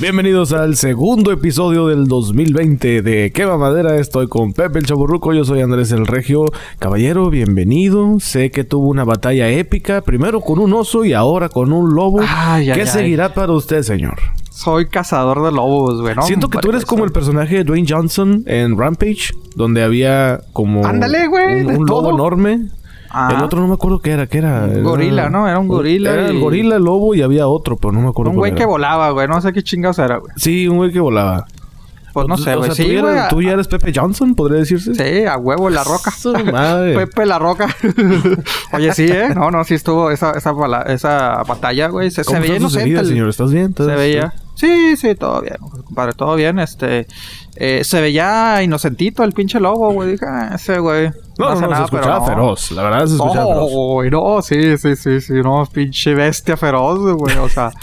Bienvenidos al segundo episodio del 2020 de Quema Madera. Estoy con Pepe el Chaburruco, yo soy Andrés el Regio. Caballero, bienvenido. Sé que tuvo una batalla épica, primero con un oso y ahora con un lobo. Ay, ¿Qué ay. seguirá para usted, señor? Soy cazador de lobos, güey. ¿no? Siento que tú eres como el personaje de Dwayne Johnson en Rampage, donde había como Ándale, güey, un, lobo todo. enorme. El otro no me acuerdo qué era, qué era. Un Era- gorila, ¿no? Era un gorila Era el gorila, el lobo y había otro, pero no me acuerdo Un güey que volaba, güey. No sé qué chingados era, güey. Sí, un güey que volaba. Pues no sé, O güey. sea, tú, Sí, ya tú ya eres Pepe Johnson, podría decirse. Sí, a huevo la roca. Madre. Pepe la roca. Oye, sí, ¿eh? No, no, sí estuvo esa, esa, esa batalla, güey. Se, se ¿Cómo veía inocente. heridas, el- señor? ¿Estás bien? ¿Estás- Se veía. Sí, sí, todo bien, compadre, todo bien. Este, eh, se veía inocentito el pinche lobo, güey. Dije, ah, ese güey. No, no, no, se nada, escuchaba no. feroz. La verdad se escuchaba feroz. Oh, güey, no, sí, sí, sí, sí, no, pinche bestia feroz, güey, o sea,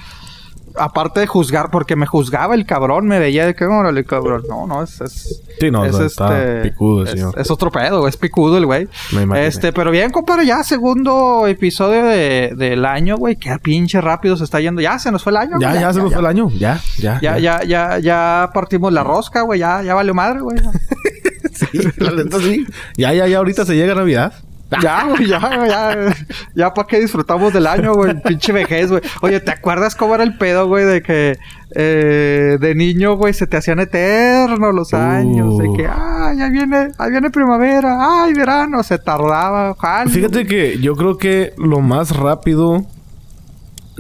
aparte de juzgar, porque me juzgaba el cabrón, me veía de que, órale, cabrón, no, no, es, es, Sí, no, es está- está picudo es, señor. es otro pedo, es picudo el güey. Me imaginé. Este, pero bien, compadre, ya segundo episodio de, del año, güey, que pinche rápido se está yendo, ya se nos fue el año. Ya, güey, ya, se nos fue el año. Ya, ya. Ya, ya, ya, ya partimos la rosca, güey, ya, ya valió madre, güey. Sí, la neta sí. Ya, ya, ya, ahorita se llega Navidad. Ya, güey, ya, ya. Ya para qué disfrutamos del año, güey. Pinche vejez, güey. Oye, ¿te acuerdas cómo era el pedo, güey? De que eh, de niño, güey, se te hacían eternos los años. De que, ah, ya viene, ahí viene primavera, ay, verano. Se tardaba, ojalá. Fíjate que yo creo que lo más rápido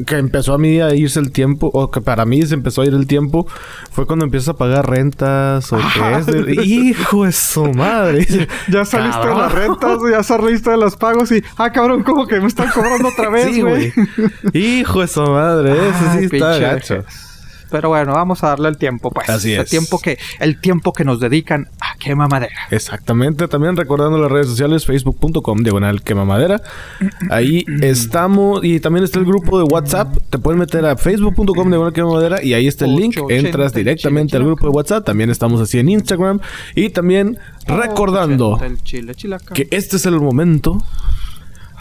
que empezó a mí a irse el tiempo, o que para mí se empezó a ir el tiempo, fue cuando empiezas a pagar rentas o que es de... ¡Hijo de su madre! Ya saliste de las rentas, ya saliste de los pagos y, ah, cabrón, como que me están cobrando otra vez, güey. ¡Hijo de su madre! Ese sí está gacho. Pero bueno, vamos a darle el tiempo, pues. Así El es. tiempo que, el tiempo que nos dedican a quema madera. Exactamente, también recordando las redes sociales, facebook.com, diagonal quemamadera. Ahí estamos, y también está el grupo de WhatsApp. Te puedes meter a facebook.com, diagonal quemamadera, y ahí está el link. 880 Entras el directamente al grupo de WhatsApp. También estamos así en Instagram. Y también recordando El que este es el momento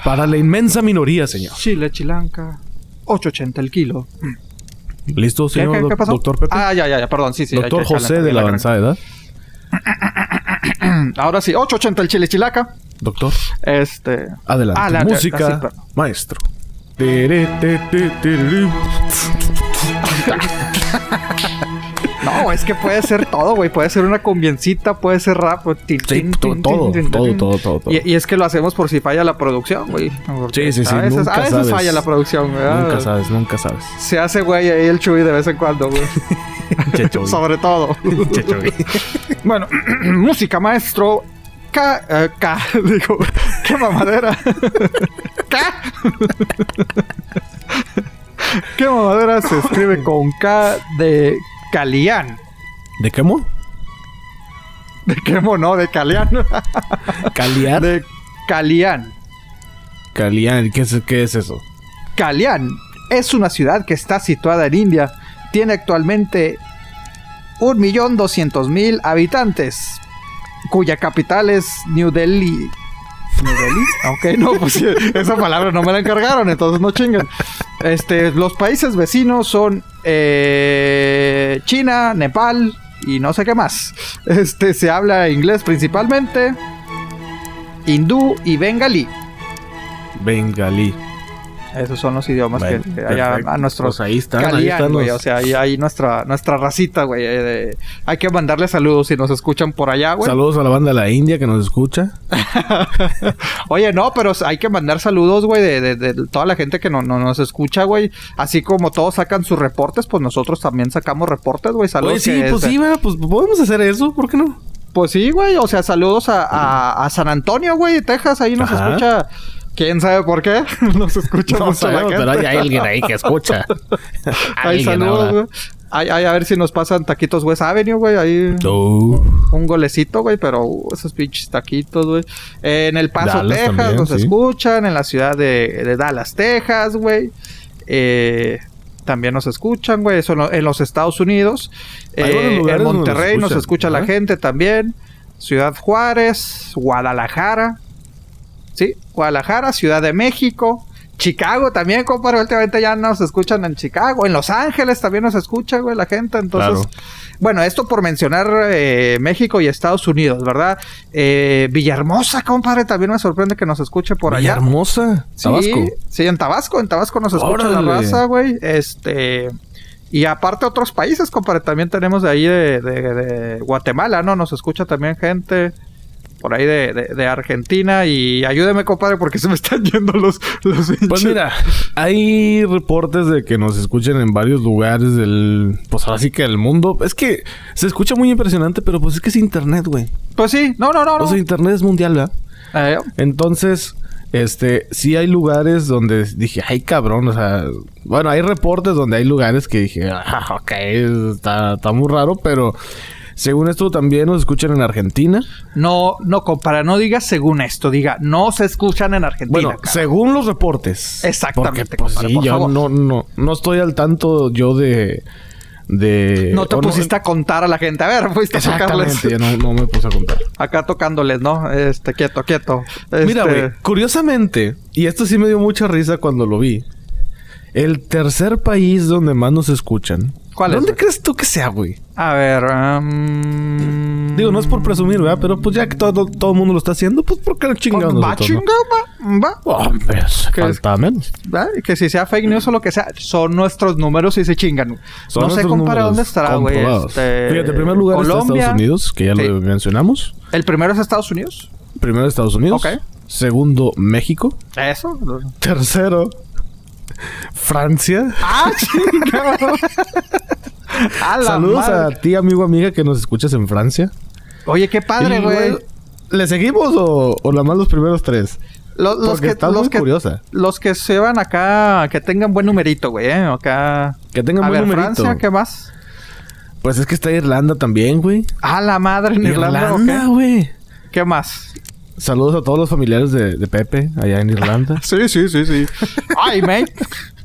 para la inmensa minoría, señor. Chile chilanca. 8.80 el kilo. ¿Listo, ¿Qué, señor qué- doc- qué pasó? doctor Pepe? Ah, ya, ya, ya, perdón, sí, sí. hay doctor que José de la la avanzada edad. Ahora sí, 8.80 el chile chilaca. Doctor, Este. adelante. Ah, la- Música, la- sí, perdón. maestro. No, es que puede ser todo, güey. Puede ser una combiencita, puede ser rap. tin, Sí, tin, tin, todo, todo, todo, todo, todo. Y, y es que lo hacemos por si falla la producción, güey. Sí, sí, sí, A veces, nunca a veces sabes. falla la producción, güey. Nunca sabes, nunca sabes. Se hace, güey, ahí el chuy de vez en cuando, güey. Sobre todo. Bueno, música, maestro. K, eh, K, digo, qué mamadera. K. qué mamadera se escribe con K de Calián. ¿De qué mo? De qué no, de Calián. Caliar. de Calián. Calian, ¿qué es, ¿qué es eso? Calián es una ciudad que está situada en India. Tiene actualmente 1.200.000 habitantes, cuya capital es New Delhi. ¿New Delhi? Ok, no, pues esa palabra no me la encargaron, entonces no chingan. Este, los países vecinos son eh, China, Nepal y no sé qué más. Este, se habla inglés principalmente, hindú y bengalí. Bengalí. Esos son los idiomas Bueno, que allá perfecto. a nuestros Pues ahí están, ahí güey. O sea, ahí, nuestra, nuestra racita, güey. eh, de- Hay que mandarle saludos si nos escuchan por allá, güey. Saludos a la banda de la India que nos escucha. Oye, no, pero hay que mandar saludos, güey, de, de- de toda la gente que no, no nos escucha, güey. Así como todos sacan sus reportes, pues nosotros también sacamos reportes, güey. Saludos. Oye, sí, que- pues sí, pues podemos hacer eso, ¿por qué no? Pues sí, güey. O sea, saludos a, a- a San Antonio, güey, Texas. Ahí nos Ajá. escucha. ¿Quién sabe por qué? nos escucha No mucho la sabemos, gente. pero hay alguien ahí que escucha. Hay saludos. Ay, ay, a ver si nos pasan taquitos West Avenue, güey. Ahí un golecito, güey, pero uh, esos pinches taquitos, güey. Eh, en El Paso, Dallas Texas, también, nos sí. escuchan. En la ciudad de, de Dallas, Texas, güey. Eh, también nos escuchan, güey. Eso en lo- en los Estados Unidos. Eh, en nos Monterrey nos escucha la ajá. gente también. Ciudad Juárez, Guadalajara. Sí, Guadalajara, Ciudad de México, Chicago también, compadre. Últimamente ya nos escuchan en Chicago. En Los Ángeles también nos escucha, güey, la gente. Entonces, bueno, esto por mencionar eh, México y Estados Unidos, ¿verdad? Eh, Villahermosa, compadre, también me sorprende que nos escuche por allá. Villahermosa, Tabasco. Sí, sí, en Tabasco, en Tabasco nos escucha la raza, güey. Este. Y aparte otros países, compadre, también tenemos de ahí de, de Guatemala, ¿no? Nos escucha también gente por ahí de, de, Argentina. Y ayúdeme, compadre, porque se me están yendo los, los Pues mira, hay reportes de que nos escuchen en varios lugares del. Pues ahora sí que del mundo. Es que se escucha muy impresionante, pero pues es que es internet, güey. Pues sí, no, no, no. O sea, internet es mundial, ¿verdad? Eh. Entonces. Este, sí hay lugares donde dije, ay cabrón, o sea, bueno, hay reportes donde hay lugares que dije, ah, ok, está, está muy raro, pero según esto también nos escuchan en Argentina. No, no, para no digas según esto, diga, no se escuchan en Argentina. Bueno, según los reportes. Exactamente. Porque, pues, sí, yo no, no, no estoy al tanto yo de de... No te pusiste a contar a la gente. A ver, fuiste a tocarles. no, no me puse a contar. Acá tocándoles, ¿no? Este, quieto, quieto. Mira, este güey, curiosamente, y esto sí me dio mucha risa cuando lo vi. El tercer país donde más nos escuchan ¿Cuál ¿Dónde crees tú que sea, güey? A ver. Um... Digo, no es por presumir, ¿verdad? Pero pues ya que todo, todo el mundo lo está haciendo, pues ¿por qué no chingamos? Va chingado, va. Va. Oh, pues, falta menos. Que si sea fake news o lo que sea, son nuestros números y se chingan. no sé compara dónde estará, güey. Este... Fíjate, el primer lugar Colombia, está Estados Unidos, que ya lo mencionamos. ¿El primero es Estados Unidos? Primero Estados Unidos. Ok. Segundo, México. Eso. Tercero, Francia. ¡Ah, Saludos a ti, amigo, amiga, que nos escuchas en Francia. Oye, qué padre, güey. ¿Le seguimos o, o nada más los primeros tres? Los, que, los que, curiosa. Los que se van acá, que tengan buen numerito, güey, ¿eh? Acá. Que tengan a buen ver, numerito. Francia, ¿qué más? Pues es que está Irlanda también, güey. Ah, la madre en Irlanda. Irlanda, güey. ¿Qué más? Saludos a todos los familiares de, de Pepe allá en Irlanda. sí, sí, sí, sí. Ay, mate.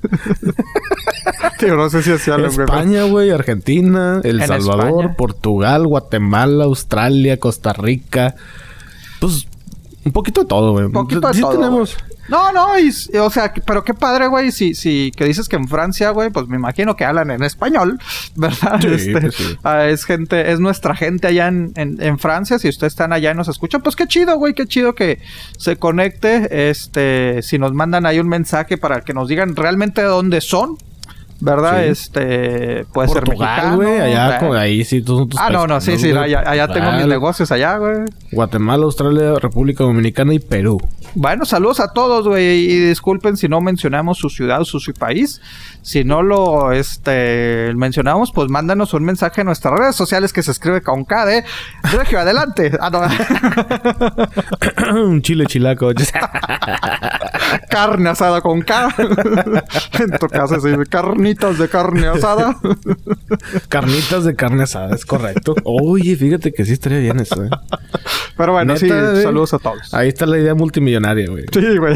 Tío, no sé si hacía España, güey, Argentina, El Salvador, Portugal, Guatemala, Australia, Costa Rica. Pues un poquito de todo, güey. Un poquito de sí todo. tenemos. No, no, y, o sea, pero qué padre, güey, si, si que dices que en Francia, güey, pues me imagino que hablan en español, ¿verdad? Sí, este, pues sí. ah, es gente, es nuestra gente allá en, en, en, Francia, si ustedes están allá y nos escuchan, pues qué chido, güey, qué chido que se conecte, este, si nos mandan ahí un mensaje para que nos digan realmente de dónde son, ¿verdad? Sí. Este, puede Portugal, ser mexicano. güey, allá, con, ahí sí, todos son tus Ah, no, no, sí, sí, allá, allá tengo mis negocios allá, güey. Guatemala, Australia, República Dominicana y Perú. Bueno, saludos a todos, güey, y disculpen si no mencionamos su ciudad o su, su país. Si no lo este, mencionamos, pues mándanos un mensaje en nuestras redes sociales que se escribe con K de Regio, adelante. Ah, no. un chile chilaco. Carne asada con K. en tu casa sí, carnitas de carne asada. carnitas de carne asada, es correcto. Oye, fíjate que sí estaría bien eso, ¿eh? Pero bueno, Neta, sí, güey, saludos a todos. Ahí está la idea multimillonaria, güey. Sí, güey.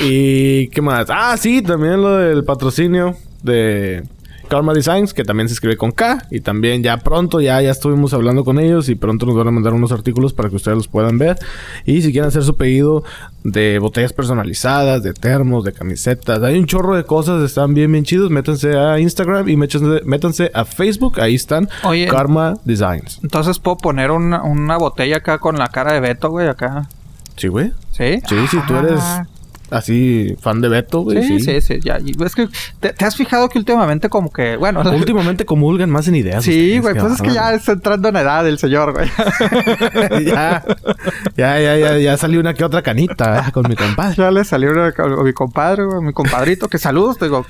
¿Y qué más? Ah, sí, también lo del patrocinio de Karma Designs, que también se escribe con K. Y también ya pronto, ya, ya estuvimos hablando con ellos y pronto nos van a mandar unos artículos para que ustedes los puedan ver. Y si quieren hacer su pedido de botellas personalizadas, de termos, de camisetas, hay un chorro de cosas, están bien, bien chidos. Métanse a Instagram y métanse, métanse a Facebook, ahí están Oye, Karma Designs. Entonces puedo poner una, una botella acá con la cara de Beto, güey, acá. Sí, güey. Sí. Sí, si tú eres así fan de Beto, güey. Sí, sí, sí, sí, ya. Y es que te, te, has fijado que últimamente como que, bueno, últimamente comulgan más en ideas. Sí, güey, pues es que ya está entrando en edad el señor, güey. ya, ya, ya, ya, ya salió una que otra canita ¿eh? con mi compadre. Ya le salió una con mi compadre, güey, mi compadrito, que saludos, te digo.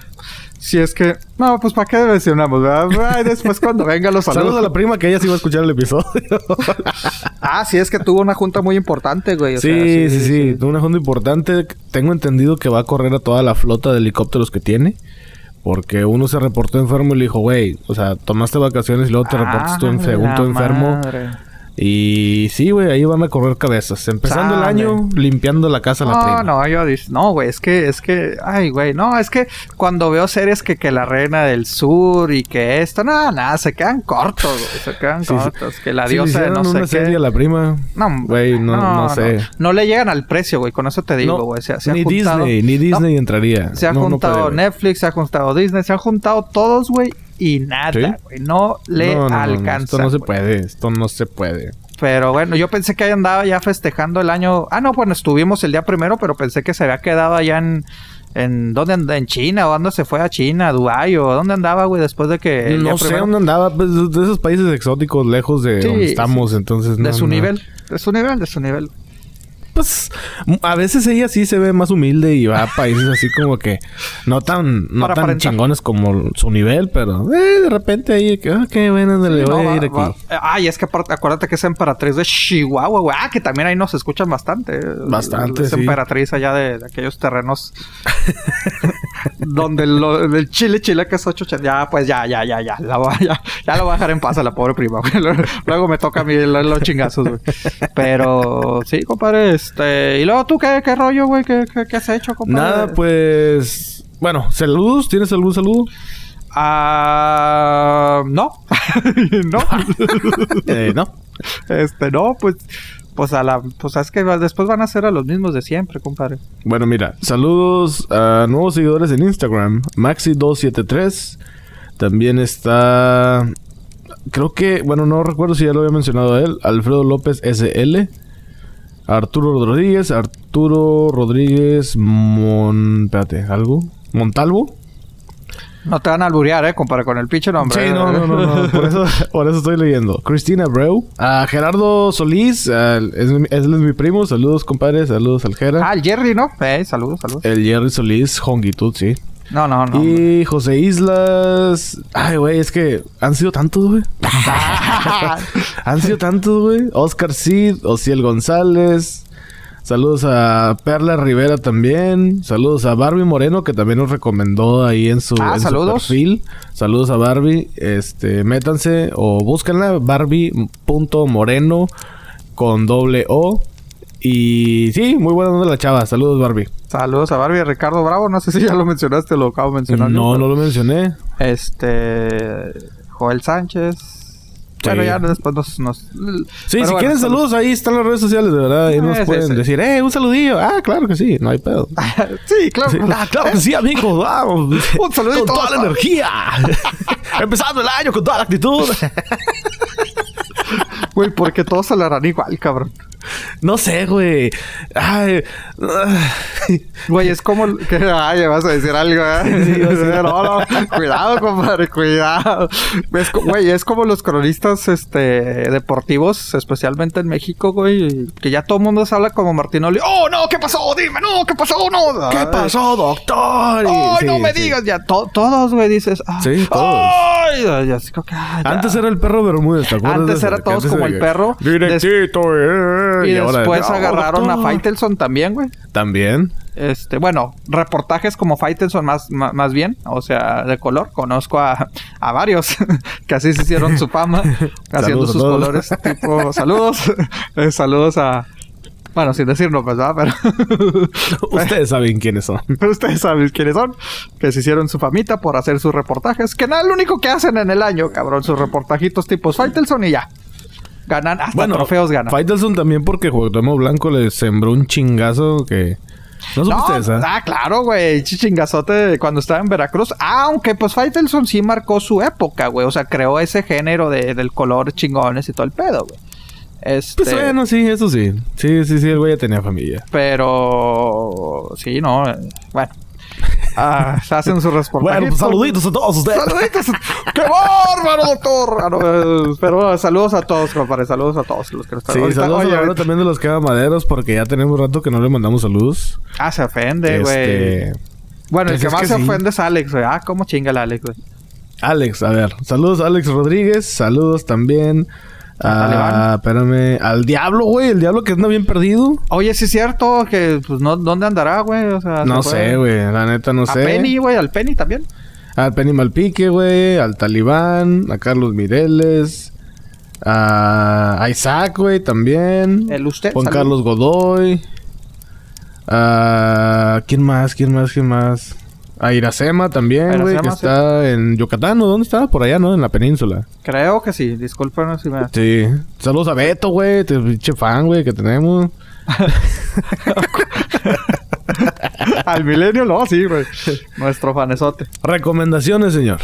Si es que... No, pues ¿para qué mencionamos, verdad? Ay, después cuando venga los saludos. Saludos a la prima que ella sí iba a escuchar el episodio. ah, sí, es que tuvo una junta muy importante, güey. O sí, sea, sí, sí, sí, Tuvo una junta importante. Tengo entendido que va a correr a toda la flota de helicópteros que tiene. Porque uno se reportó enfermo y le dijo, güey, o sea, tomaste vacaciones y luego te reportas tú en segundo enfermo. Y sí, güey, ahí van a correr cabezas. Empezando el año, limpiando la casa a la No, prima. no, yo dis- no, güey, es que, es que, ay, güey, no, es que cuando veo series que, que la reina del sur y que esto, nada, nada, se quedan cortos, güey, se quedan Sí, sí. cortos, que la diosa de hicieron no sé una qué. serie a la prima. No, Güey, no, no sé. No, le llegan al precio, güey, con eso te digo, No, güey, se, se ni juntado, Disney, ni No, Disney entraría. se ha No, no juntado puede. Netflix, se ha juntado Disney, se han juntado todos, güey, y nada, ¿Sí? güey, no le No, no, no, no, alcanza. Esto no se puede, esto no se puede. Pero bueno, yo pensé que ahí andaba ya festejando el año. Ah, no, bueno, estuvimos el día primero, pero pensé que se había quedado allá en. ¿En dónde anda? ¿En China? ¿O dónde se fue a China? ¿A Dubái? ¿O dónde andaba, güey, después de que. el día No sé primero- dónde andaba, pues, de esos países exóticos, lejos de Sí, donde estamos, entonces De no, su no. nivel. De su nivel, de su nivel. Pues a veces ella sí se ve más humilde y va a países así como que no tan, no Para tan aparentar. chingones como su nivel, pero eh, de repente ahí que, ah, qué bueno, le voy no, a va- ir aquí. va- Ay, es que acuérdate que es emperatriz de Chihuahua, güey. Ah, que también ahí nos escuchan bastante. Bastante, Es sí. emperatriz allá de, de aquellos terrenos donde lo, el chile, chile que es ocho. ch- Ya, pues ya, ya, ya, ya. La voy a- ya, ya lo voy a dejar en paz a la pobre prima, güey. Luego- me toca a mí lo- los chingazos, güey. Pero sí, compadre, este. Y luego tú, ¿qué, qué rollo, güey? ¿Qué, qué, qué has hecho, compadre? Nada, pues bueno, saludos, ¿tienes algún saludo? Ah, no. no. Eh, no. Este, no, pues, pues a la, pues es que después van a ser a los mismos de siempre, compadre. Bueno, mira, saludos a nuevos seguidores en Instagram. Maxi273. También está. Creo que, bueno, no recuerdo si ya lo había mencionado a él. Alfredo López SL. Arturo Rodríguez. Arturo Rodríguez Mon. Espérate, ¿algo? Montalvo. No te van a alburear, eh, compadre, con el pinche nombre. Sí, no, no, no, no. Por eso, por eso estoy leyendo. Cristina Abreu. A Gerardo Solís. ah, es, es mi primo. Saludos, compadre. Saludos al Gera. Ah, el Jerry, ¿no? Eh, saludos, saludos. El Jerry Solís, Hongitud, sí. No, no, no. Y José Islas. Ay, güey, es que han sido tantos, güey. han sido tantos, güey. Oscar Cid, Ociel González. Saludos a Perla Rivera también. Saludos a Barbie Moreno, que también nos recomendó ahí en su, Ah, en su saludos. perfil. Saludos a Barbie. Este, métanse o búsquenla. Barbie.moreno con doble O. Y sí, muy buena onda la chava. Saludos, Barbie. Saludos a Barbie Ricardo Bravo. No sé si ya lo mencionaste o lo acabo de mencionar. No, yo, no lo mencioné. Este. Joel Sánchez. Bueno, ya después nos. nos... Sí, Pero si bueno, quieren saludos, ahí están las redes sociales, de verdad. Ahí nos pueden decir, eh, un saludillo. Ah, claro que sí, no hay pedo. sí, claro. Sí, ah, claro que sí, amigos. Vamos. Un saludito. Con toda la energía. Empezando el año con toda la actitud. Güey, porque todos hablarán igual, cabrón. No sé, güey. Ay. Güey, es como... Que, ay, vas a decir algo, ¿eh? Sí, yo sí. No, no. Cuidado, compadre, cuidado. Es Güey, es como los cronistas este, deportivos, especialmente en México, güey. Que ya todo el mundo se habla como Martinoli. ¡Oh, no! ¿Qué pasó? Dime, no, ¿qué pasó? No. ¿Qué pasó, doctor? ¡Ay, sí, no me sí. digas! Ya, to- todos, güey, dices... ah, Sí, todos. Antes era el perro Bermúdez, ¿te acuerdas? Antes de eso? era Que todos como el que, perro. Directito, eh. Y, después "No, agarraron a doctor". Faitelson también, güey. También. Este, bueno, reportajes como Faitelson más, más, más bien, o sea, de color. Conozco a, a varios que así se hicieron su fama, haciendo Saludos sus colores tipo saludos. Eh, saludos a. Bueno, sin decir nombres, ¿verdad? Pero. Ustedes saben quiénes son. Pero ustedes saben quiénes son. Que se hicieron su famita por hacer sus reportajes. Que nada, lo único que hacen en el año, cabrón. Sus reportajitos tipos Faitelson y ya. Ganan, hasta trofeos ganan. Faitelson también porque Cuauhtémoc Blanco le sembró un chingazo que... ¿No No, supiste esa? ah, claro, güey. Chichingazote cuando estaba en Veracruz. Aunque, pues, Faitelson sí marcó su época, güey. O sea, creó ese género de, del color chingones y todo el pedo, güey. Este... Pues bueno, sí, eso sí. Sí, sí, sí, el güey ya tenía familia. Pero... Sí, no. eh, Bueno. Ah, se hacen sus reportajes. Bueno, pues saluditos a todos ustedes. ¡Saluditos! ¡Qué bárbaro, doctor! Ah, no, eh, pero bueno, saludos a todos, compadre. Saludos a todos los que nos están... Sí, ahorita- saludos oye, a también de los maderos porque ya tenemos rato que no le mandamos saludos. Ah, se ofende, güey. Este... Bueno, el pues que más que se sí. ofende es Alex, güey. Ah, cómo chinga el Alex, güey. Alex, a ver. Saludos a Alex Rodríguez. Saludos también Al a... Espérame. Al Diablo, güey. El Diablo que anda bien perdido. Oye, sí es cierto que, pues, no, ¿dónde andará, güey? O sea, No sé, güey. La neta no A sé. Penny, güey, al Penny también. Al Penny Malpique, güey. Al Talibán. A Carlos Mireles. A Isaac, güey, también. El usted. Juan. Carlos Godoy. Ah, ¿Quién más? ¿Quién más? ¿Quién más? A Iracema también, güey, que sí. está en Yucatán, ¿o dónde está? Por allá, ¿no? En la península. Creo que sí. Discúlpenos si me... Sí. Saludos a Beto, güey, te pinche fan, güey, que tenemos. Al milenio, no, sí, güey. Nuestro fanesote. Recomendaciones, señor.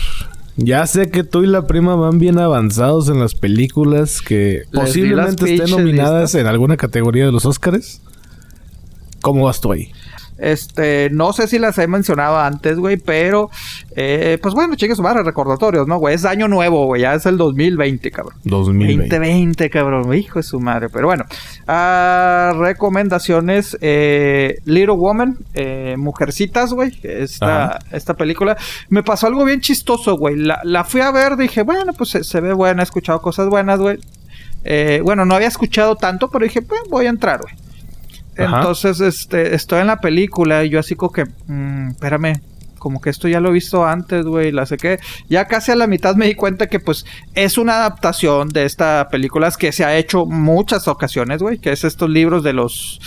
Ya sé que tú y la prima van bien avanzados en las películas que posiblemente estén nominadas listas. en alguna categoría de los Oscars. ¿Cómo vas tú ahí? Este, no sé si las he mencionado antes, güey, pero, eh, pues bueno, chingue su madre, recordatorios, ¿no, güey? Es año nuevo, güey, ya es el 2020, cabrón. 2020. 2020, cabrón, hijo de su madre. Pero bueno, ah, recomendaciones: eh, Little Woman, eh, Mujercitas, güey. Esta, Ajá. esta película. Me pasó algo bien chistoso, güey. La, la fui a ver, dije, bueno, pues se, se ve buena, he escuchado cosas buenas, güey. Eh, bueno, no había escuchado tanto, pero dije, pues voy a entrar, güey. Ajá. Entonces, este, estoy en la película y yo así como que, mm, espérame, como que esto ya lo he visto antes, güey, la sé que ya casi a la mitad me di cuenta que pues es una adaptación de esta película que se ha hecho muchas ocasiones, güey, que es estos libros de los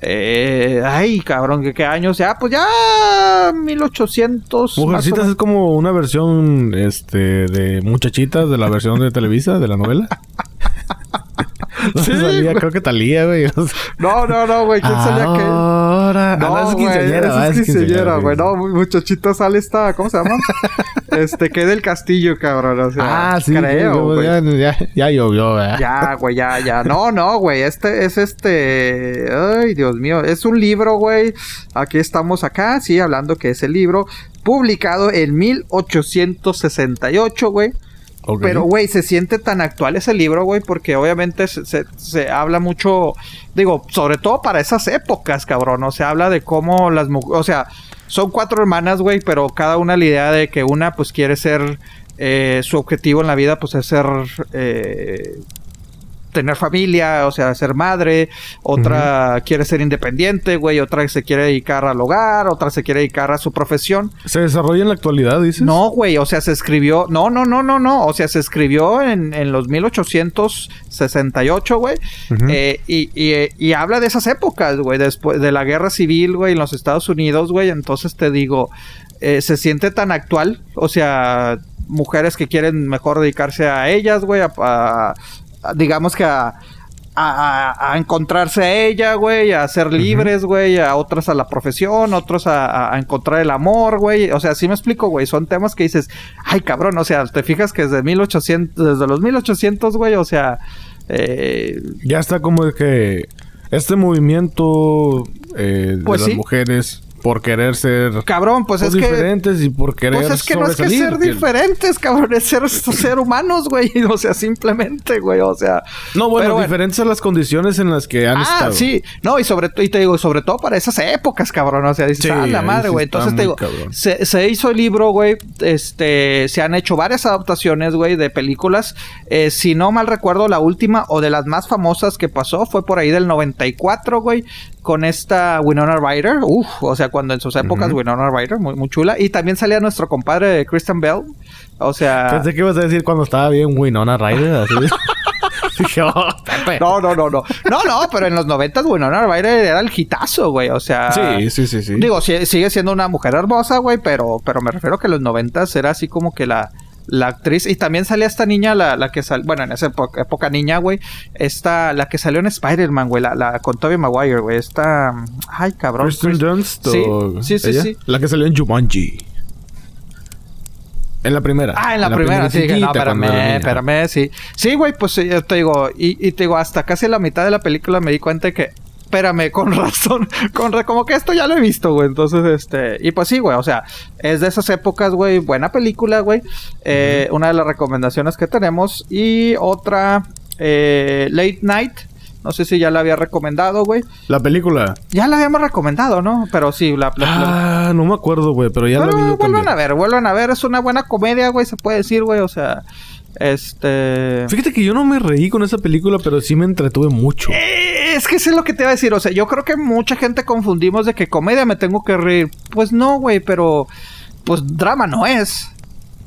eh, ay, cabrón, ¿qué, qué años? Ya, pues ya 1800 más o Mujercitas es como una versión este de muchachitas de la versión de Televisa, de la novela. No Sí, salía, güey. creo que Talía, güey. No, no, no, güey, ¿quién salía que Ahora. No, ah, es güey, quinceañera, esa ah, es es quinceañera, güey. No, muchachita sale esta, ¿cómo se llama? este, que del castillo, cabrón. O sea, Ah, sí. creo, güey, güey. ya, ya, ya llovió, ¿verdad? Ya, güey, ya, ya. No, no, güey. Este es este. Ay, Dios mío. Es un libro, güey. Aquí estamos acá, sí, hablando que es el libro. Publicado en 1868, güey. Pero, güey, se siente tan actual ese libro, güey, porque obviamente se, se- se habla mucho, digo, sobre todo para esas épocas, cabrón. O sea, habla de cómo las mujeres, o sea, son cuatro hermanas, güey, pero cada una la idea de que una, pues, quiere ser, eh, su objetivo en la vida, pues, es ser, eh, tener familia, o sea, ser madre, otra quiere ser independiente, güey, otra se quiere dedicar al hogar, otra se quiere dedicar a su profesión. ¿Se desarrolla en la actualidad, dices? No, güey, o sea, se escribió. No, no, no, no, no. O sea, se escribió en, en los 1868, güey. Ujú. Eh, y, y, y habla de esas épocas, güey, después de la guerra civil, güey, en los Estados Unidos, güey. Entonces te digo, eh, se siente tan actual. O sea, mujeres que quieren mejor dedicarse a ellas, güey, a- a- digamos que a. A, encontrarse a ella, güey, a ser libres, güey, a otras a la profesión, otros a, a- a encontrar el amor, güey. O sea, sí me explico, güey. Son temas que dices, ay, cabrón, o sea, te fijas que desde 1800, desde los 1800, güey, o sea, eh, Ya está como de que este movimiento eh, de Pues las sí. mujeres por querer ser cabrón, pues es que... diferentes y por querer Pues es que no es que ser que- diferentes, cabrón, es ser, ser humanos, güey. O sea, simplemente, güey, o sea. No, bueno, Pero bueno. diferentes a las condiciones en las que han Ah, estado. sí. No, y sobre todo, y te digo, sobre todo para esas épocas, cabrón. O sea, dices, Sí, ah, la madre, güey. Entonces te digo, se, se hizo el libro, güey. Este, se han hecho varias adaptaciones, güey, de películas. Eh, si no mal recuerdo, la última o de las más famosas que pasó fue por ahí del 94, güey. Con esta Winona Ryder. Uf, o sea, cuando en sus épocas. Winona Ryder, muy, muy chula. Y también salía nuestro compadre Christian Bell. O sea. Pensé que ibas a decir cuando estaba bien Winona Ryder, así. Oh. No, no, no, no. No, no, pero en los 90 Winona Ryder era el hitazo, güey. O sea. Sí, sí, sí, sí. Digo, si- sigue siendo una mujer hermosa, güey, pero, pero me refiero que en los 90 era así como que la, la actriz. Y también salía esta niña, la, la que salió, bueno, en esa época, época niña, güey. Esta, la que salió en Spider-Man, güey, la, la con Tobey Maguire, güey. Esta, ay, cabrón. Kristen Dunst Sí, sí, sí. La que salió en Jumanji. En la primera. Ah, en la, primera, sí, que no, espérame, espérame, sí. Sí, güey, pues sí, yo te digo, y, y te digo, hasta casi la mitad de la película me di cuenta de que, espérame, con razón, con ra- como que esto ya lo he visto, güey. Entonces, este, y pues sí, güey, o sea, es de esas épocas, güey, buena película, güey. Eh, Una de las recomendaciones que tenemos. Y otra, eh, Late Night. No sé si ya la había recomendado, güey. La película. Ya la habíamos recomendado, ¿no? Pero sí, la... la- la- Ah, no me acuerdo, güey, pero ya la pero vi yo vuelvan también. a ver, vuelvan a ver. Es una buena comedia, güey, se puede decir, güey. O sea, este... Fíjate que yo no me reí con esa película, pero sí me entretuve mucho. Eh, Es que es lo que te iba a decir. O sea, yo creo que mucha gente confundimos de que comedia me tengo que reír. Pues no, güey, pero... Pues drama no es.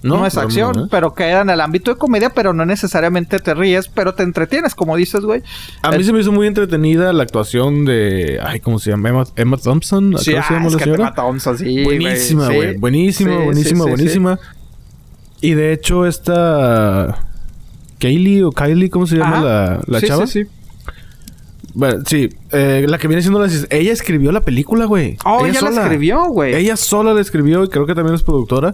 No, No, es acción, no, pero queda en el ámbito de comedia, pero no necesariamente te ríes, pero te entretienes, como dices, güey. A mí se me hizo muy entretenida la actuación de... Ay, ¿cómo se llama? Emma, Emma Thompson. Sí, ¿Cómo se llama es la que señora? Emma Thompson, sí, buenísima, güey. Buenísima, Sí, buenísima, sí, buenísima. Y de hecho esta... Kaylee o Kylie, ¿cómo se llama Ajá. la, la Sí, chava? Sí, sí. Bueno, sí. eh, la que viene siendo la... Ella escribió la película, güey. Oh, ella la sola. escribió, güey. Ella sola la escribió y creo que también es productora.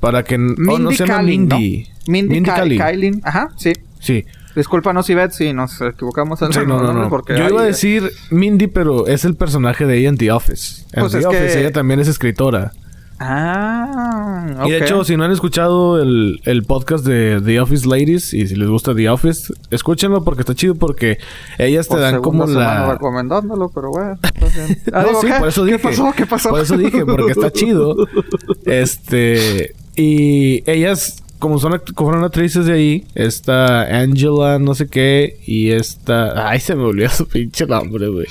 Para que... Mindy oh, no se llama Kaling, ¿no? Mindy. Mindy, Ka- Kaling. Kaling. Ajá, sí. Sí. Discúlpanos, Ivette, si nos equivocamos en Sí, no, no, no. porque Yo iba a decir Mindy, pero es el personaje de ella en The Office. En Pues The Office que- ella también es escritora. Ah, Y de hecho, si no han escuchado el, el podcast de The Office Ladies y si les gusta The Office, escúchenlo porque está chido porque ellas te dan como la... recomendándolo, pero bueno. Ah, No, digo, sí, ¿qué? por eso ¿Qué dije. pasó? ¿Qué pasó? Por eso dije, porque está chido. Este... Y ellas, como son, como actrices de ahí, está Angela, no sé qué, y esta... Ay, se me olvidó su pinche nombre, güey.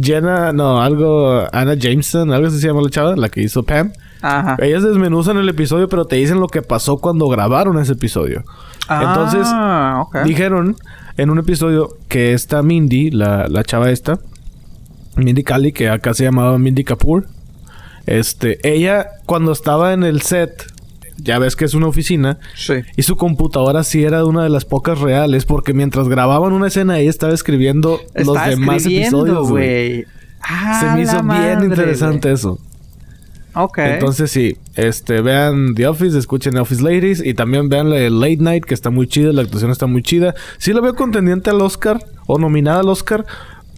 Jenna, no, algo... Anna Jameson, algo así se llama la chava, la que hizo Pam. Ajá. Ellas desmenuzan el episodio, pero te dicen lo que pasó cuando grabaron ese episodio. Entonces, ah, dijeron en un episodio que esta Mindy, la, la chava esta, Mindy Kaling, que acá se llamaba Mindy Kapoor, este, ella cuando estaba en el set, ya ves que es una oficina, Sí. y su computadora sí era una de las pocas reales, porque mientras grababan una escena, ella estaba escribiendo los demás escribiendo, episodios, güey. Ah, Se me hizo bien interesante eso. Ok. Entonces sí, este, vean The Office, escuchen The Office Ladies y también vean Late Night, que está muy chida, la actuación está muy chida. Sí la veo contendiente al Oscar o nominada al Oscar,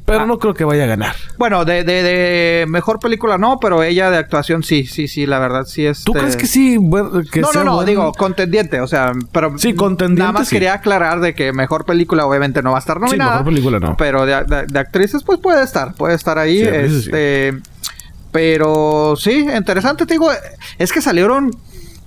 pero Ah. no creo que vaya a ganar. Bueno, de, de, de mejor película no, pero ella de actuación sí, sí, sí, la verdad sí es. ¿Tú crees que sí? bueno, que no, sea no, no, digo contendiente, o sea, pero Sí, contendiente, Nada más sí. quería aclarar de que mejor película obviamente no va a estar Sí, nominada. mejor película no. Pero de, de- de actrices pues puede estar, puede estar ahí, Sí, actrices sí. Pero sí, interesante, te digo, es que salieron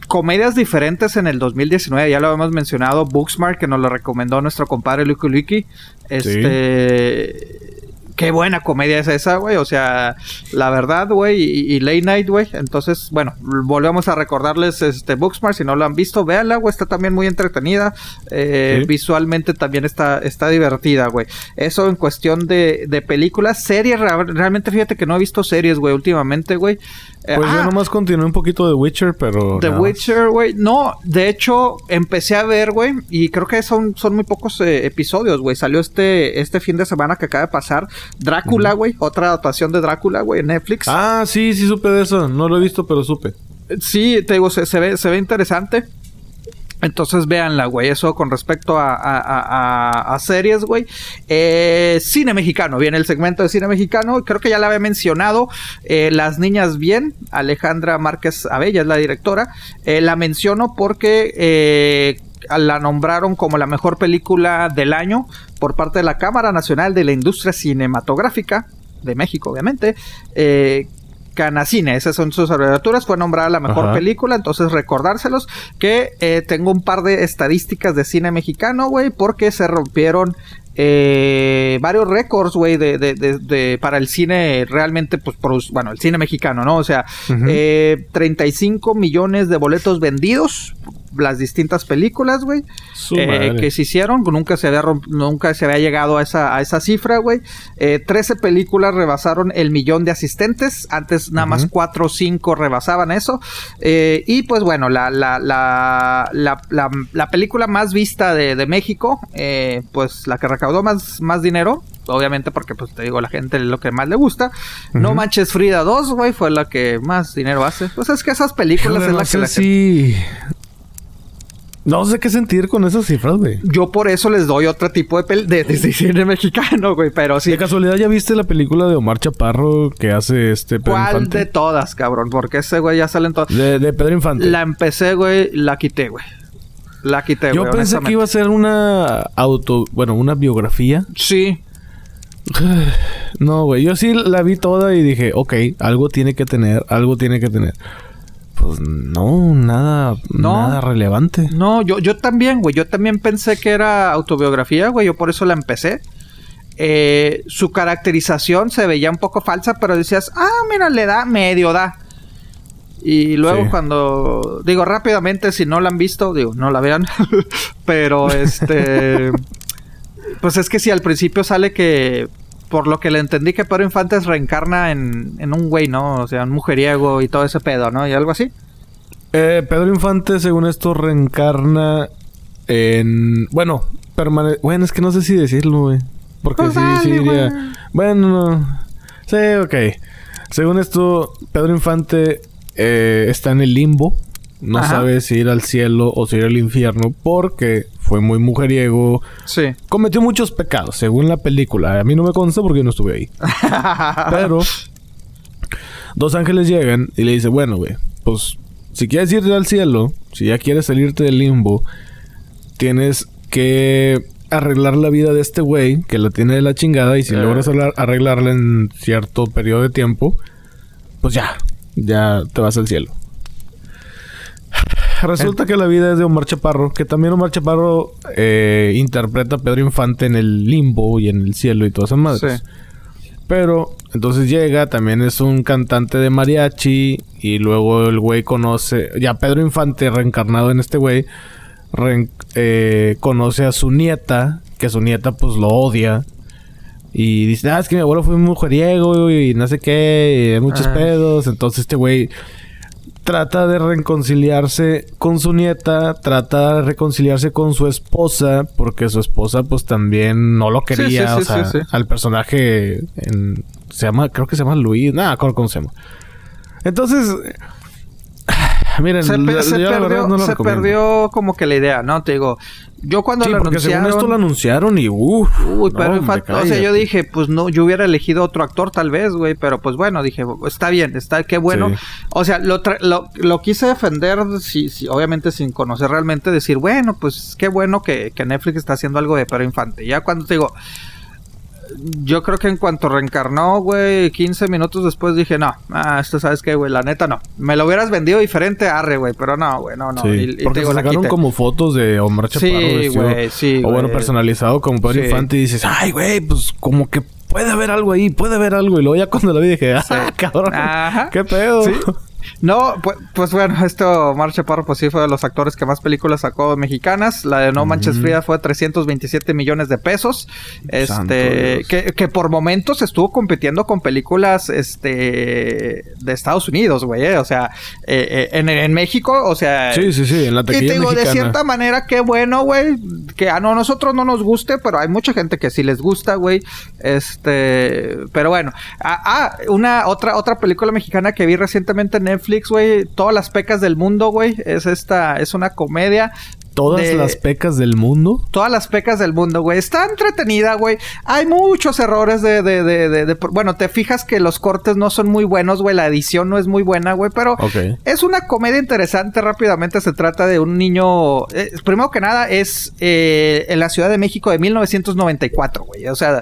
comedias diferentes en el 2019, ya lo habíamos mencionado, Booksmart que nos lo recomendó nuestro compadre Lucky Lucky, este Qué buena comedia es esa, güey. O sea, la verdad, güey. Y, y Late Night, güey. Entonces, bueno, volvemos a recordarles este Booksmart. Si no lo han visto, véanla, güey. Está también muy entretenida. Eh, Sí. Visualmente también está, está divertida, güey. Eso en cuestión de, de películas. Series, realmente fíjate que no he visto series, güey, últimamente, güey. Eh, Pues ah, yo nomás continué un poquito de Witcher, pero... The. Witcher, güey. No, de hecho, empecé a ver, güey. Y creo que son, son muy pocos eh, episodios, güey. Salió este, este fin de semana que acaba de pasar. Drácula, güey. Otra adaptación de Drácula, güey, en Netflix. Ah, sí, sí supe de eso. No lo he visto, pero supe. Sí, te digo, se, se ve, se ve interesante. Entonces véanla, güey. Eso con respecto a, series, güey. Eh, cine mexicano. Viene el segmento de cine mexicano. Creo que ya la había mencionado. Eh, Las Niñas Bien. Alejandra Márquez Abella es la directora. Eh, la menciono porque eh, la nombraron como la mejor película del año por parte de la Cámara Nacional de la Industria Cinematográfica de México, obviamente. Eh, Canacine, esas son sus abreviaturas, fue nombrada la mejor Ajá. película, entonces recordárselos que eh, tengo un par de estadísticas de cine mexicano, güey, porque se rompieron eh, varios récords, güey, de, de- de- de- para el cine realmente, pues, produc- bueno, el cine mexicano, ¿no? O sea, Ujú. eh, 35 millones de boletos vendidos, las distintas películas, güey, eh, que se hicieron, nunca se había nunca se había llegado a esa, a esa cifra, güey. Eh, 13 películas rebasaron el millón de asistentes, antes nada más Ujú. 4 o 5 rebasaban eso. Eh, y pues bueno, la, la, la, la, la- la película más vista de, de México, eh, pues la que recaudó más, más dinero. Obviamente porque, pues te digo, la gente es lo que más le gusta. No. Manches Frida 2, güey, fue la que más dinero hace. Pues es que esas películas es la que la gente-. No sé qué sentir con esas cifras, güey. Yo por eso les doy otro tipo de, pel- de, de- de cine mexicano, güey. Pero sí. ¿De casualidad ya viste la película de Omar Chaparro que hace este Pedro ¿Cuál Infante? de todas, cabrón? Porque ese güey ya salen todas. De, de Pedro Infante. La empecé, güey, la quité, güey. La quité, Yo güey. pensé que iba a ser una auto... Bueno, una biografía. Sí. No, güey. Yo sí la vi toda y dije... Ok, algo tiene que tener. Algo tiene que tener. Pues no, nada... No. Nada relevante. No, yo, yo también, güey. Yo también pensé que era autobiografía, güey. Yo por eso la empecé. Eh, su caracterización se veía un poco falsa, pero decías, ah, mira, le da, medio da. Y luego Sí. cuando, digo rápidamente, si no la han visto, digo, no la vean, pero este, pues es que si al principio sale que, por lo que le entendí que Pedro Infantes reencarna en, en un güey, ¿no? O sea, un mujeriego y todo ese pedo, ¿no? Y algo así. Eh, Pedro Infante, según esto, reencarna en. Bueno, permane... Bueno, es que no sé si decirlo, güey. Porque Pues sí, dale, sí diría. Bueno, no. Sí, ok. Según esto, Pedro Infante eh, está en el limbo. No Ajá. sabe si ir al cielo o si ir al infierno porque fue muy mujeriego. Sí. Cometió muchos pecados, según la película. A mí no me consta porque yo no estuve ahí. Pero dos ángeles llegan y le dicen, bueno, güey, pues si quieres irte al cielo, si ya quieres salirte del limbo, tienes que arreglar la vida de este güey que la tiene de la chingada y si Eh. logras arreglar- arreglarla en cierto periodo de tiempo, pues ya, ya te vas al cielo. Resulta que la vida es de Omar Chaparro, que también Omar Chaparro eh, interpreta a Pedro Infante en el limbo y en el cielo y todas esas madres. Sí. Pero entonces llega, también es un cantante de mariachi y luego el güey conoce, ya Pedro Infante reencarnado en este güey, reen- eh, conoce a su nieta, que su nieta pues lo odia. Y dice, ah, es que mi abuelo fue un mujeriego y no sé qué, y hay muchos Ah. pedos. Entonces este güey trata de reconciliarse con su nieta, trata de reconciliarse con su esposa, porque su esposa pues también no lo Sí, sí, quería, sí, o sea, sí, al personaje en- se llama, creo que se llama Luis, nada, cómo se llama. Entonces, miren, Se, la- se yo la verdad perdió, no lo se perdió como que la idea, ¿no? Te digo, yo cuando Sí, lo porque según anunciaron... esto lo anunciaron y uff. Uy, pero Infante- o sea, yo dije, pues no, yo hubiera elegido otro actor tal vez, güey, pero pues bueno, dije, está bien, está, qué bueno. Sí. O sea, lo, tra- lo, lo quise defender, sí, sí, obviamente sin conocer realmente, decir, bueno, pues qué bueno que, que Netflix está haciendo algo de Pedro Infante. Ya cuando te digo, yo creo que en cuanto reencarnó, güey, 15 minutos después dije, no, ah, esto sabes qué, güey, la neta no. Me lo hubieras vendido diferente, arre, güey, pero no, güey, no, no. Sí, Y- y te porque se sacaron quité. como fotos de Omar Chaparro Sí, güey, sí, O bueno, personalizado como Pedro Sí. Infante y dices, ay, güey, pues como que puede haber algo ahí, puede haber algo. Y luego ya cuando la vi dije, ah, Sí. cabrón, Ajá. qué pedo. No, pues, pues bueno, esto Omar Chaparro pues sí fue de los actores que más películas sacó mexicanas. La de No Manches Frida fue 327 millones de pesos. Santo Este, que, que por momentos estuvo compitiendo con películas este de Estados Unidos, güey. eh, O sea, eh, eh, en, en México, o sea, Sí, sí, sí, en la y te digo, de cierta manera, qué bueno, güey. Que a no, nosotros no nos guste, pero hay mucha gente que sí les gusta, güey. Este, pero bueno. Ah, ah, una otra otra película mexicana que vi recientemente en Netflix, güey. Todas las pecas del mundo, güey. Es esta, es una comedia. Todas de- las pecas del mundo. Todas las pecas del mundo, güey. Está entretenida, güey. Hay muchos errores de, de, de, de- de- Bueno, te fijas que los cortes no son muy buenos, güey. La edición no es muy buena, güey. Pero es una comedia interesante. Rápidamente se trata de un niño. eh, primero que nada, es eh, en la Ciudad de México de 1994, güey. O sea,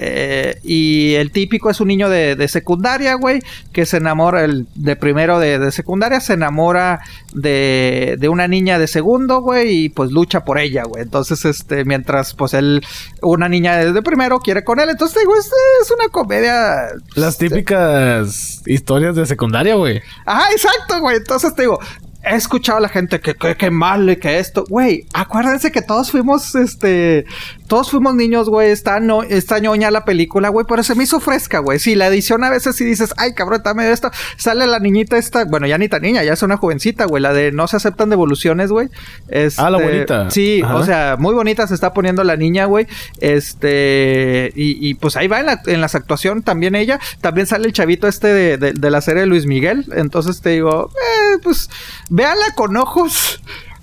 eh, y el típico es un niño de, de secundaria, güey, que se enamora, el de primero de, de secundaria, se enamora de, de una niña de segundo, güey, y pues lucha por ella, güey. Entonces, este, mientras, pues él, una niña de, de primero quiere con él. Entonces, digo, es, es una comedia. Las típicas historias de secundaria, güey. Ajá, exacto, güey. Entonces te digo, he escuchado a la gente que, que, que mal y que esto. Güey, acuérdense que todos fuimos, este, todos fuimos niños, güey. Está, no, está ñoña la película, güey, pero se me hizo fresca, güey. Sí, la edición a veces sí dices, ay, cabrón, dame esto. Sale la niñita esta, bueno, ya ni tan niña, ya es una jovencita, güey. La de no se aceptan devoluciones, güey. Ah, la Este, bonita. Sí, Ajá. o sea, muy bonita se está poniendo la niña, güey. Este, y, y, pues ahí va en, la, en las actuaciones también ella. También sale el chavito este de, de- de la serie de Luis Miguel. Entonces te digo, eh, pues véanla con ojos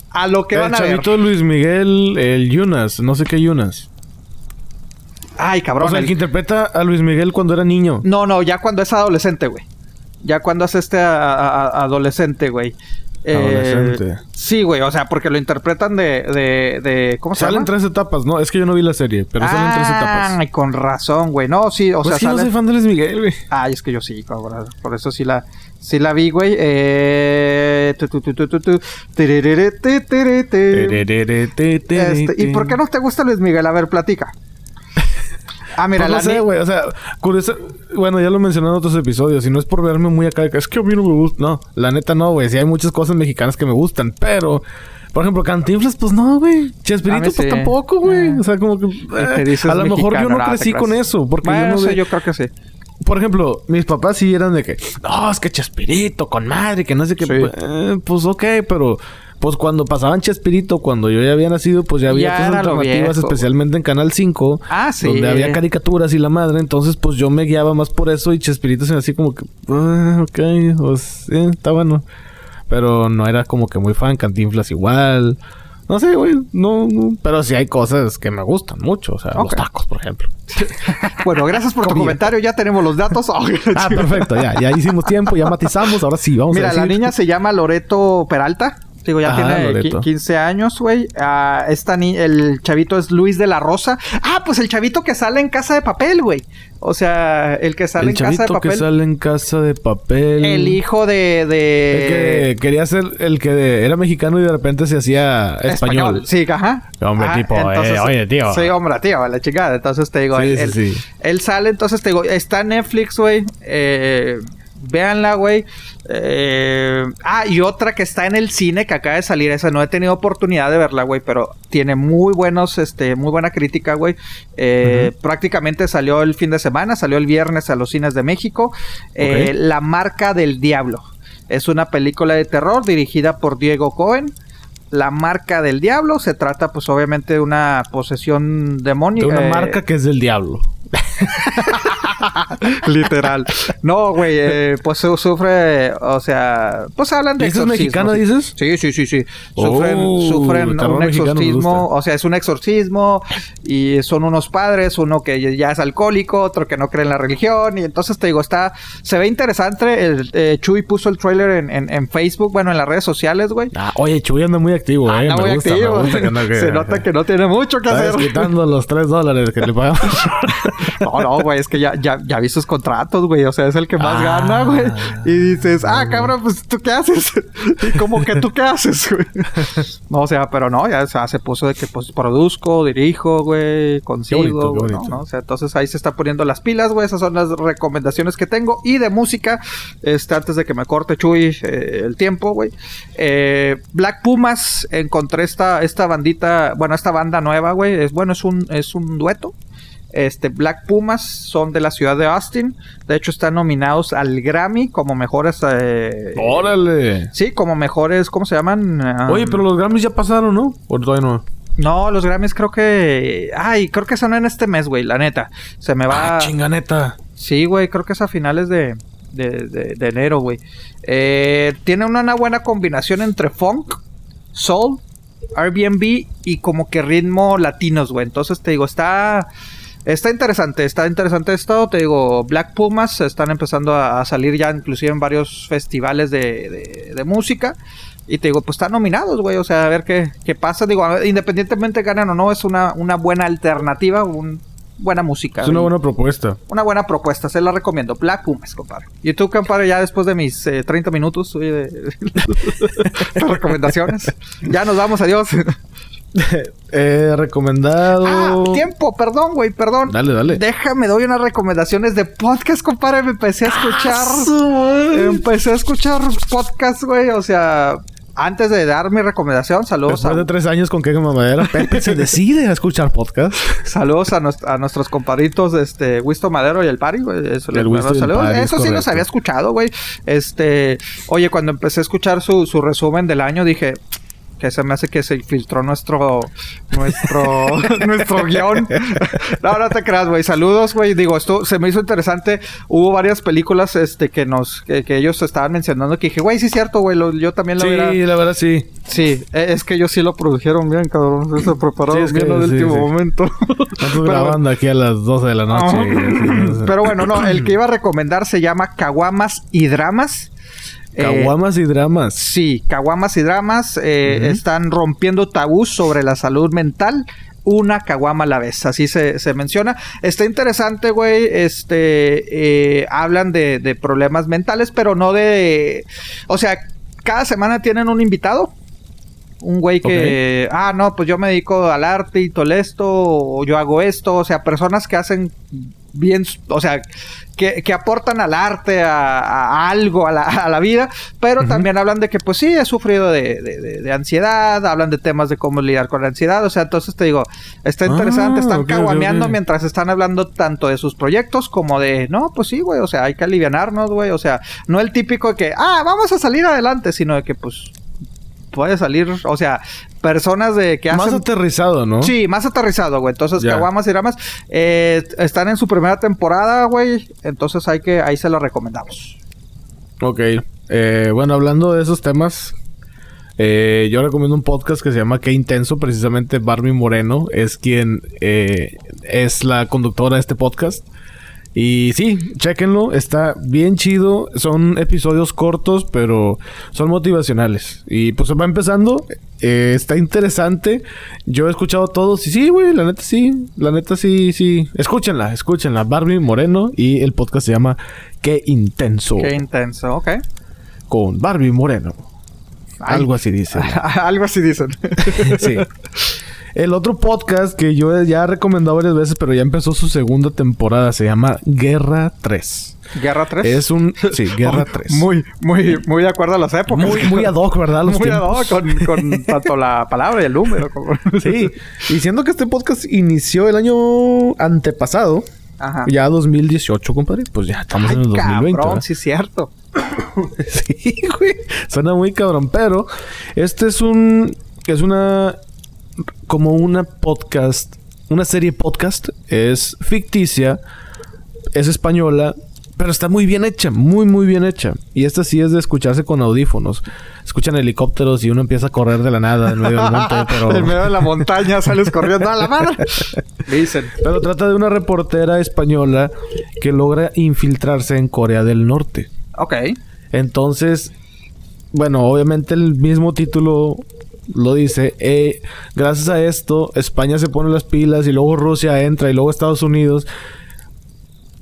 a lo que el van a ver. chavito Luis Miguel, el Yunas, no sé qué Yunas. Ay, cabrón. o sea, el el- que interpreta a Luis Miguel cuando era niño. No, no, ya cuando es adolescente, güey. Ya cuando es este a- a- a- adolescente, güey. Eh, Adolescente. sí, güey, o sea, porque lo interpretan de, de, de ¿cómo se Salen llama? tres etapas, ¿no? Es que yo no vi la serie, pero salen tres etapas. Ay, con razón, güey. No, sí, o Pues sea, es que yo no soy fan de Luis Miguel, güey. Ay, es que yo sí, cabrón. Por eso sí la, sí la vi, güey. Eh, Este, ¿Y por qué no te gusta Luis Miguel? A ver, platica. Ah, mira, Pues no la sé, güey. O sea, curioso. Bueno, ya lo mencioné en otros episodios. Y no es por verme muy acá. Es que a mí no me gusta. No, la neta no, güey. Sí hay muchas cosas mexicanas que me gustan. Pero, por ejemplo, Cantinflas, pues no, güey. Chespirito, pues sí. tampoco, güey. Eh. O sea, como que. Eh, a lo mejor yo no crecí con eso. Porque Bueno, yo no. ve- yo creo que sí. Por ejemplo, mis papás sí eran de que. No, es que Chespirito, con madre, que no sé qué. Sí. Eh, pues ok, pero. Pues cuando pasaban Chespirito, cuando yo ya había nacido, pues ya había Ya otras alternativas, especialmente en Canal 5. Ah, sí. Donde había caricaturas y la madre. Entonces, pues yo me guiaba más por eso y Chespirito se me hacía como que... Ah, ok, pues sí, está bueno. Pero no era como que muy fan. Cantinflas igual. No sé, güey. No, no. Pero sí hay cosas que me gustan mucho. O sea, los tacos, por ejemplo. Bueno, gracias por tu comentario. Ya tenemos los datos. Ah, perfecto. Ya, ya hicimos tiempo. Ya matizamos. Ahora sí, vamos Mira, a decir... la niña se llama Loreto Peralta. Digo, ya Ah, tiene Loreto. qui- 15 años, güey. Ah, esta ni el chavito es Luis de la Rosa. Ah, pues el chavito que sale en Casa de Papel, güey. O sea, el que sale El en Casa de chavito que Papel. sale en casa de papel. El hijo de... El de... que quería ser el que era mexicano y de repente se hacía español. Sí, ajá. Hombre, Ajá, tipo, eh, oye, tío. Sí, hombre, tío, la chingada. Entonces te digo, Sí, él, sí, él- sí. él sale, entonces te digo, está en Netflix, güey. Eh, véanla, güey. Eh, ah, y otra que está en el cine que acaba de salir, esa no he tenido oportunidad de verla, güey, pero tiene muy buenos, este, muy buena crítica, güey. Eh, Prácticamente salió el fin de semana, salió el viernes a los cines de México. Eh. La marca del diablo. Es una película de terror dirigida por Diego Cohen. La marca del diablo se trata, pues, obviamente de una posesión De demoníaca. una eh, marca que es del diablo. Literal. No, güey, eh, pues su- sufre, o sea, pues hablan de ¿Y ese es exorcismo. mexicano, sí. dices? Sí, sí, sí, sí. Sufren, Oh, sufren un exorcismo, o sea, es un exorcismo y son unos padres, uno que ya es alcohólico, otro que no cree en la religión y entonces te digo, está, se ve interesante. El, eh, Chuy puso el trailer en, en- en Facebook, bueno, en las redes sociales, güey. Ah, oye, Chuy anda muy activo, eh. Anda me muy gusta, activo. me gusta que anda que- Se nota que no tiene mucho que hacer. quitando los tres dólares que le pagamos. No, no, güey, es que ya, ya, ya vi sus contratos, güey. O sea, es el que más Ah. gana, güey. Y dices, ah, cabrón, pues tú qué haces. y como que tú qué haces, güey. No, o sea, pero no, ya o sea, se puso de que pues produzco, dirijo, güey, consigo, güey. ¿no? O sea, entonces ahí se está poniendo las pilas, güey. Esas son las recomendaciones que tengo. Y de música, este, antes de que me corte Chuy eh, el tiempo, güey. Eh, Black Pumas, encontré esta, esta bandita, bueno, esta banda nueva, güey. Es bueno, es un, es un dueto. Este, Black Pumas son de la ciudad de Austin. De hecho, están nominados al Grammy como mejores. eh, Órale. Sí, como mejores, ¿cómo se llaman? Ah, Oye, pero los Grammys ya pasaron, ¿no? ¿O todavía no? No, los Grammys creo que. Ay, creo que son en este mes, güey, la neta. Se me va. Ah, chinganeta. Sí, güey, creo que es a finales de, de, de- de enero, güey. Eh, tiene una, una buena combinación entre funk, soul, Airbnb y como que ritmo latinos, güey. Entonces te digo, está. Está interesante, está interesante esto. Te digo, Black Pumas están empezando a, a salir ya inclusive en varios festivales de, de- de música. Y te digo, pues están nominados, güey. O sea, a ver qué, qué pasa. Digo, ver, independientemente ganan o no, es una, una buena alternativa, un, buena música. Es una buena propuesta. una buena propuesta, se la recomiendo. Black Pumas, compadre. Y tú, compadre, ya después de mis eh, 30 minutos oye, de, de recomendaciones, ya nos vamos, adiós. Eh, recomendado. Ah, tiempo, perdón, güey, perdón. Dale, dale. Déjame, doy unas recomendaciones de podcast, compadre. Me empecé a Ah, escuchar. empecé a escuchar podcast, güey. O sea, antes de dar mi recomendación, saludos Después a, de tres años con qué mamadera, Pepe se decide a escuchar podcast. Saludos a, nues- a nuestros compadritos, este, Wisto Madero y el Pari, güey. Eso, El saludos. Pari, Eso sí los había escuchado, güey. Este, oye, cuando empecé a escuchar su, su resumen del año, dije que se me hace que se filtró nuestro, nuestro, nuestro guion. No, no te creas, güey. Saludos, güey. Digo, esto se me hizo interesante. Hubo varias películas, este, que nos, que, que ellos estaban mencionando que dije, güey, sí es cierto, güey. Yo también lo Sí, hubiera... la verdad sí. Sí, eh, es que ellos sí lo produjeron bien, cabrón. Se prepararon Sí, es que bien sí, último sí. momento. Pero- grabando aquí a las 12 de la noche. No. Pero bueno, no, el que iba a recomendar se llama Caguamas y Dramas. Eh, Caguamas y dramas. sí, Caguamas y Dramas eh, están rompiendo tabús sobre la salud mental. Una caguama a la vez, así se, se menciona. Está interesante, güey. Este, eh, hablan de, de problemas mentales, pero no de. O sea, cada semana tienen un invitado. Un güey que, ah, no, pues yo me dedico al arte y todo esto, o yo hago esto, o sea, personas que hacen bien, o sea, que, que aportan al arte, a, a algo, a la, a la, vida, pero también hablan de que, pues sí, he sufrido de, de, de, ansiedad, hablan de temas de cómo lidiar con la ansiedad, o sea, entonces te digo, está interesante, Ah, están ok, caguameando mientras están hablando tanto de sus proyectos como de, no, pues sí, güey, o sea, hay que alivianarnos, güey, o sea, no el típico de que, ah, vamos a salir adelante, sino de que, pues, puede salir, o sea, personas de que Más hacen... aterrizado, ¿no? Sí, más aterrizado, güey. Entonces. Caguamas y Ramas eh, están en su primera temporada, güey. Entonces, hay que, ahí se lo recomendamos. Ok. Eh, bueno, hablando de esos temas, eh, yo recomiendo un podcast que se llama Qué Intenso. Precisamente Barbie Moreno es quien eh, es la conductora de este podcast. Y sí, chéquenlo, está bien chido. Son episodios cortos, pero son motivacionales. Y pues va empezando, eh, está interesante. Yo he escuchado todos y sí, güey, la neta sí, la neta sí, sí. Escúchenla, escúchenla. Barbie Moreno y el podcast se llama Qué Intenso Qué intenso, ok. con Barbie Moreno. Ay. Algo así dice. Algo así dicen. sí. El otro podcast que yo ya he recomendado varias veces, pero ya empezó su segunda temporada, se llama Guerra 3. Guerra 3. Es un... Sí, Guerra 3. Muy, muy, muy de acuerdo a las épocas. muy, muy ad hoc, ¿verdad? Los Muy ad tiempos. hoc con, con tanto la palabra y el número. como- Sí. Y siendo que este podcast inició el año antepasado, Ajá. ya 2018, compadre, pues ya estamos Ay, en el 2020. cabrón, ¿verdad? sí es cierto. Sí, güey. Suena muy cabrón. Pero este es un. Es una. Como una podcast. Una serie podcast. Es ficticia. Es española. Pero está muy bien hecha. Muy, muy bien hecha. Y esta sí es de escucharse con audífonos. Escuchan helicópteros y uno empieza a correr de la nada en medio del monte. Pero. En medio de la montaña sales corriendo a la mano. Dicen. Pero trata de una reportera española que logra infiltrarse en Corea del Norte. Ok. Entonces, bueno, obviamente el mismo título lo dice. eh, gracias a esto, España se pone las pilas y luego Rusia entra y luego Estados Unidos.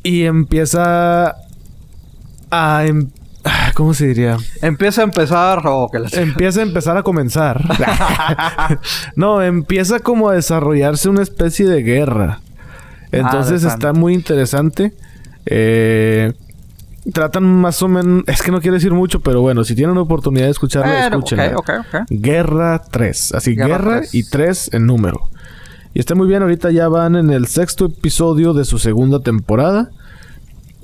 Y empieza a... em- ah, ¿Cómo se diría? Empieza a empezar o que Empieza a empezar a comenzar. no, empieza como a desarrollarse una especie de guerra. Entonces de está muy interesante. Eh, tratan más o menos... Es que no quiero decir mucho, pero bueno, si tienen la oportunidad de escucharla, Bueno, escúchenla. ok, ok, ok. Guerra 3. Así, Guerra Guerra, 3. y 3 en número. Y está muy bien. Ahorita ya van en el sexto episodio de su segunda temporada.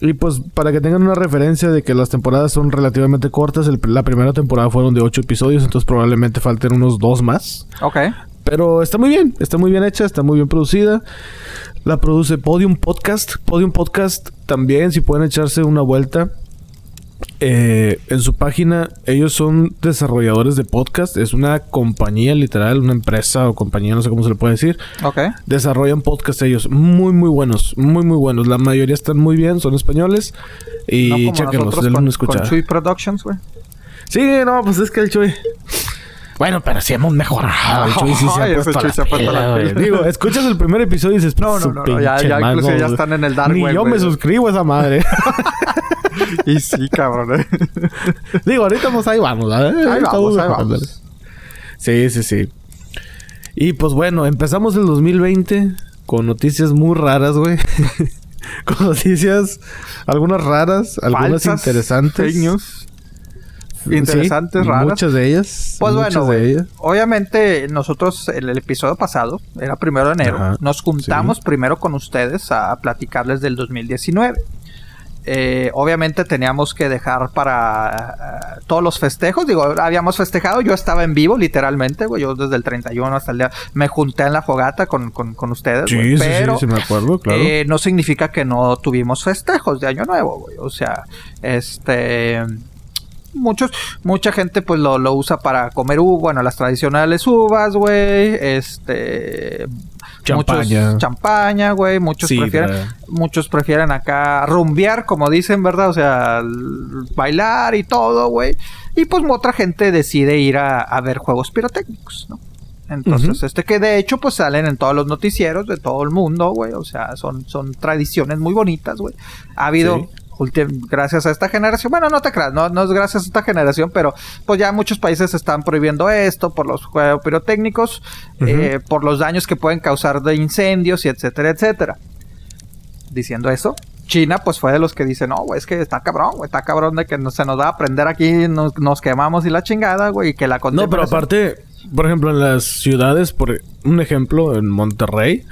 Y pues para que tengan una referencia de que las temporadas son relativamente cortas, el- la primera temporada fueron de 8 episodios, entonces probablemente falten unos dos más. Ok. Pero está muy bien, está muy bien hecha, está muy bien producida. La produce Podium Podcast. Podium Podcast también, si pueden echarse una vuelta. Eh, en su página, ellos son desarrolladores de podcast. Es una compañía literal, una empresa o compañía, no sé cómo se le puede decir. Ok. Desarrollan podcast ellos muy, muy buenos. Muy, muy buenos. La mayoría están muy bien, son españoles. Y No como chequenlos, nosotros denle con, una escuchada. con Chuy Productions, güey. Sí, no, pues es que el Chuy. Bueno, pero sí hemos mejorado. El Chuy sí se Ay, ha puesto la se ha puesto pila, la güey. pila. Digo, escuchas el primer episodio y dices, No, no, "Su no, no, ya- ya incluso ya están en el dark Ni web, yo me suscribo a esa madre. Y sí, cabrón. eh. Digo, ahorita pues ahí vamos, ¿verdad? Ahí Estamos vamos, ahí vamos. Sí, sí, sí. Y pues bueno, empezamos el 2020 con noticias muy raras, güey. con noticias, algunas raras, algunas Falsas, interesantes. Fake news. Sí, Interesantes, raras. Muchas de ellas. Pues bueno, de ellas. Obviamente, nosotros, en el episodio pasado, era primero de enero, Ajá, nos juntamos primero con ustedes a platicarles del 2019. Eh, obviamente teníamos que dejar para eh, todos los festejos. Digo, habíamos festejado. Yo estaba en vivo, literalmente, güey. Yo desde el 31 hasta el día me junté en la fogata con, con, con ustedes, Sí, sí, sí, sí, me acuerdo, claro. eh, no significa que no tuvimos festejos de Año Nuevo, güey. O sea, este. Muchos, mucha gente pues lo, lo usa para comer uvas, bueno, las tradicionales uvas, güey. Este. Champaña. Muchos champaña, güey. Muchos prefieren. Muchos prefieren acá rumbear, como dicen, ¿verdad? O sea, bailar y todo, güey. Y pues otra gente decide ir a, a ver juegos pirotécnicos, ¿no? Entonces, este que de hecho, pues salen en todos los noticieros de todo el mundo, güey. O sea, son, son tradiciones muy bonitas, güey. Ha habido, Sí. Gracias a esta generación, bueno, no te creas, no, no es gracias a esta generación, pero pues ya muchos países están prohibiendo esto por los juegos pirotécnicos, eh, por los daños que pueden causar de incendios y etcétera, etcétera. Diciendo eso, China pues fue de los que dicen, no, güey, es que está cabrón, güey, está cabrón de que no, se nos da a prender aquí, nos, nos quemamos y la chingada, güey, y que la No, pero aparte, por ejemplo, en las ciudades, por un ejemplo, en Monterrey,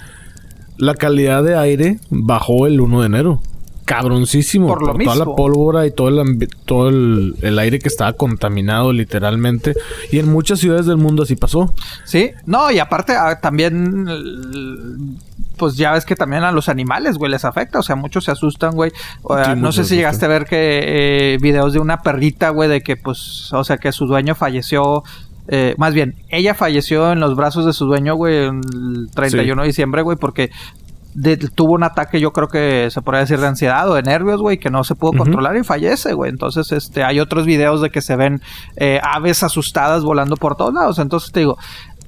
la calidad de aire bajó el 1 de enero cabroncísimo por, lo toda la pólvora y todo el todo el, aire que estaba contaminado literalmente. Y en muchas ciudades del mundo así pasó. Sí no y aparte ah, también pues ya ves que también a los animales güey les afecta o sea muchos se asustan güey. No sé si llegaste a ver que eh, videos de una perrita güey de que pues o sea que su dueño falleció eh, más bien, ella falleció en los brazos de su dueño, güey, el 31 de diciembre, güey, porque tuvo un ataque, yo creo que se podría decir de ansiedad o de nervios, güey, que no se pudo controlar y fallece, güey. Entonces, este, hay otros videos de que se ven eh, aves asustadas volando por todos lados. Entonces, te digo,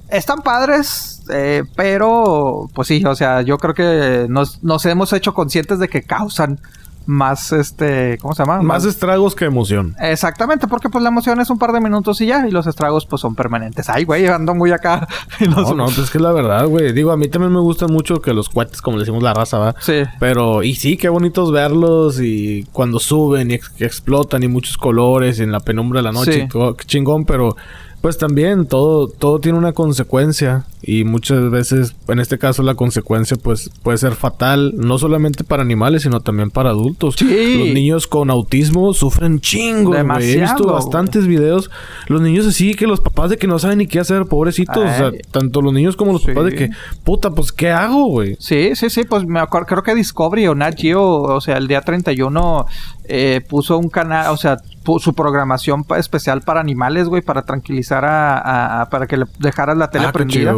están padres, eh, pero, pues sí, o sea, yo creo que nos, nos hemos hecho conscientes de que causan más este, ¿cómo se llama? Más, estragos que emoción. Exactamente, porque pues la emoción es un par de minutos y ya, y los estragos pues son permanentes. Ay, güey, ando muy acá. no, no, pues es que la verdad, güey. Digo, a mí también me gustan mucho que los cohetes, como decimos la raza, ¿va? Sí. Pero, y sí, qué bonitos verlos y cuando suben y explotan y muchos colores y en la penumbra de la noche, qué chingón, pero pues también todo, todo tiene una consecuencia y muchas veces, en este caso, la consecuencia pues puede ser fatal, no solamente para animales, sino también para adultos. Los niños con autismo sufren chingo. He visto bastantes videos. Los niños así que los papás de que no saben ni qué hacer, pobrecitos. O sea, tanto los niños como los papás de que, puta, pues, ¿qué hago, güey? Sí, sí, sí. Pues me acuerdo, creo que Discovery o Nat Geo, o sea, el día 31 eh, puso un canal, o sea, su programación especial para animales, güey, para tranquilizar a, para que le dejaras la tele ah, prendida.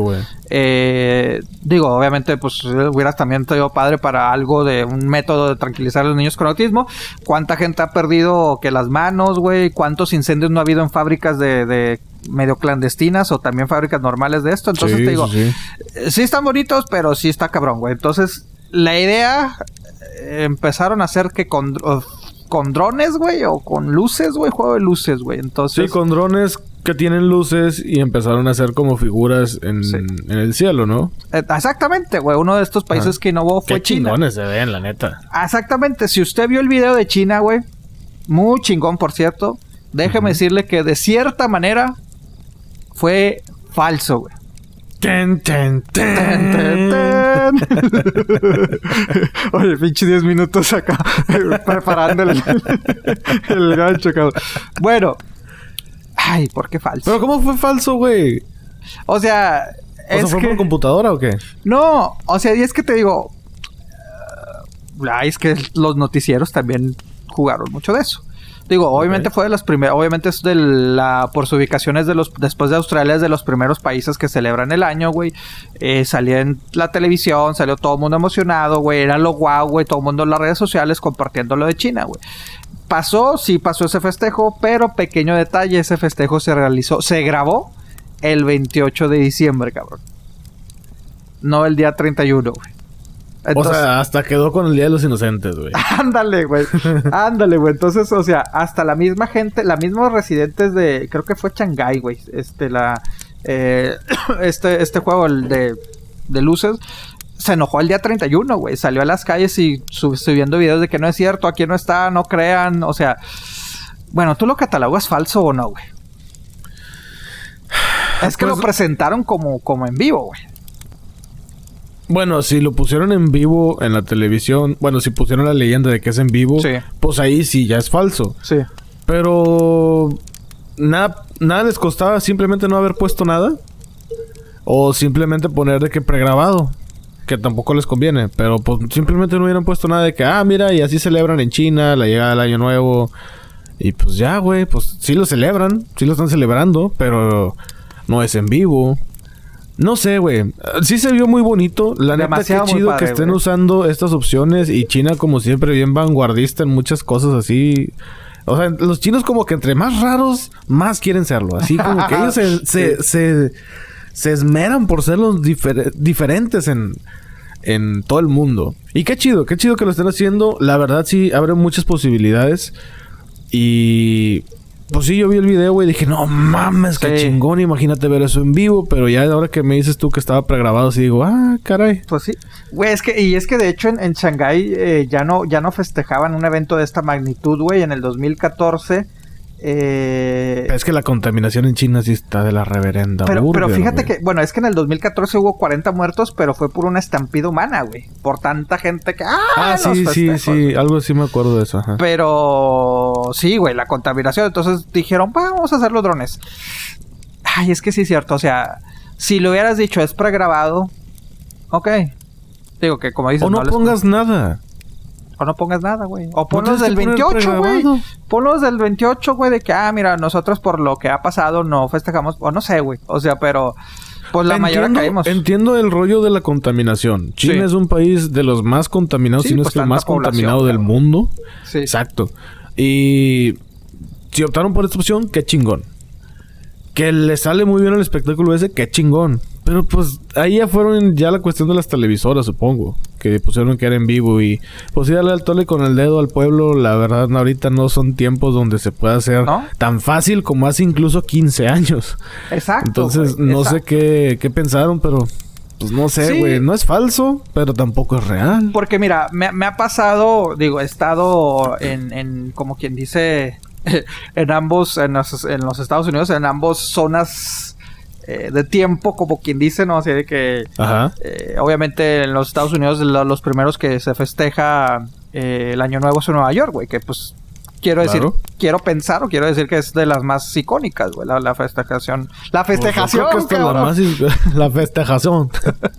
eh, digo, obviamente, pues hubieras también tenido padre para algo de un método de tranquilizar a los niños con autismo. ¿Cuánta gente ha perdido que las manos, güey? ¿Cuántos incendios no ha habido en fábricas de, medio clandestinas o también fábricas normales de esto? Entonces te digo, sí, sí están bonitos, pero sí está cabrón, güey. Entonces, la idea eh, empezaron a hacer que con con drones, güey, o con luces, güey, juego de luces, güey. Entonces. Sí, con drones que tienen luces y empezaron a hacer como figuras en, el cielo, ¿no? Eh, exactamente, güey. Uno de estos países que innovó fue Qué chingones se ven, la neta. Exactamente. Si usted vio el video de China, güey, muy chingón, por cierto. Déjeme decirle que de cierta manera fue falso, güey. Ten, ten, ten. Oye, pinche 10 minutos acá preparándole el, gancho, cabrón. Bueno. Ay, ¿por qué falso? ¿Pero cómo fue falso, güey? O sea... ¿O es fue por computadora o qué? No, o sea, y es que te digo... ay, es que los noticieros también jugaron mucho de eso. Digo, obviamente fue de los primeros, obviamente es de la, por su ubicación es de los, después de Australia es de los primeros países que celebran el año, güey. Eh, salía en la televisión, salió todo el mundo emocionado, güey, era lo guau, güey, todo el mundo en las redes sociales compartiendo lo de China, güey. Pasó, sí pasó ese festejo, pero pequeño detalle, ese festejo se realizó, se grabó el 28 de diciembre, cabrón. No el día 31, güey o sea, hasta quedó con el Día de los Inocentes, güey. Ándale, güey. Ándale, güey. Entonces, o sea, hasta la misma gente, la misma residentes de, creo que fue Shanghai, güey. Este, la, eh, este, este juego el de, de luces, se enojó el día 31, güey. Salió a las calles y subiendo videos de que no es cierto, aquí no está, no crean. O sea, bueno, ¿tú lo catalogas falso o no, güey? Es que lo pues presentaron como, como en vivo, güey. Bueno, si lo pusieron en vivo en la televisión, bueno, si pusieron la leyenda de que es en vivo, pues ahí sí ya es falso. Sí. Pero nada, nada les costaba simplemente no haber puesto nada. O simplemente poner de que pregrabado. Que tampoco les conviene. Pero pues simplemente no hubieran puesto nada de que, ah, mira, y así celebran en China la llegada del año nuevo. Y pues ya, güey, pues sí lo celebran, sí lo están celebrando, pero no es en vivo. No sé, güey. Sí se vio muy bonito. La neta, qué chido que estén usando estas opciones. Y China, como siempre, bien vanguardista en muchas cosas así. O sea, los chinos como que entre más raros, más quieren serlo. Así como que ellos se, se, se, esmeran por ser los diferentes en, en todo el mundo. Y qué chido, qué chido que lo estén haciendo. La verdad sí abre muchas posibilidades. Y pues sí, yo vi el video, güey, y dije, no mames, qué chingón, imagínate ver eso en vivo, pero ya ahora que me dices tú que estaba pregrabado, sí digo, ah, caray. Pues sí. Güey, es que, y es que de hecho en, en Shanghái eh, ya, no, ya no festejaban un evento de esta magnitud, güey, en el 2014 eh, es que la contaminación en China sí está de la reverenda. Pero, pero fíjate que, bueno, es que en el 2014 hubo 40 muertos, pero fue por una estampida humana, güey. Por tanta gente que. ¡Ah! ah sí, sí, sí. Algo así me acuerdo de eso. Pero sí, güey, la contaminación. Entonces dijeron, vamos a hacer los drones. Ay, es que sí es cierto. O sea, si lo hubieras dicho es pregrabado, ok. Digo que como dices. O no, pongas nada. O no pongas nada, güey. O ponlos del 28, güey. Ponlos del 28, güey, de que, ah, mira, nosotros por lo que ha pasado no festejamos. O no sé, güey. O sea, pero. Pues la mayoría caímos. Entiendo el rollo de la contaminación. China es un país de los más contaminados, si no es pues el más contaminado del mundo. Sí. Exacto. Y si optaron por esta opción, qué chingón. Que le sale muy bien el espectáculo ese, qué chingón. Pero pues ahí ya fueron ya la cuestión de las televisoras, supongo. Que pusieron que era en vivo y pues darle al tole con el dedo al pueblo, la verdad ahorita no son tiempos donde se pueda hacer tan fácil como hace incluso 15 años. Exacto. Entonces no sé qué, qué pensaron, pero pues no sé, güey. No es falso, pero tampoco es real. Porque mira, me, me ha pasado, digo, he estado en, en como quien dice, en ambos, en los, en los Estados Unidos, en ambos zonas eh, de tiempo, como quien dice, ¿no? Así de que, eh, obviamente en los Estados Unidos los primeros que se festeja eh, el Año Nuevo es en Nueva York, güey, que pues quiero decir, quiero pensar o quiero decir que es de las más icónicas, güey, la, festejación. La pues festejación, la, festejación.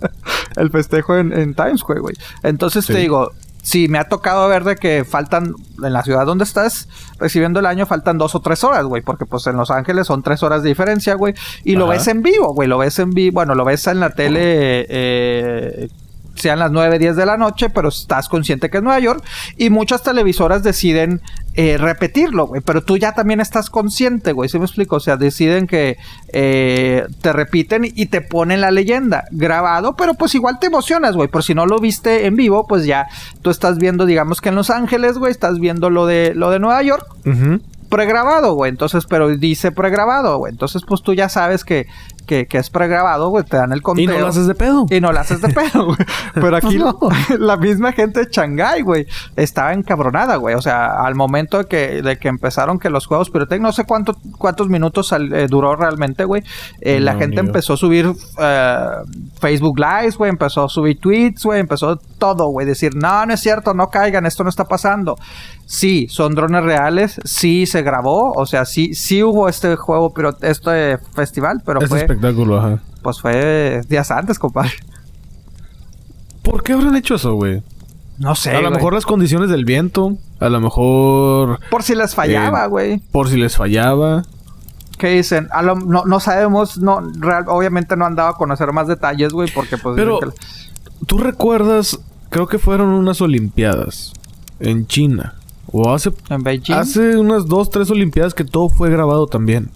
el festejo en, en Times Square, güey. Entonces te digo, sí, me ha tocado ver de que faltan, en la ciudad donde estás recibiendo el año, faltan dos o tres horas, güey, porque pues en Los Ángeles son tres horas de diferencia, güey, y lo ves en vivo, güey, lo ves en vivo, bueno, lo ves en la tele eh, sean las 9, 10 de la noche, pero estás consciente que es Nueva York. Y muchas televisoras deciden eh, repetirlo, güey. Pero tú ya también estás consciente, güey. ¿Sí me explico? O sea, deciden que eh, te repiten y te ponen la leyenda grabado, pero pues igual te emocionas, güey. Por si no lo viste en vivo, pues ya tú estás viendo, digamos que en Los Ángeles, güey, estás viendo lo de, lo de Nueva York pregrabado, güey. Entonces, pero dice pregrabado, güey. Entonces, pues tú ya sabes que, que, que es pregrabado, güey. Te dan el conteo. Y no lo haces de pedo. Y no lo haces de pedo, güey. Pero aquí la misma gente de Shanghái, güey, estaba encabronada, güey. O sea, al momento de que, de que empezaron que los juegos pirotecnia, no sé cuánto, cuántos minutos eh, duró realmente, güey. Eh, la gente empezó a subir eh, Facebook Lives, güey. Empezó a subir tweets, güey. Empezó todo, güey. Decir, no, no es cierto, no caigan, esto no está pasando. Sí, son drones reales, sí se grabó, o sea, sí, sí hubo este juego, pero este festival, pero este espectáculo, ajá. Pues fue días antes, compadre. ¿Por qué habrán hecho eso, güey? No sé. A lo mejor las condiciones del viento, a lo mejor. Por si les fallaba, eh, güey. por si les fallaba. ¿Qué dicen? no, no sabemos, no, real, obviamente no han dado a conocer más detalles, güey, porque pues. Pero, ¿tú recuerdas? Creo que fueron unas Olimpiadas en China. O hace... ¿En Beijing? Hace unas dos, tres Olimpiadas que todo fue grabado también.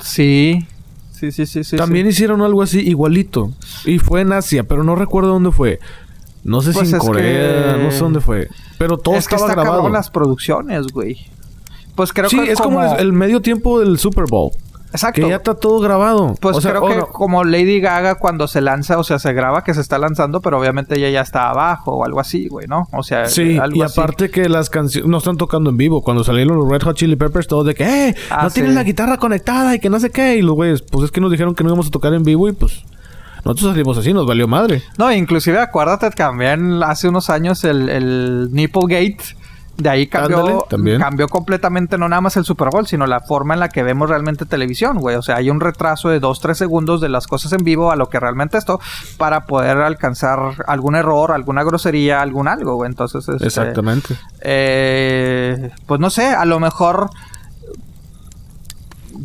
Sí. Sí, sí, sí, sí. También hicieron algo así igualito. Y fue en Asia, pero no recuerdo dónde fue. No sé si pues en Corea, no sé dónde fue. Pero todo es que está grabado. las producciones, güey. Pues creo que es como... como el medio tiempo del Super Bowl. Exacto. Que ya está todo grabado. Pues creo que como Lady Gaga cuando se lanza, o sea, se graba que se está lanzando, pero obviamente ella ya está abajo o algo así, güey, ¿no? O sea, sí, y aparte que las canciones no están tocando en vivo. Cuando salieron los Red Hot Chili Peppers, todos de que, ¡eh! Ah, no tienen la guitarra conectada y que no sé qué. Y los güeyes, pues es que nos dijeron que no íbamos a tocar en vivo y pues. Nosotros salimos así, nos valió madre. No, inclusive acuérdate también hace unos años el, el Nipplegate de ahí cambió, cambió completamente no nada más el Super Bowl, sino la forma en la que vemos realmente televisión, güey. O sea, hay un retraso de 2-3 segundos de las cosas en vivo a lo que realmente esto para poder alcanzar algún error, alguna grosería, algún algo, güey. Entonces, este, Exactamente. Eh, pues no sé, a lo mejor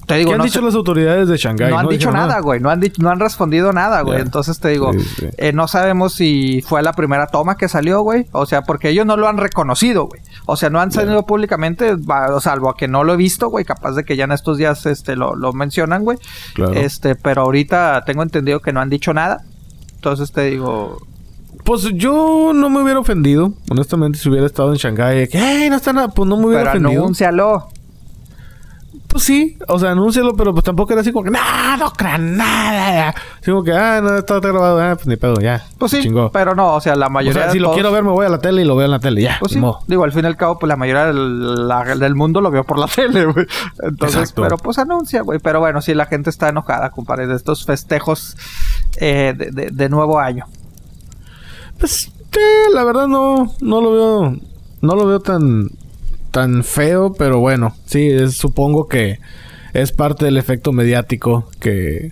te digo, ¿Qué han dicho las autoridades de Shanghái? No han dicho nada, güey. No han, no han respondido nada, güey. Entonces te digo, eh, no sabemos si fue la primera toma que salió, güey. O sea, porque ellos no lo han reconocido, güey. O sea, no han salido públicamente, salvo a que no lo he visto, güey. Capaz de que ya en estos días este, lo, lo mencionan, güey. Este, pero ahorita tengo entendido que no han dicho nada. Entonces te digo, Pues yo no me hubiera ofendido. Honestamente, si hubiera estado en Shanghái, que, ¡ay, no está nada! Pues no me hubiera Pero ofendido. anúncialo. Pues sí, o sea, anúncialo, pero pues tampoco era así como que, ¡no, no crean nada! Así como que, ¡ah, no, está grabado! Ah, pues ni pedo, ya. Pues sí, Chingó. pero no, o sea, la O mayoría sea, si lo quiero ver, me voy a la tele y lo veo en la tele, ya. Pues sí, modo. digo, al fin y al cabo, pues la mayoría del, la- del mundo lo vio por la tele, güey. Entonces, Exacto. pero pues anuncia, güey. Pero bueno, sí, la gente está enojada, compadre, de estos festejos eh, de, de- de nuevo año. Pues, eh, la verdad no, no lo veo, no lo veo tan, tan feo, pero bueno, sí, supongo que es parte del efecto mediático que,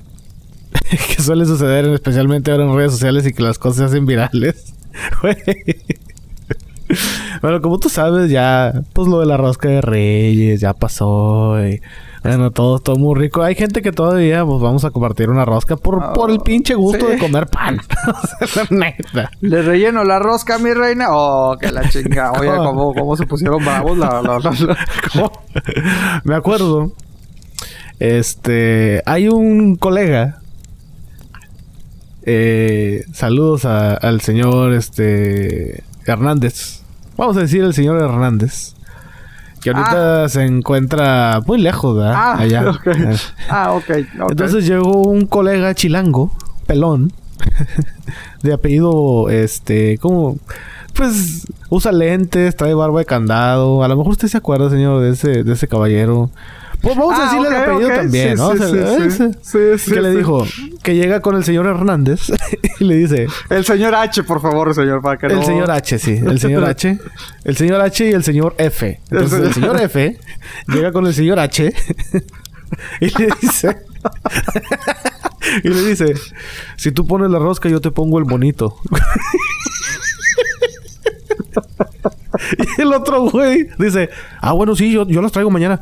suele suceder, especialmente ahora en redes sociales y que las cosas se hacen virales. Bueno, como tú sabes, ya, pues lo de la rosca de reyes ya pasó. Bueno, todo, todo muy rico. Hay gente que todavía, pues vamos a compartir una rosca por, Oh, por el pinche gusto sí. de comer pan. Neta. Le relleno la rosca, mi reina. Oh, que la chinga. Oye, ¿Cómo? cómo, cómo se pusieron bravos la, la- la- la- ¿Cómo? Me acuerdo. Este. Hay un colega. eh, saludos a- al señor este Hernández. Vamos a decir el señor Hernández. Que ahorita se encuentra muy lejos, ¿verdad? Ah, Allá. Eh, Ah, ok. ok. Entonces llegó un colega chilango, pelón, de apellido, este, ¿cómo? Pues usa lentes, trae barba de candado. A lo mejor usted se acuerda, señor, de ese, de ese caballero. Pues vamos a Ah, decirle el apellido también, Sí, ¿no? sí, O sea, sí, ese. que le dijo que llega con el señor Hernández y le dice, El señor H, por favor, señor, para que el no... señor H, sí, el señor H, el señor H y el señor F. Entonces el señor F llega con el señor H y le dice y le dice, si tú pones la rosca yo te pongo el bonito. y el otro güey dice, ah bueno sí, yo, yo las traigo mañana.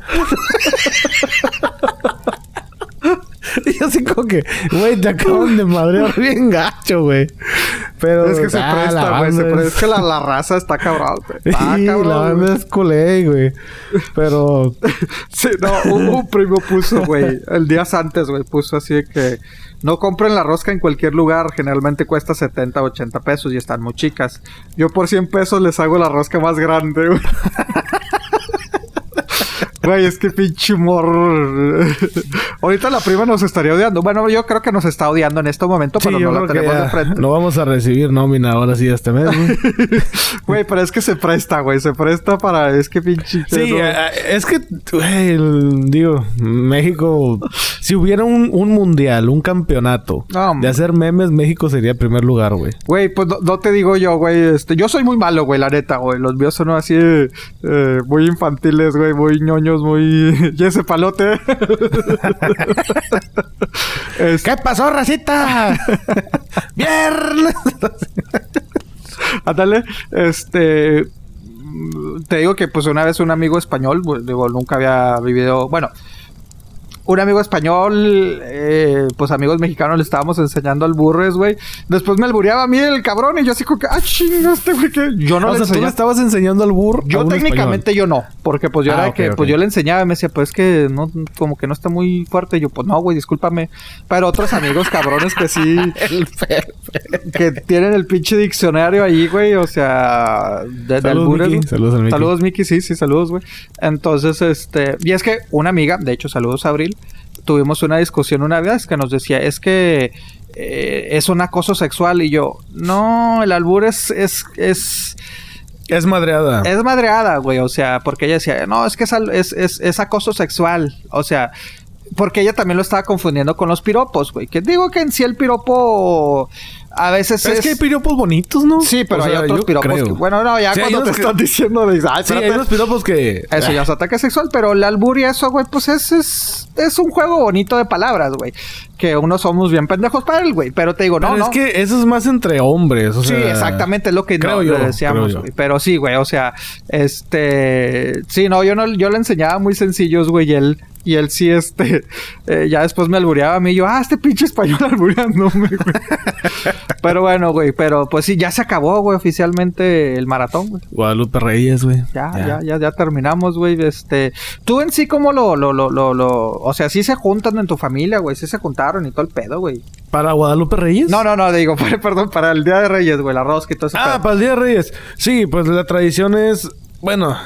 Y así como que, güey, te acaban de madrear bien gacho, güey. Pero. Es que se ah, la presta, güey. Se banda presta. es- que la, la raza está cabrón, güey. Está Sí, la cabrón, banda güey. es culé, güey. Pero. Sí, no, un, un primo puso, güey, el días antes, güey, puso así de que no compren la rosca en cualquier lugar, generalmente cuesta 70, 80 pesos y están muy chicas. Yo por 100 pesos les hago la rosca más grande, güey. Güey, es que pinche humor. Ahorita la prima nos estaría odiando. Bueno, yo creo que nos está odiando en este momento, Sí, pero no la tenemos de frente. no vamos a recibir nómina ahora sí este mes, güey. Güey, pero es que se presta, güey. Se presta para. Es que pinche. Sí, no- eh, es que, güey, el- digo, México, si hubiera un, un mundial, un campeonato No, de hacer memes, México sería el primer lugar, güey. Güey, pues no, no te digo yo, güey. Este, yo soy muy malo, güey, la neta, güey. Los míos son así eh, muy infantiles, güey, muy ñoños, muy. y ese palote. Es- ¿Qué pasó, racita? Viernes. Ándale, este. Te digo que, pues, una vez un amigo español, digo, nunca había vivido. Bueno, un amigo español, eh, pues, amigos mexicanos le estábamos enseñando al burres, güey. Después me albureaba a mí el cabrón y yo así como que, ah, chinga, este güey que. Yo no o le sea, tú le estabas enseñando al burro. Yo técnicamente yo no, porque pues yo Ah, era ok, que, pues yo le enseñaba y me decía, pues es que no, como que no está muy fuerte. Y yo, pues no, güey, discúlpame. Pero otros amigos cabrones que sí, El que tienen el pinche diccionario ahí, güey, o sea, de, Saludos. Saludos al Miki. Saludos, Miki, sí, sí, saludos, güey. Entonces, este, y es que una amiga, de hecho, saludos a Abril, tuvimos una discusión una vez que nos decía, es que eh, es un acoso sexual. Y yo, no, el albur es, es, es, Es madreada. es madreada, güey. O sea, porque ella decía, no, es que es, es, es, es acoso sexual. O sea, porque ella también lo estaba confundiendo con los piropos, güey. Que digo que en sí el piropo a veces es, es... que hay piropos bonitos, ¿no? Sí, pero O hay otros piropos creo. que... Bueno, no, ya Sí, cuando te que- están diciendo de... Ay, Sí, hay unos piropos que... Eso ya es ataque sexual, pero el albur y eso, güey, pues es, es, es un juego bonito de palabras, güey. Que unos somos bien pendejos para él, güey. Pero te digo, no, Pero no. es que eso es más entre hombres, o Sí, sea... exactamente es lo que creo no, yo, le decíamos, creo yo. Pero sí, güey, o sea, este... Sí, no, yo no... Yo le enseñaba muy sencillos, güey, y él... Y él sí, este, eh, ya después me albureaba a mí. Y yo, ah, este pinche español albureándome, güey. pero bueno, güey, pero pues sí, ya se acabó, güey, oficialmente el maratón, güey. Guadalupe Reyes, güey. Ya, ya, ya, ya, terminamos, güey. Este, tú en sí, ¿cómo lo, lo, lo, lo, lo, o sea, sí se juntan en tu familia, güey, sí se juntaron y todo el pedo, güey. ¿Para Guadalupe Reyes? No, no, no, digo, perdón, para el Día de Reyes, güey, la rosca y todo eso. Ah, para el Día de Reyes. Sí, pues la tradición es, bueno,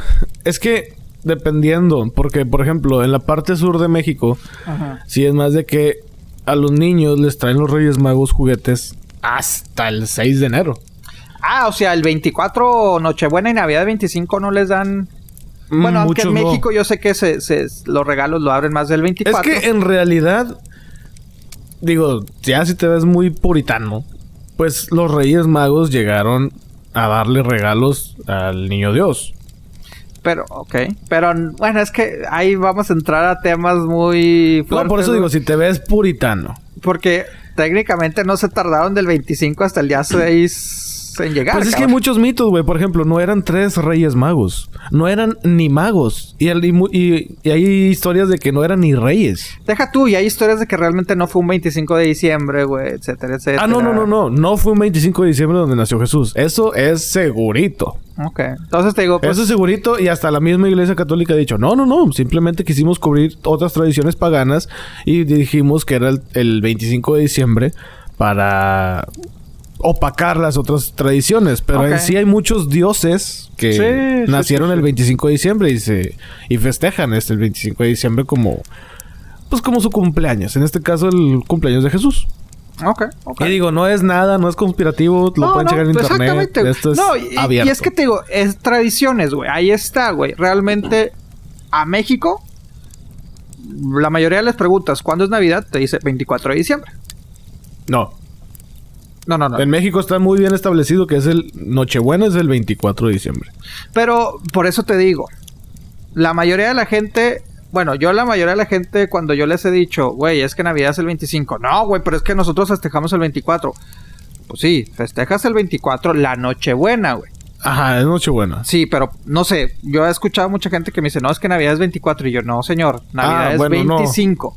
es que dependiendo, porque por ejemplo, en la parte sur de México, sí es más de que a los niños les traen los Reyes Magos juguetes hasta el 6 de enero. Ah, o sea, el 24 Nochebuena y Navidad 25 no les dan bueno, aunque en México yo sé que se, los regalos lo abren más del 24. Es que en realidad, digo, ya si te ves muy puritano, pues los Reyes Magos llegaron a darle regalos al Niño Dios. Pero, ok. Pero, bueno, es que ahí vamos a entrar a temas muy fuertes. No, por eso digo, si te ves puritano. Porque técnicamente no se tardaron del 25 hasta el día 6 en llegar. Pues es que hay muchos mitos, güey. Por ejemplo, no eran tres reyes magos. No eran ni magos. Y, y, hay historias de que no eran ni reyes. Deja tú, y hay historias de que realmente no fue un 25 de diciembre, güey, etcétera, etcétera. Ah, no, no, no, no. No fue un 25 de diciembre donde nació Jesús. Eso es segurito. Ok. Entonces te digo, pues... Eso es segurito y hasta la misma iglesia católica ha dicho, no, no, no, simplemente quisimos cubrir otras tradiciones paganas y dijimos que era el, el 25 de diciembre para opacar las otras tradiciones. Pero en sí hay muchos dioses que nacieron el 25 de diciembre y se y festejan este el 25 de diciembre como pues como su cumpleaños. En este caso el cumpleaños de Jesús. Ok, ok. Y digo, no es nada, no es conspirativo, lo pueden checar en internet. Esto es no, y, abierto. y es que te digo, es tradiciones, güey. Ahí está, güey. Realmente a México la mayoría de las preguntas, ¿cuándo es Navidad? Te dice 24 de diciembre. No, no, no, no. En México está muy bien establecido que es el Nochebuena es el 24 de diciembre. Pero por eso te digo, la mayoría de la gente, bueno, yo la mayoría de la gente cuando yo les he dicho, güey, es que Navidad es el 25. No, güey, pero es que nosotros festejamos el 24. Pues sí, festejas el 24 la Nochebuena, güey. Ajá, es Nochebuena. Sí, pero no sé, yo he escuchado mucha gente que me dice, no, es que Navidad es 24 y yo, no, señor, Navidad ah, es 25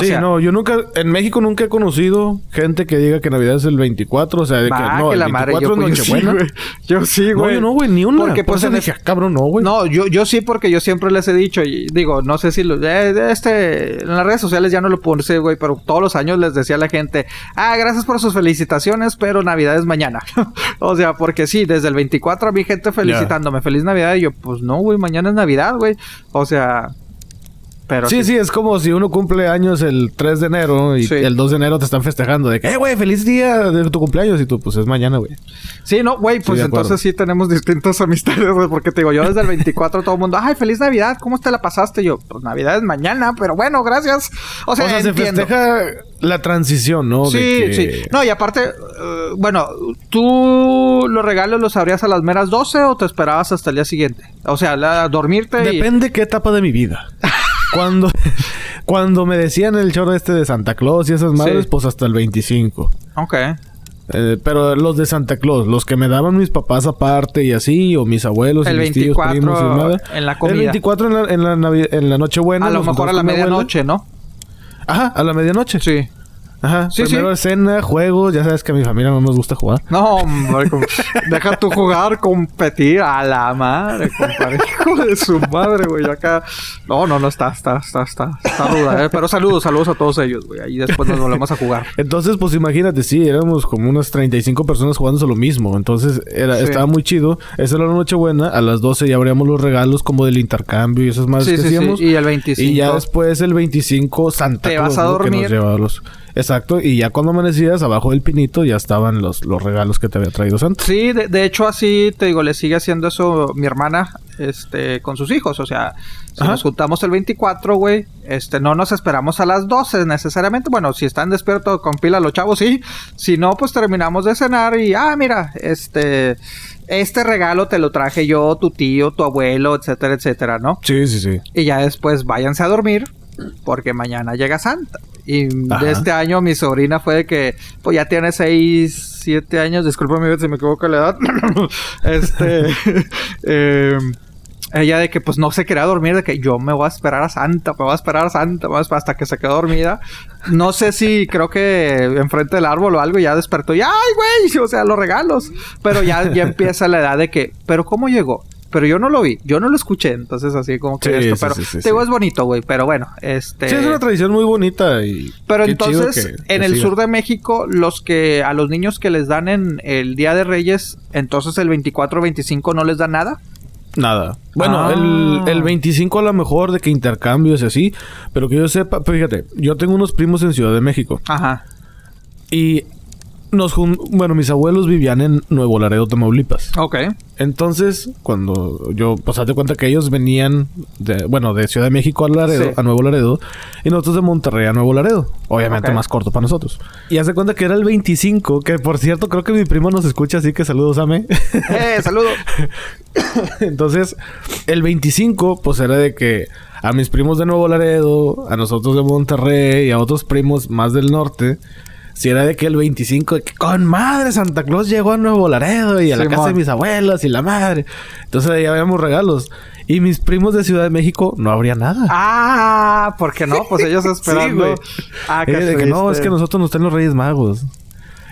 sí, no, yo nunca, en México nunca he conocido gente que diga que Navidad es el 24, o sea, de que no, el 24 es Nochebuena. Yo sí, güey. No, no, güey, ni una. Porque pues decía, cabrón, no, güey. No, yo, yo sí, porque yo siempre les he dicho, y digo, no sé si lo, eh, este, en las redes sociales ya no lo puse, güey, pero todos los años les decía a la gente, ah, gracias por sus felicitaciones, pero Navidad es mañana. o sea, porque sí, desde el 24 a mi gente felicitándome, feliz Navidad, y yo, pues no, güey, mañana es Navidad, güey. O sea, sí, sí, es como si uno cumple años el 3 de enero y el 2 de enero te están festejando de que, eh, güey, feliz día de tu cumpleaños y tú, pues es mañana, güey. Sí, no, güey, pues entonces sí tenemos distintas amistades, güey, porque te digo, yo desde el 24 todo el mundo, ay, feliz Navidad, ¿cómo te la pasaste? yo, pues Navidad es mañana, pero bueno, gracias. O sea, se festeja la transición, ¿no? Sí, sí. No, y aparte, eh, bueno, ¿tú los regalos los abrías a las meras 12 o te esperabas hasta el día siguiente? O sea, la, dormirte. Depende qué etapa de mi vida. Cuando, cuando me decían el show este de Santa Claus y esas madres, pues hasta el 25. Ok. Eh, pero los de Santa Claus, los que me daban mis papás aparte y así, o mis abuelos y mis tíos, primos y nada. En la comida. El 24 en la, en la, en la Nochebuena. A lo mejor a la medianoche, ¿no? Ajá, a la medianoche. Sí. Ajá, sí, primero escena, juegos, ya sabes que a mi familia no nos gusta jugar. No, hombre, deja tú jugar, competir a la madre, compadre. Hijo de su madre, güey. Acá. No, no, no, está, está, está, está, está ruda, eh. Pero saludos, saludos a todos ellos, güey. Ahí después nos volvemos a jugar. Entonces, pues imagínate, sí, éramos como unas 35 personas jugando lo mismo. Entonces, era, estaba muy chido. Esa era la noche buena. A las 12 ya abríamos los regalos como del intercambio y esas más que hacíamos. Y el 25. Y ya después, el 25, Santa Te vas a dormir. Que nos los... Exacto, y ya cuando amanecías abajo del pinito ya estaban los, los regalos que te había traído Santa. Sí, de, hecho así te digo, le sigue haciendo eso mi hermana este con sus hijos, o sea, si nos juntamos el 24, güey, este no nos esperamos a las 12 necesariamente, bueno, si están despiertos con pila los chavos sí, si no pues terminamos de cenar y ah, mira, este este regalo te lo traje yo, tu tío, tu abuelo, etcétera, etcétera, ¿no? Sí, sí, sí. Y ya después váyanse a dormir porque mañana llega Santa. Y de este año mi sobrina fue de que, pues ya tiene 6, 7 años, discúlpame si me equivoco la edad. este, eh, ella de que pues no se quería dormir, de que yo me voy a esperar a Santa, me voy a esperar a Santa, me voy a esperar hasta que se quedó dormida. No sé si creo que enfrente del árbol o algo ya despertó y ¡ay, güey! O sea, los regalos. Pero ya, ya empieza la edad de que, ¿pero cómo llegó? Pero yo no lo vi, yo no lo escuché, entonces así como que Sí, esto, sí, pero sí, te digo, es bonito, güey, pero bueno, este... Sí, es una tradición muy bonita y... Pero entonces, que- que en el siga. sur de México, los que a los niños que les dan en el Día de Reyes, entonces el 24 25 no les dan nada. Nada. Bueno, Ah. el, el 25 a lo mejor de que intercambios y así. Pero que yo sepa, pero fíjate, yo tengo unos primos en Ciudad de México. Ajá. Y nos bueno, mis abuelos vivían en Nuevo Laredo, Tamaulipas. Ok. Entonces, cuando yo, pues hazte cuenta que ellos venían de, bueno, de Ciudad de México a Laredo, Sí. a Nuevo Laredo, y nosotros de Monterrey a Nuevo Laredo. Obviamente más corto para nosotros. Y hace cuenta que era el 25, que por cierto, creo que mi primo nos escucha, así que saludos a mí. Eh, saludo. Entonces, el 25, pues era de que a mis primos de Nuevo Laredo, a nosotros de Monterrey y a otros primos más del norte, si era de que el 25, de que con madre Santa Claus llegó a Nuevo Laredo y a la casa de mis abuelas y la madre. Entonces ahí habíamos regalos. Y mis primos de Ciudad de México no habría nada. Ah, ¿por qué no? Pues ellos esperando. güey. ah, de que no, es que nosotros nos están los Reyes Magos.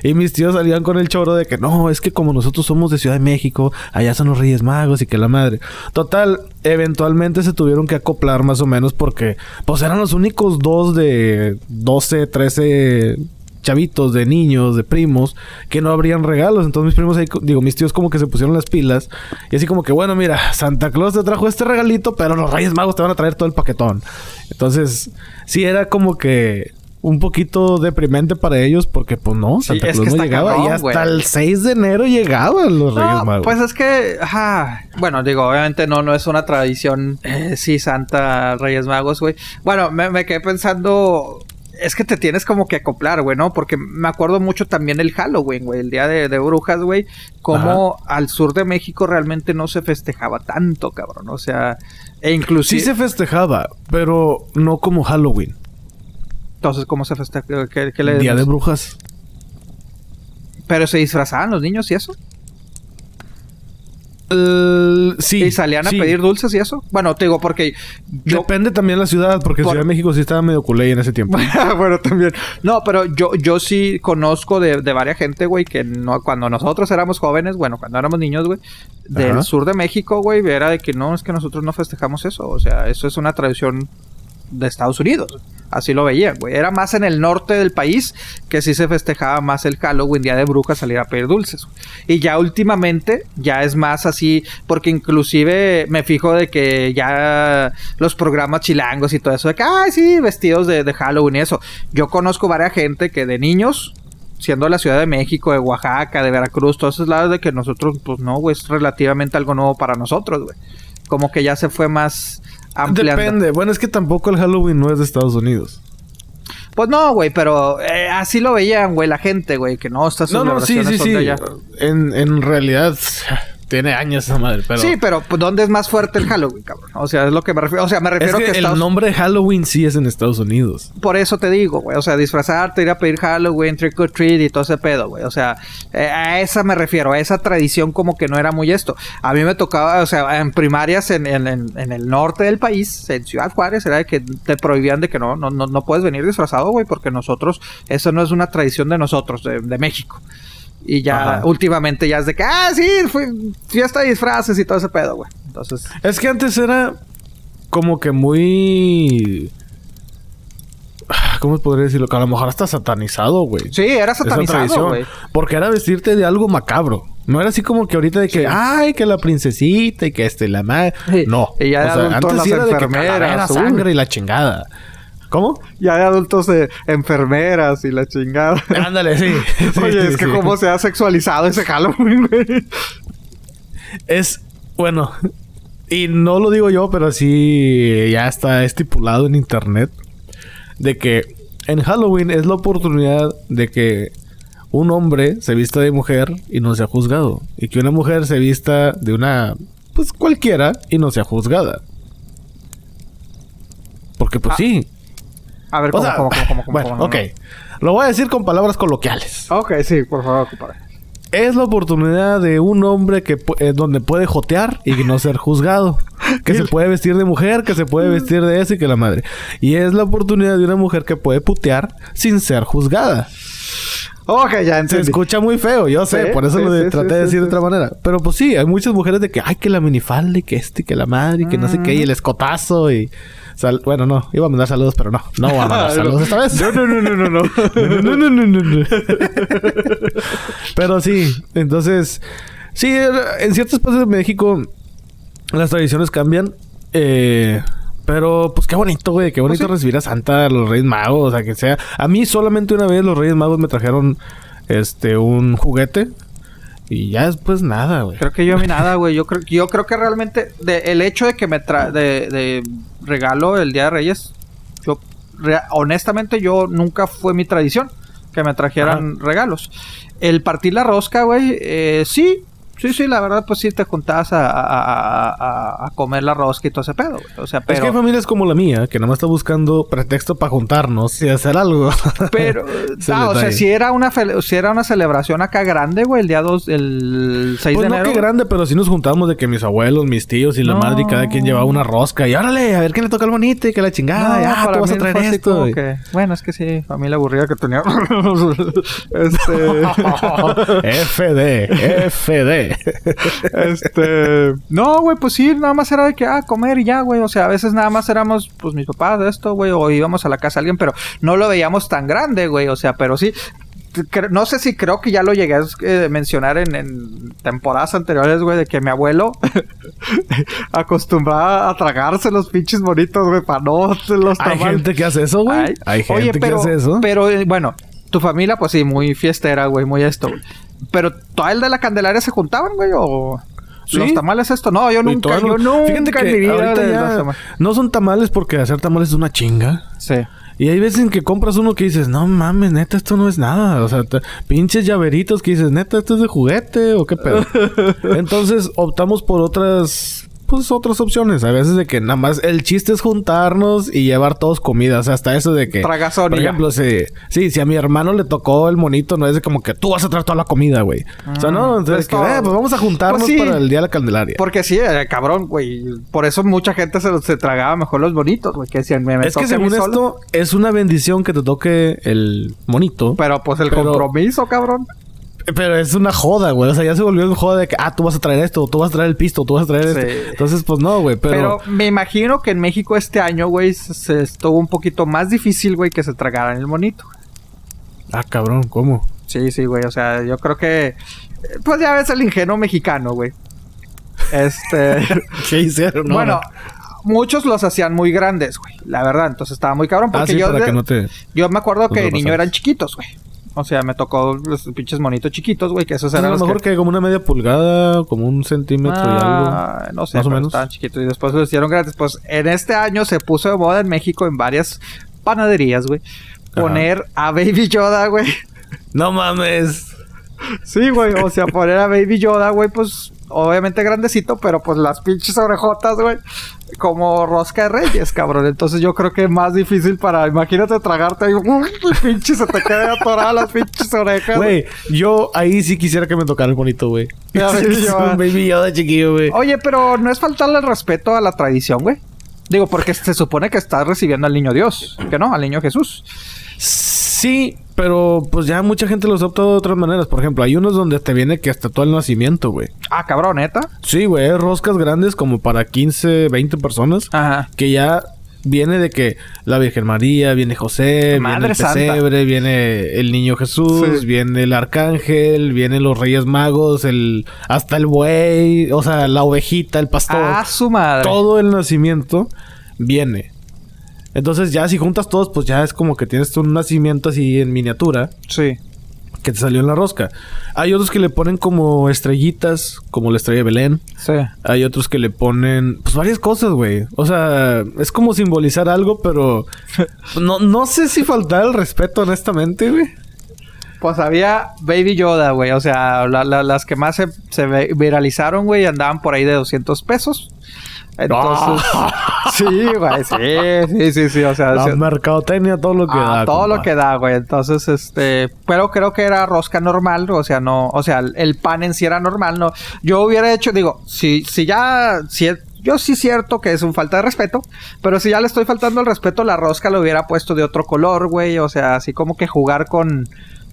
Y mis tíos salían con el choro de que no, es que como nosotros somos de Ciudad de México, allá son los Reyes Magos y que la madre. Total, eventualmente se tuvieron que acoplar más o menos porque pues eran los únicos dos de 12, 13 chavitos, de niños, de primos, que no habrían regalos. Entonces mis primos ahí, digo, mis tíos como que se pusieron las pilas. Y así como que, bueno, mira, Santa Claus te trajo este regalito, pero los Reyes Magos te van a traer todo el paquetón. Entonces, sí era como que un poquito deprimente para ellos porque, pues no, Sí, Santa es que no llegaba. cabrón, y hasta el 6 de enero llegaban los Reyes Magos. pues es que, ajá, bueno, digo, obviamente no, no es una tradición, eh, sí, Santa Reyes Magos, güey. Bueno, me, me quedé pensando, es que te tienes como que acoplar, güey, ¿no? Porque me acuerdo mucho también el Halloween, güey, el Día de, de Brujas, güey, como al sur de México realmente no se festejaba tanto, cabrón, o sea, e inclusive... Sí se festejaba, pero no como Halloween. Entonces, ¿cómo se festeja? ¿Qué, qué le Día de Brujas. Pero se disfrazaban los niños y eso. Sí. y salían a sí. pedir dulces y eso. Bueno, te digo, porque yo Depende también la ciudad, porque Por- Ciudad de México sí estaba medio culé en ese tiempo. bueno, también. No, pero yo, yo sí conozco de, de varias gente, güey, que no, cuando nosotros éramos jóvenes, bueno, cuando éramos niños, güey, del Ajá. sur de México, güey, era de que no, es que nosotros no festejamos eso. O sea, eso es una tradición de Estados Unidos. Así lo veían, güey. Era más en el norte del país que sí se festejaba más el Halloween, Día de Brujas, salir a pedir dulces. Y ya últimamente, ya es más así, porque inclusive me fijo de que ya los programas chilangos y todo eso, de que, ay, sí, vestidos de, de Halloween y eso. Yo conozco varias gente que de niños, siendo la Ciudad de México, de Oaxaca, de Veracruz, todos esos lados de que nosotros, pues no, güey, es relativamente algo nuevo para nosotros, güey. Como que ya se fue más ampliando. Depende. Bueno, es que tampoco el Halloween no es de Estados Unidos. Pues no, güey, pero eh, así lo veían, güey, la gente, güey, que no, estas No, no, sí, sí, sí. En, en realidad tiene años esa madre, pero... Sí, pero pues, ¿dónde es más fuerte el Halloween, cabrón? O sea, es lo que me refiero. O sea, me Es refiero que, que, el Estados- nombre Halloween sí es en Estados Unidos. Por eso te digo, güey. O sea, disfrazarte, ir a pedir Halloween, trick or treat y todo ese pedo, güey. O sea, eh, a esa me refiero, a esa tradición como que no era muy esto. A mí me tocaba, o sea, en primarias en, en- en- en el norte del país, en Ciudad Juárez, era de que te prohibían de que no, no, no, no puedes venir disfrazado, güey, porque nosotros, eso no es una tradición de nosotros, de, de México. Y ya Ajá. últimamente ya es de que, ah, sí, fue fiesta de disfraces y todo ese pedo, güey. Entonces, Es que antes era como que muy... ¿Cómo podría decirlo? Que a lo mejor hasta satanizado, güey. sí, era satanizado, güey. Porque era vestirte de algo macabro. No era así como que ahorita de que, Sí. ay, que la princesita y que este, la madre. Sí. No. Y ya sí era de que uy. sangre y la chingada. ¿Cómo? Ya de adultos de enfermeras y la chingada. Ándale, sí. Sí, Oye, es que sí. cómo se ha sexualizado ese Halloween, güey. Es, bueno, y no lo digo yo, pero sí ya está estipulado en internet de que en Halloween es la oportunidad de que un hombre se vista de mujer y no sea juzgado. Y que una mujer se vista de una, pues cualquiera y no sea juzgada. Porque pues Ah, sí. A ver, O ¿cómo, sea, cómo, cómo, cómo, bueno, ok. Lo voy a decir con palabras coloquiales. Ok, sí, por favor, compadre. es la oportunidad de un hombre que eh, donde puede jotear y no ser juzgado. Que se puede vestir de mujer, que se puede vestir de eso y que la madre. Y es la oportunidad de una mujer que puede putear sin ser juzgada. Ok, ya Se entendí. escucha muy feo, yo sé, Sí, por eso sí, lo de- sí, traté de decir de otra manera. Pero pues sí, hay muchas mujeres de que, ay, que la minifalda y que este y que la madre y que no sé qué, y el escotazo y. sal- bueno, no, iba a mandar saludos, pero no, no voy a mandar saludos esta vez. No, no, no, no, no, no. no, no, no, no, no. Pero sí, entonces, sí, en ciertas partes de México las tradiciones cambian. eh, pero, pues qué bonito, güey. Qué bonito recibir a Santa, a los Reyes Magos, o sea, que sea. A mí solamente una vez los Reyes Magos me trajeron este un juguete. Y ya después nada, güey. Creo que yo a mí nada, güey. Yo creo, yo creo que realmente de- el hecho de que me tra de, de regalo el Día de Reyes, yo rea- honestamente yo nunca fue mi tradición que me trajeran regalos. El partir la rosca, güey, eh, sí, sí, sí, la verdad, pues sí te juntabas a, a- a- comer la rosca y todo ese pedo, güey. O sea, Es que hay pero, familias como la mía que nada más está buscando pretexto para juntarnos y hacer algo. pero, el ah, o sea, si era una si era una celebración acá grande, güey, el día 2, el 6 Pues de no enero. que grande, pero sí nos juntamos de que mis abuelos, mis tíos y la No. madre y cada quien llevaba una rosca. Y órale, a ver quién le toca el bonito y que la chingada. No, ya, para tú vas a traer esto. y- que- bueno, es que sí, familia aburrida que tenía. este. FD, FD. este. No, güey, pues sí, nada más era de que, ah, comer y ya, güey. O sea, a veces nada más éramos, pues mis papás esto, güey, o íbamos a la casa de alguien, pero no lo veíamos tan grande, güey. O sea, pero sí. No sé si creo que ya lo llegué a eh, mencionar en, en temporadas anteriores, güey, de que mi abuelo acostumbraba a tragarse los pinches bonitos, güey, para no los Hay gente que hace eso, güey. Ay. Hay gente Oye, pero, que hace eso. Pero eh, bueno, tu familia, pues sí, muy fiestera, güey, muy esto. güey. Pero todo el de la Candelaria se juntaban, güey, o. Sí. Los tamales esto, no, yo nunca, yo no- nunca Fíjate en mi que vida ahorita de ya no son tamales porque hacer tamales es una chinga. Sí. Y hay veces en que compras uno que dices, no mames, neta, esto no es nada. O sea, te- pinches llaveritos que dices, neta, esto es de juguete o qué pedo. Entonces optamos por otras, pues otras opciones. A veces de que nada más el chiste es juntarnos y llevar todos comida. O sea, hasta eso de que. Tragazón Por ejemplo, si, sí, si a mi hermano le tocó el monito, no es de como que tú vas a traer toda la comida, güey. o sea, no, entonces pues que, eh, pues vamos a juntarnos Pues sí. para el día de la Candelaria. Porque sí, eh, cabrón, güey. Por eso mucha gente se, se tragaba mejor los bonitos, güey. Que decían, me, me es que según solo. esto, es una bendición que te toque el monito. Pero pues el Pero- compromiso, cabrón. Pero es una joda, güey. O sea, ya se volvió un joda de que, ah, tú vas a traer esto, tú vas a traer el pisto, tú vas a traer Sí. esto. Entonces, pues no, güey. Pero, Pero... me imagino que en México este año, güey, se, estuvo un poquito más difícil, güey, que se tragaran el monito. Ah, cabrón, ¿cómo? Sí, sí, güey. O sea, yo creo que. Pues ya ves el ingenuo mexicano, güey. Este. ¿Qué hicieron? bueno, muchos los hacían muy grandes, güey. La verdad, entonces estaba muy cabrón. ah, Porque sí, yo, para de- que no te... yo me acuerdo no que de niño eran chiquitos, güey. O sea, me tocó los pinches monitos chiquitos, güey, que esos a eran lo mejor que... que... como una media pulgada, como un centímetro y algo. Ah, no sé, más o menos. estaban chiquitos y después los hicieron grandes. Pues en este año se puso de moda en México en varias panaderías, güey. Poner a Baby Yoda, güey. No mames. Sí, güey, o sea, poner a Baby Yoda, güey, pues obviamente grandecito, pero pues las pinches orejotas, güey, como rosca de reyes, cabrón. Entonces yo creo que es más difícil para, imagínate tragarte ahí, pinche se te queda atorada las pinches orejas. Güey, yo ahí sí quisiera que me tocara el bonito, güey. Baby Yoda chiquillo, güey. Oye, pero no es faltarle el respeto a la tradición, güey. Digo, porque se supone que estás recibiendo al niño Dios, que no, al niño Jesús. Sí, pero pues ya mucha gente los opta de otras maneras. Por ejemplo, hay unos donde te viene que hasta todo el nacimiento, güey. Ah, cabrón, neta. Sí, güey, roscas grandes como para 15, 20 personas. Ajá. Que ya viene de que la Virgen María, viene José, Madre viene el santa. pesebre, viene el niño Jesús, Sí. viene el arcángel, vienen los Reyes Magos, el hasta el buey, o sea, la ovejita, el pastor. Ah, su madre. todo el nacimiento viene. Entonces ya si juntas todos, pues ya es como que tienes un nacimiento así en miniatura Sí. que te salió en la rosca. Hay otros que le ponen como estrellitas, como la estrella de Belén. Sí. Hay otros que le ponen, pues varias cosas, güey. O sea, es como simbolizar algo, pero no, no sé si faltar el respeto, honestamente, güey. Pues había Baby Yoda, güey. O sea, la- la- las que más se, se viralizaron, güey, andaban por ahí de 200 pesos. Entonces, sí, güey, sí, sí, sí, sí, o sea, La sí, mercadotecnia, todo lo que ah, da. todo lo que da, güey. Entonces, este, pero creo que era rosca normal, o sea, no, o sea, el- pan en sí era normal, no. Yo hubiera hecho, digo, si, si ya, si yo sí cierto que es un falta de respeto, pero si ya le estoy faltando el respeto, la rosca lo hubiera puesto de otro color, güey, o sea, así como que jugar con,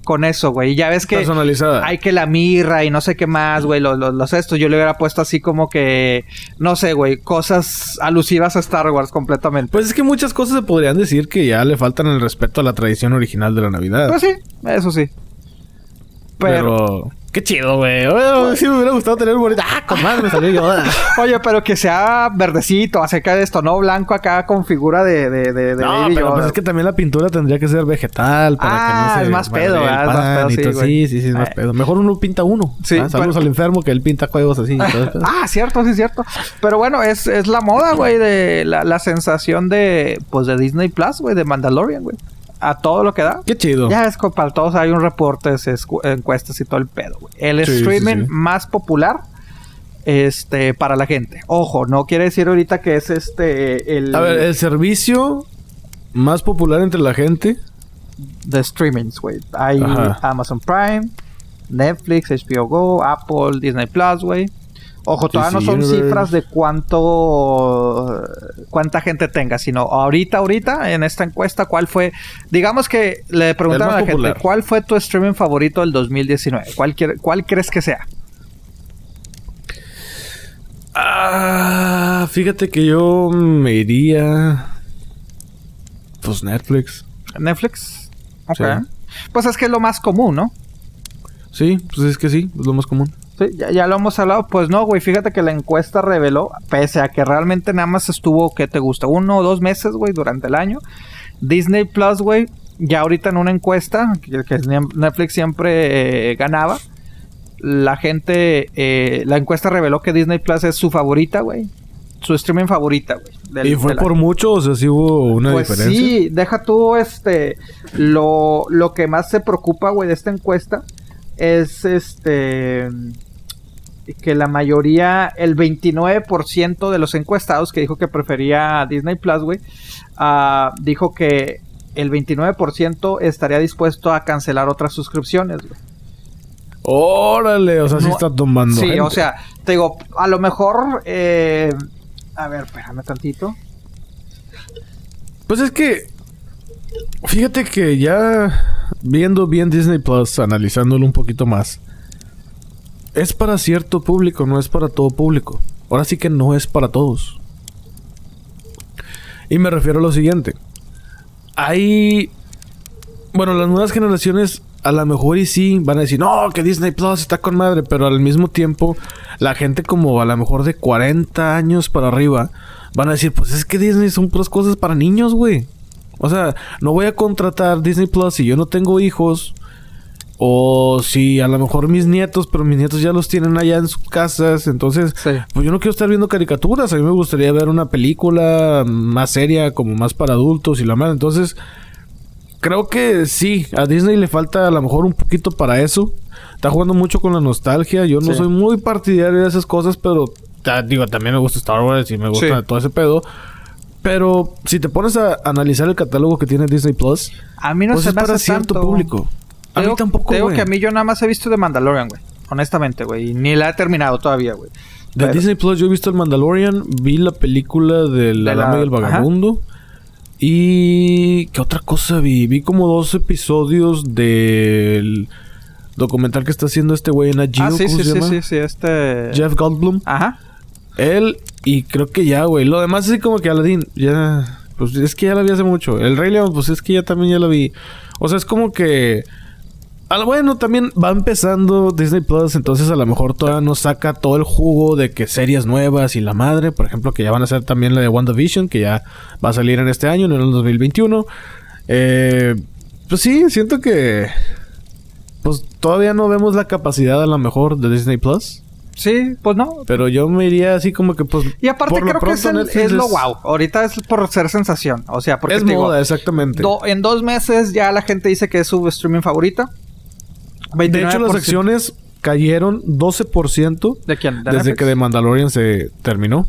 con eso, güey. Y ya ves que Personalizada. hay que la mirra y no sé qué más, güey, los, los, los estos. Yo le hubiera puesto así como que, no sé, güey, cosas alusivas a Star Wars completamente. Pues es que muchas cosas se podrían decir que ya le faltan el respeto a la tradición original de la Navidad. Pues sí, eso sí. Pero, pero... Qué chido, güey. Oye, Sí me hubiera gustado tener un bonito... ¡Ah, con madre me salió yo! oye, pero que sea verdecito, acerca de esto, no blanco acá con figura de, de, de, de No, Baby pero Yoda. pues es que también la pintura tendría que ser vegetal para Ah, que no se es más pedo, ¿verdad? Es más pedo, sí, todo. sí, sí, sí, es más Eh. pedo. Mejor uno pinta uno. Sí, Ah, Saludos al enfermo que él pinta juegos así. Ah, cierto, sí, cierto. Pero bueno, es, es la moda, güey, de la, la sensación de, pues, de Disney Plus, güey, de Mandalorian, güey. A todo lo que da. Qué chido. Ya ves, para todos hay un reporte, encuestas y todo el pedo, güey. El Sí, sí, streaming sí. más popular este, para la gente. Ojo, no quiere decir ahorita que es este, el... A ver, el servicio más popular entre la gente. de streamings, güey. Hay Ajá. Amazon Prime, Netflix, HBO Go, Apple, Disney Plus, güey. Ojo, todavía no son cifras de cuánto cuánta gente tenga, sino ahorita, ahorita en esta encuesta, ¿cuál fue? Digamos que le preguntaron a la gente. ¿cuál fue tu streaming favorito del 2019? ¿Cuál, cuál crees que sea? Ah, fíjate que yo me iría. Pues Netflix. Netflix. Ok. Sí. Pues es que es lo más común, ¿no? Sí, pues es que sí, es lo más común. Sí, ya, ya lo hemos hablado. Pues no, güey. Fíjate que la encuesta reveló, pese a que realmente nada más estuvo, ¿qué te gusta? Uno o dos meses, güey, durante el año. Disney Plus, güey, ya ahorita en una encuesta, que, que Netflix siempre eh, ganaba, la gente, eh, la encuesta reveló que Disney Plus es su favorita, güey. Su streaming favorita, güey. ¿Y fue por año. mucho? O sea, sí hubo una Pues diferencia. sí, deja tú este lo, lo que más se preocupa, güey, de esta encuesta es este que la mayoría, el 29% de los encuestados que dijo que prefería Disney Plus, güey, ah, dijo que el 29% estaría dispuesto a cancelar otras suscripciones, güey. Órale, o sea, sí No- está tomando. Sí, gente. o sea, te digo, a lo mejor, eh, a ver, espérame tantito. Pues es que. Fíjate que ya viendo bien Disney Plus, analizándolo un poquito más. Es para cierto público, no es para todo público. Ahora sí que no es para todos. Y me refiero a lo siguiente. Hay. Bueno, las nuevas generaciones a lo mejor y sí van a decir, no, que Disney Plus está con madre, pero al mismo tiempo la gente como a lo mejor de 40 años para arriba van a decir, pues es que Disney son puras cosas para niños, güey. O sea, no voy a contratar Disney Plus si yo no tengo hijos. O si a lo mejor mis nietos, pero mis nietos ya los tienen allá en sus casas. Entonces, Sí. pues yo no quiero estar viendo caricaturas. A mí me gustaría ver una película más seria, como más para adultos y la madre. Entonces, creo que sí, a Disney le falta a lo mejor un poquito para eso. Está jugando mucho con la nostalgia. Yo no Sí. soy muy partidario de esas cosas, pero digo, también me gusta Star Wars y me gusta Sí. todo ese pedo. Pero si te pones a analizar el catálogo que tiene Disney Plus, A mí no pues se es me para hace cierto tanto. público. A mí tampoco, Te digo que a mí yo nada más he visto de Mandalorian, güey. Honestamente, güey. y Ni la he terminado todavía, güey. De Pero- Disney Plus yo he visto el Mandalorian, vi la película de La De la- Dama y el Vagabundo. Y ¿qué otra cosa vi? Vi como dos episodios del documental que está haciendo este güey en Nat Geo, Ah, sí, ¿cómo sí, se sí, llama? sí, sí, este... Jeff Goldblum. Ajá. Él y creo que ya, güey. Lo demás es como que Aladdin, ya pues es que ya la vi hace mucho. El Rey León, pues es que ya también ya la vi. O sea, es como que al bueno, también va empezando Disney Plus, entonces a lo mejor todavía no saca todo el jugo de que series nuevas y la madre, por ejemplo, que ya van a ser también la de WandaVision, que ya va a salir en este año, en el 2021. Eh, pues sí, siento que pues todavía no vemos la capacidad a lo mejor de Disney Plus, Sí, pues no. pero yo me iría así como que pues Y aparte creo que es, el- lo wow. Ahorita es por ser sensación. O sea, porque es te digo, moda, exactamente. do- en dos meses ya la gente dice que es su streaming favorita. de hecho, las 29%. acciones cayeron 12% ¿De quién? ¿De desde Netflix? que The Mandalorian se terminó.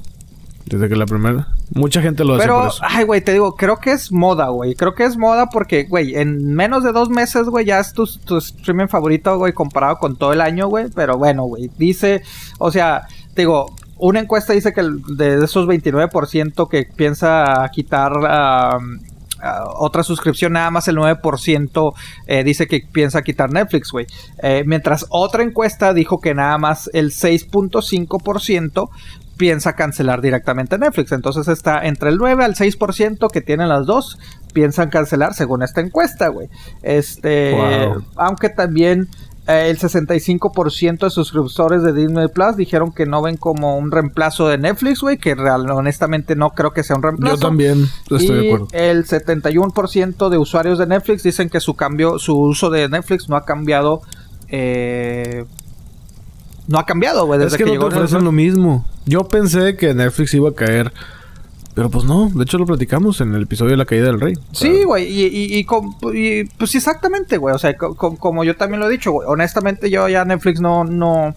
Desde que la primera. Mucha gente lo hace Pero, por eso. ay, güey, te digo, creo que es moda, güey. Creo que es moda porque, güey, en menos de dos meses, güey, ya es tu, tu streaming favorito, güey, comparado con todo el año, güey. Pero bueno, güey, dice, o sea, te digo, una encuesta dice que de esos 29% que piensa quitar otra suscripción, nada más el 9% eh, dice que piensa quitar Netflix, güey. Eh, mientras otra encuesta dijo que nada más el 6.5% piensa cancelar directamente Netflix. Entonces está entre el 9 al 6% que tienen las dos, piensan cancelar según esta encuesta, güey. Este, Wow. aunque también eh, el 65% de suscriptores de Disney Plus dijeron que no ven como un reemplazo de Netflix, güey, que real- honestamente no creo que sea un reemplazo. Yo también estoy y de acuerdo. el 71% de usuarios de Netflix dicen que su cambio, su uso de Netflix no ha cambiado. eh, no ha cambiado, güey, desde Es que, que, no llegó te ofrecen lo mismo. Yo pensé que Netflix iba a caer. Pero pues no. De hecho, lo platicamos en el episodio de la caída del rey. Sí, güey, y, y, y pues sí, exactamente, güey. O sea, co- co- como yo también lo he dicho, güey. Honestamente, yo ya Netflix no, no,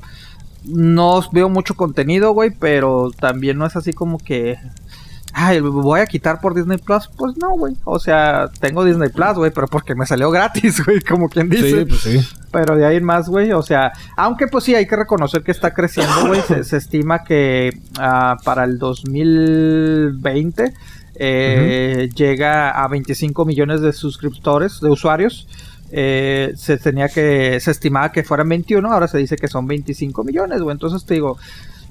no veo mucho contenido, güey, pero también no es así como que. Ay, voy a quitar por Disney Plus. Pues no, güey. O sea, tengo Disney Plus, güey, pero porque me salió gratis, güey, como quien dice. Sí, pues sí. Pero de ahí en más, güey, o sea, aunque pues sí, hay que reconocer que está creciendo, güey. se, se estima que ah, para el 2020 eh, llega a 25 millones de suscriptores, de usuarios. Eh, se tenía que, se estimaba que fueran 21, ahora se dice que son 25 millones, güey. Entonces te digo,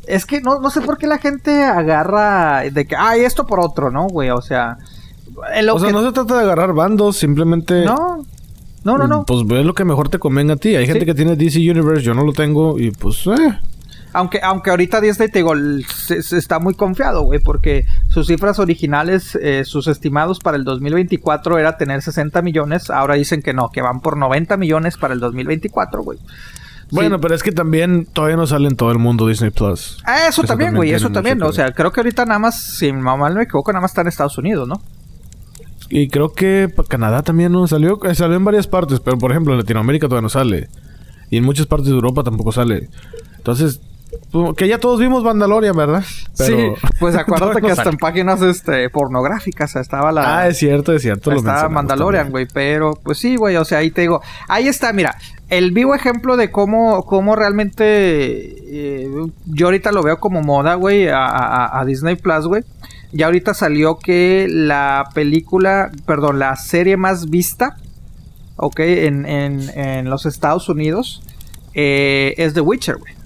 es que no, no sé por qué la gente agarra de que, ay, esto por otro, ¿no, güey? O sea, en lo O sea, no se trata de agarrar bandos, simplemente. no, no, no, no. Pues ve lo que mejor te convenga a ti. Hay gente que tiene DC Universe, yo no lo tengo, y pues, eh. Aunque, aunque ahorita Disney te digo, se está muy confiado, güey, porque sus cifras originales, eh, sus estimados para el 2024 era tener 60 millones, ahora dicen que no, que van por 90 millones para el 2024, güey. Bueno, Sí. pero es que también todavía no sale en todo el mundo Disney Plus. Ah, eso, Eso también, güey, eso también. O sea, creo que ahorita nada más, si mal no me equivoco, nada más está en Estados Unidos, ¿no? Y creo que Canadá también no salió. eh, Salió en varias partes, pero por ejemplo en Latinoamérica todavía no sale. Y en muchas partes de Europa tampoco sale. Entonces, pues, que ya todos vimos Mandalorian, ¿verdad? sí, pues acuérdate que hasta sale. en páginas este, pornográficas estaba la... Ah, es cierto, es cierto. Estaba Mandalorian, güey, pero pues sí, güey, o sea, ahí te digo, ahí está, mira, el vivo ejemplo de cómo, cómo realmente eh, yo ahorita lo veo como moda, güey, a, Disney Plus, güey. Ya ahorita salió que la película, perdón, la serie más vista, ok, en, en, en los Estados Unidos eh, es The Witcher, güey.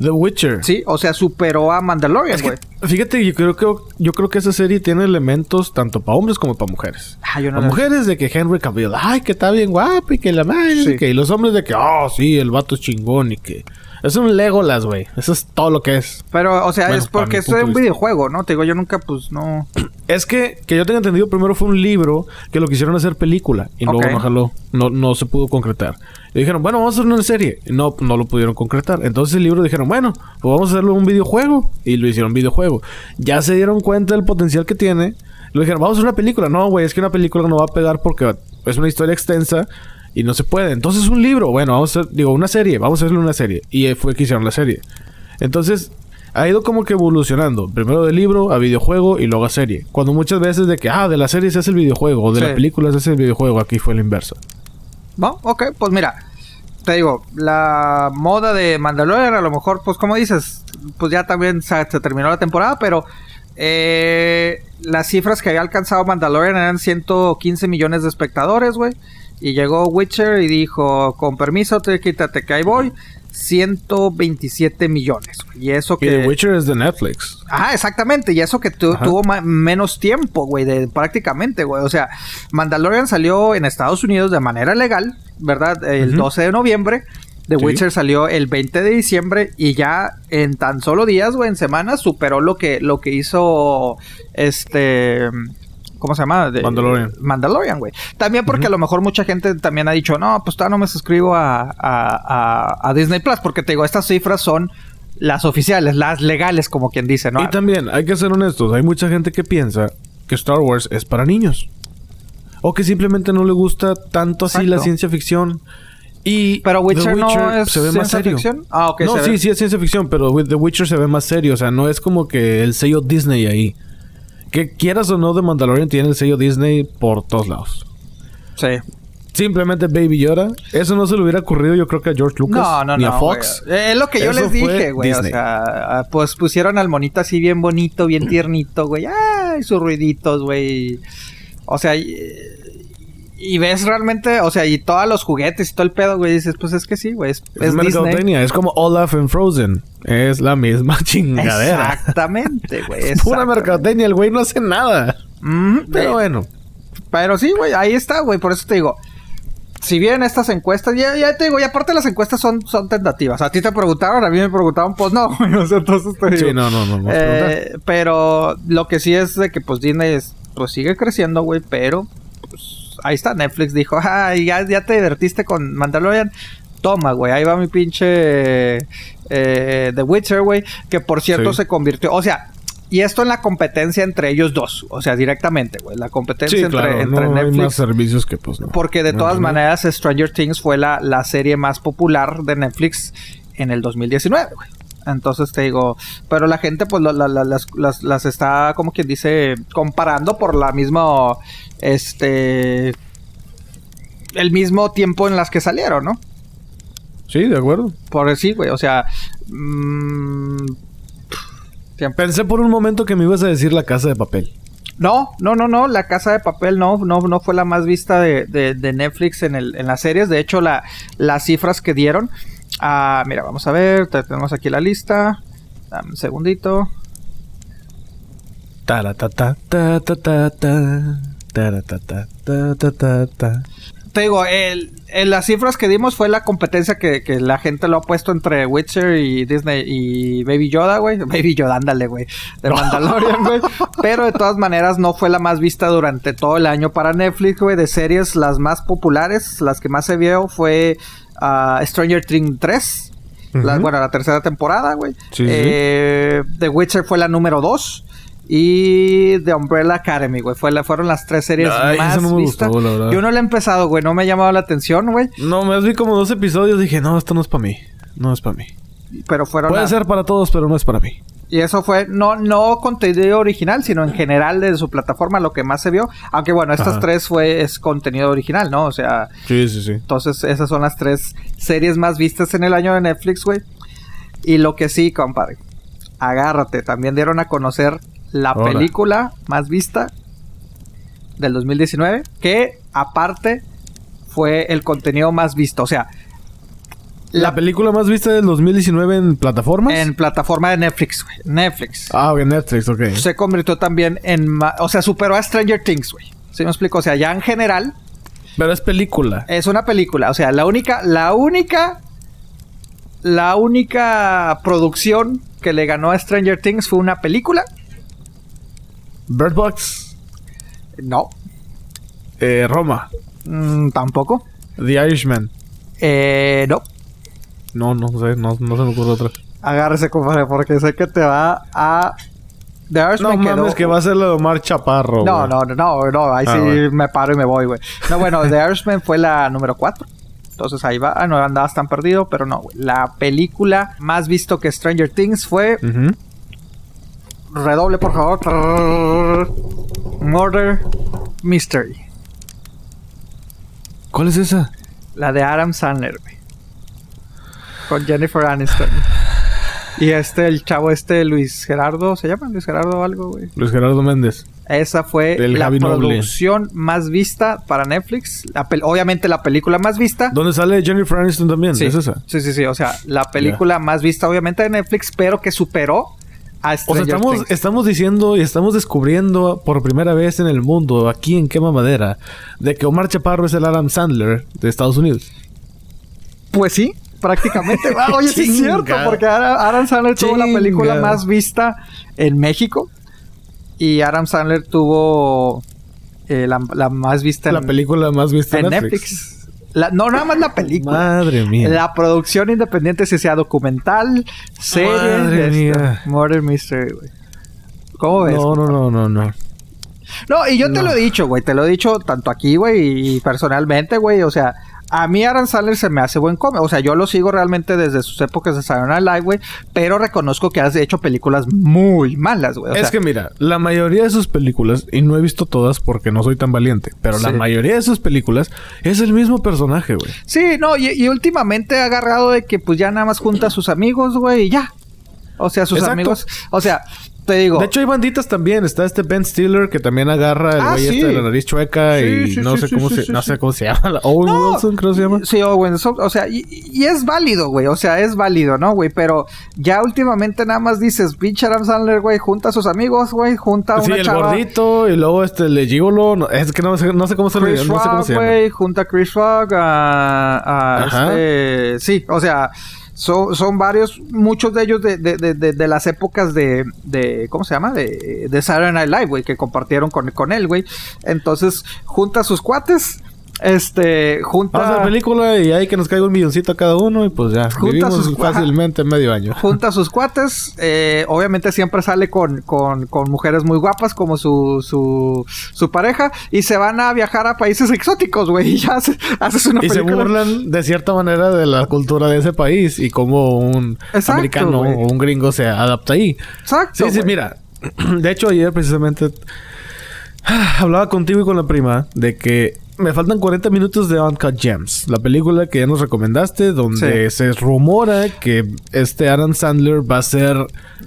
The Witcher. Sí, o sea, superó a Mandalorian, güey. fíjate, yo creo que yo creo que esa serie tiene elementos tanto para hombres como para mujeres. Ah, yo no Para mujeres de que Henry Cavill, ay, que está bien guapo y que la madre, Sí. que y los hombres de que, oh, sí, el vato es chingón y que es un Legolas, güey. Eso es todo lo que es. Pero, o sea, Bueno, es porque esto es un videojuego, ¿no? Te digo, yo nunca, pues, no... Es que, que yo tenga entendido, primero fue un libro que lo quisieron hacer película y luego no jaló, no, no se pudo concretar. Y dijeron, bueno, vamos a hacer una serie. Y no, no lo pudieron concretar. Entonces el libro dijeron, bueno, pues vamos a hacerlo un videojuego. Y lo hicieron videojuego. Ya se dieron cuenta del potencial que tiene. Lo dijeron, vamos a hacer una película. No, güey, es que una película no va a pegar porque es una historia extensa y no se puede. Entonces un libro, bueno, vamos a hacer, digo, una serie, vamos a hacerle una serie. Y fue que hicieron la serie. Entonces, ha ido como que evolucionando. Primero del libro a videojuego y luego a serie. Cuando muchas veces de que, ah, de la serie se hace el videojuego, o de Sí. la película se hace el videojuego, aquí fue la inversa. ¿No? Ok, pues mira, te digo, la moda de Mandalorian, a lo mejor, pues como dices, pues ya también se, se terminó la temporada, pero eh, las cifras que había alcanzado Mandalorian eran 115 millones de espectadores, güey. Y llegó Witcher y dijo, con permiso, te quítate que ahí voy. 127 millones. Y eso Y que... The Witcher es de Netflix. Ah, exactamente. Y eso que tu- tuvo menos tiempo, güey, de prácticamente, güey. O sea, Mandalorian salió en Estados Unidos de manera legal, ¿verdad? El Ujú. 12 de noviembre. The Sí. Witcher salió el 20 de diciembre y ya en tan solo días, güey, en semanas superó lo que lo que hizo este ¿Cómo se llama? De- Mandalorian. Mandalorian, güey. También porque a lo mejor mucha gente también ha dicho, no, pues todavía no me suscribo a, a- a- a Disney Plus, porque te digo, estas cifras son las oficiales, las legales, como quien dice, ¿no? Y también, hay que ser honestos, hay mucha gente que piensa que Star Wars es para niños. O que simplemente no le gusta tanto así la ciencia ficción. Y Pero The Witcher, no es se ve más serio. ficción. Ah, ok. no, sí, ve- sí es ciencia ficción, pero The Witcher se ve más serio. O sea, no es como que el sello Disney ahí. Que quieras o no, The Mandalorian tiene el sello Disney por todos lados. Sí. Simplemente Baby Yoda. Eso no se le hubiera ocurrido, yo creo que a George Lucas. No, no, ni no. a Fox. Eh, Es lo que yo Eso les dije, güey. O sea, pues pusieron al monito así bien bonito, bien tiernito, güey. Ay, sus ruiditos, güey. O sea, y, ves realmente, o sea, y todos los juguetes y todo el pedo, güey. Dices, pues es que sí, güey. Es, Es, es mercadotecnia. Es como Olaf en Frozen. Es la misma chingadera. Exactamente, güey. Es pura mercadotecnia. El güey no hace nada. Mm, Pero eh, bueno. Pero sí, güey, ahí está, güey. Por eso te digo. Si bien estas encuestas, ya, ya te digo, y aparte las encuestas son, son tentativas. A ti te preguntaron, a mí me preguntaron, pues no, güey. O sea, entonces te digo. Sí, no, no, no. no Eh, pero lo que sí es de que pues Disney es- pues sigue creciendo, güey, pero pues ahí está, Netflix dijo, ay, ya, ya te divertiste con Mandalorian. Toma, güey, ahí va mi pinche eh, The Witcher, güey, que por cierto Sí. se convirtió, o sea, y esto en la competencia entre ellos dos, o sea, directamente, güey, la competencia sí, entre, claro. entre no hay más Netflix. servicios que pues no. Porque de No, todas no. maneras, Stranger Things fue la, la serie más popular de Netflix en el 2019, güey. Entonces te digo, pero la gente pues la- la- las, las- las está como quien dice comparando por la misma, este, el mismo tiempo en las que salieron, ¿no? Sí, de acuerdo. Por decir, güey, o sea, mm. Pensé por un momento que me ibas a decir la casa de papel. No, no, no, no, la casa de papel no, no, no fue la más vista de, de- de Netflix en, el, en las series. De hecho, la, las cifras que dieron. Ah, mira, vamos a ver, te- tenemos aquí la lista. Dame un segundito. Te digo, el, el- las cifras que dimos fue la competencia que, que la gente lo ha puesto entre Witcher y Disney y Baby Yoda, güey. Baby Yoda, ándale, güey. De Mandalorian, güey. Pero de todas maneras no fue la más vista durante todo el año para Netflix, güey. De series, las más populares, las que más se vio fue ah, Stranger Things 3. La- bueno, la tercera temporada, güey. Sí, sí, Eh, The Witcher fue la número 2. Y The Umbrella Academy, güey. Fue la, fueron las tres series Ay, más no me vistas. gustó. Yo no la he empezado, güey. No me ha llamado la atención, güey. No, me vi como dos episodios dije, no, esto no es para mí. No es para mí. Pero fueron. Puede a- ser para todos, pero no es para mí. Y eso fue no, no contenido original, sino en general de su plataforma lo que más se vio. Aunque bueno, estas Ajá. tres fue es contenido original, ¿no? O sea, Sí, sí, sí. entonces esas son las tres series más vistas en el año de Netflix, güey. Y lo que sí, compadre. Agárrate. También dieron a conocer la película más vista del 2019. Que aparte fue el contenido más visto. O sea, La, película más vista del 2019 en plataformas. en plataforma de Netflix, güey. Netflix. Ah, ok, Netflix, ok. se convirtió también en... O sea, superó a Stranger Things, güey. ¿Sí me explico? O sea, ya en general Pero es película. es una película. O sea, la única... La única... La única producción que le ganó a Stranger Things fue una película. Bird Box. No. eh, Roma. Mm, tampoco. The Irishman. Eh, no. No, no sé, no, no se me ocurre otra. Agárrese, compadre, porque sé que te va a... The No Irishman quedó- mames, que va a ser la de Omar Chaparro. No, no, no, no, no, ahí Ah, sí bueno. me paro y me voy, güey. No, bueno, The Irishman fue la número 4. Entonces ahí va. Ah, no andabas tan perdido, pero no, güey. La película más visto que Stranger Things fue. Redoble, por favor. Murder Mystery. ¿Cuál es esa? La de Adam Sandler, güey. Con Jennifer Aniston. Y este, el chavo este, Luis Gerardo, ¿se llama Luis Gerardo o algo, güey? Luis Gerardo Méndez. Esa fue Del la Javi Noble. producción más vista para Netflix. La obviamente la película más vista. ¿Dónde sale Jennifer Aniston también? Sí, ¿Es esa? sí, sí, sí. O sea, la película más vista obviamente de Netflix, pero que superó a O sea, Stranger estamos, Things. estamos diciendo y estamos descubriendo por primera vez en el mundo, aquí en Quema Madera, de que Omar Chaparro es el Adam Sandler de Estados Unidos. Pues sí, prácticamente. Ah, Oye, sí es cierto, porque Adam Sandler tuvo la película más vista en México. Y Adam Sandler tuvo eh, la, la más vista la en, película más vista en Netflix. Netflix. La- no, nada más la película. Madre mía. La producción independiente, si sea documental, serie, Madre este, mía. Murder Mystery, güey. ¿Cómo ves? No, no, no, no, no. No, y yo te lo he dicho, güey. Te lo he dicho tanto aquí, güey, y personalmente, güey. O sea, A mí Aaron Sandler se me hace buen cómic. O sea, yo lo sigo realmente desde sus épocas de Saturday Night Live, güey. Pero reconozco que has hecho películas muy malas, güey. O es que mira, la mayoría de sus películas, y no he visto todas porque no soy tan valiente, pero la mayoría de sus películas es el mismo personaje, güey. Sí, no, y, y últimamente ha agarrado de que pues ya nada más junta a sus amigos, güey, y ya. O sea, sus Exacto. amigos. O sea, te digo. De hecho, hay banditas también. Está este Ben Stiller que también agarra el Ah, güey sí. este de la nariz chueca Sí, y sí, no sí, sé sí, cómo sí, se, sí, no sí. sé cómo se llama. Owen No. Wilson, creo que se llama. Sí, Owen, o sea, y, y es válido, güey. O sea, es válido, ¿no, güey? Pero ya últimamente nada más dices, pinche Adam Sandler, güey, junta a sus amigos, güey, junta a Sí, una el chava. gordito y luego este el Gigolo. Es que no sé, no sé cómo se, Chris no sé cómo se llama. güey, junta a Chris Rock, a, este... Sí, o sea, son, son varios, muchos de ellos de, de, de, de- de las épocas de, de... ¿Cómo se llama? De, de Saturday Night Live, güey, que compartieron con, con él, güey. Entonces, junta sus cuates, este, junta... Vamos a la película y hay que nos caiga un milloncito a cada uno y pues ya. Junta sus- fácilmente medio año. junta a sus cuates. eh, obviamente siempre sale con, con, con mujeres muy guapas como su, su, su pareja. Y se van a viajar a países exóticos, güey. Y ya hace- haces una Y se burlan de cierta manera de la cultura de ese país y cómo un Exacto, americano o un gringo se adapta ahí. Exacto. Sí, sí, mira. De hecho, ayer precisamente hablaba contigo y con la prima de que me faltan 40 minutos de Uncut Gems, la película que ya nos recomendaste, donde se rumora que este Adam Sandler va a ser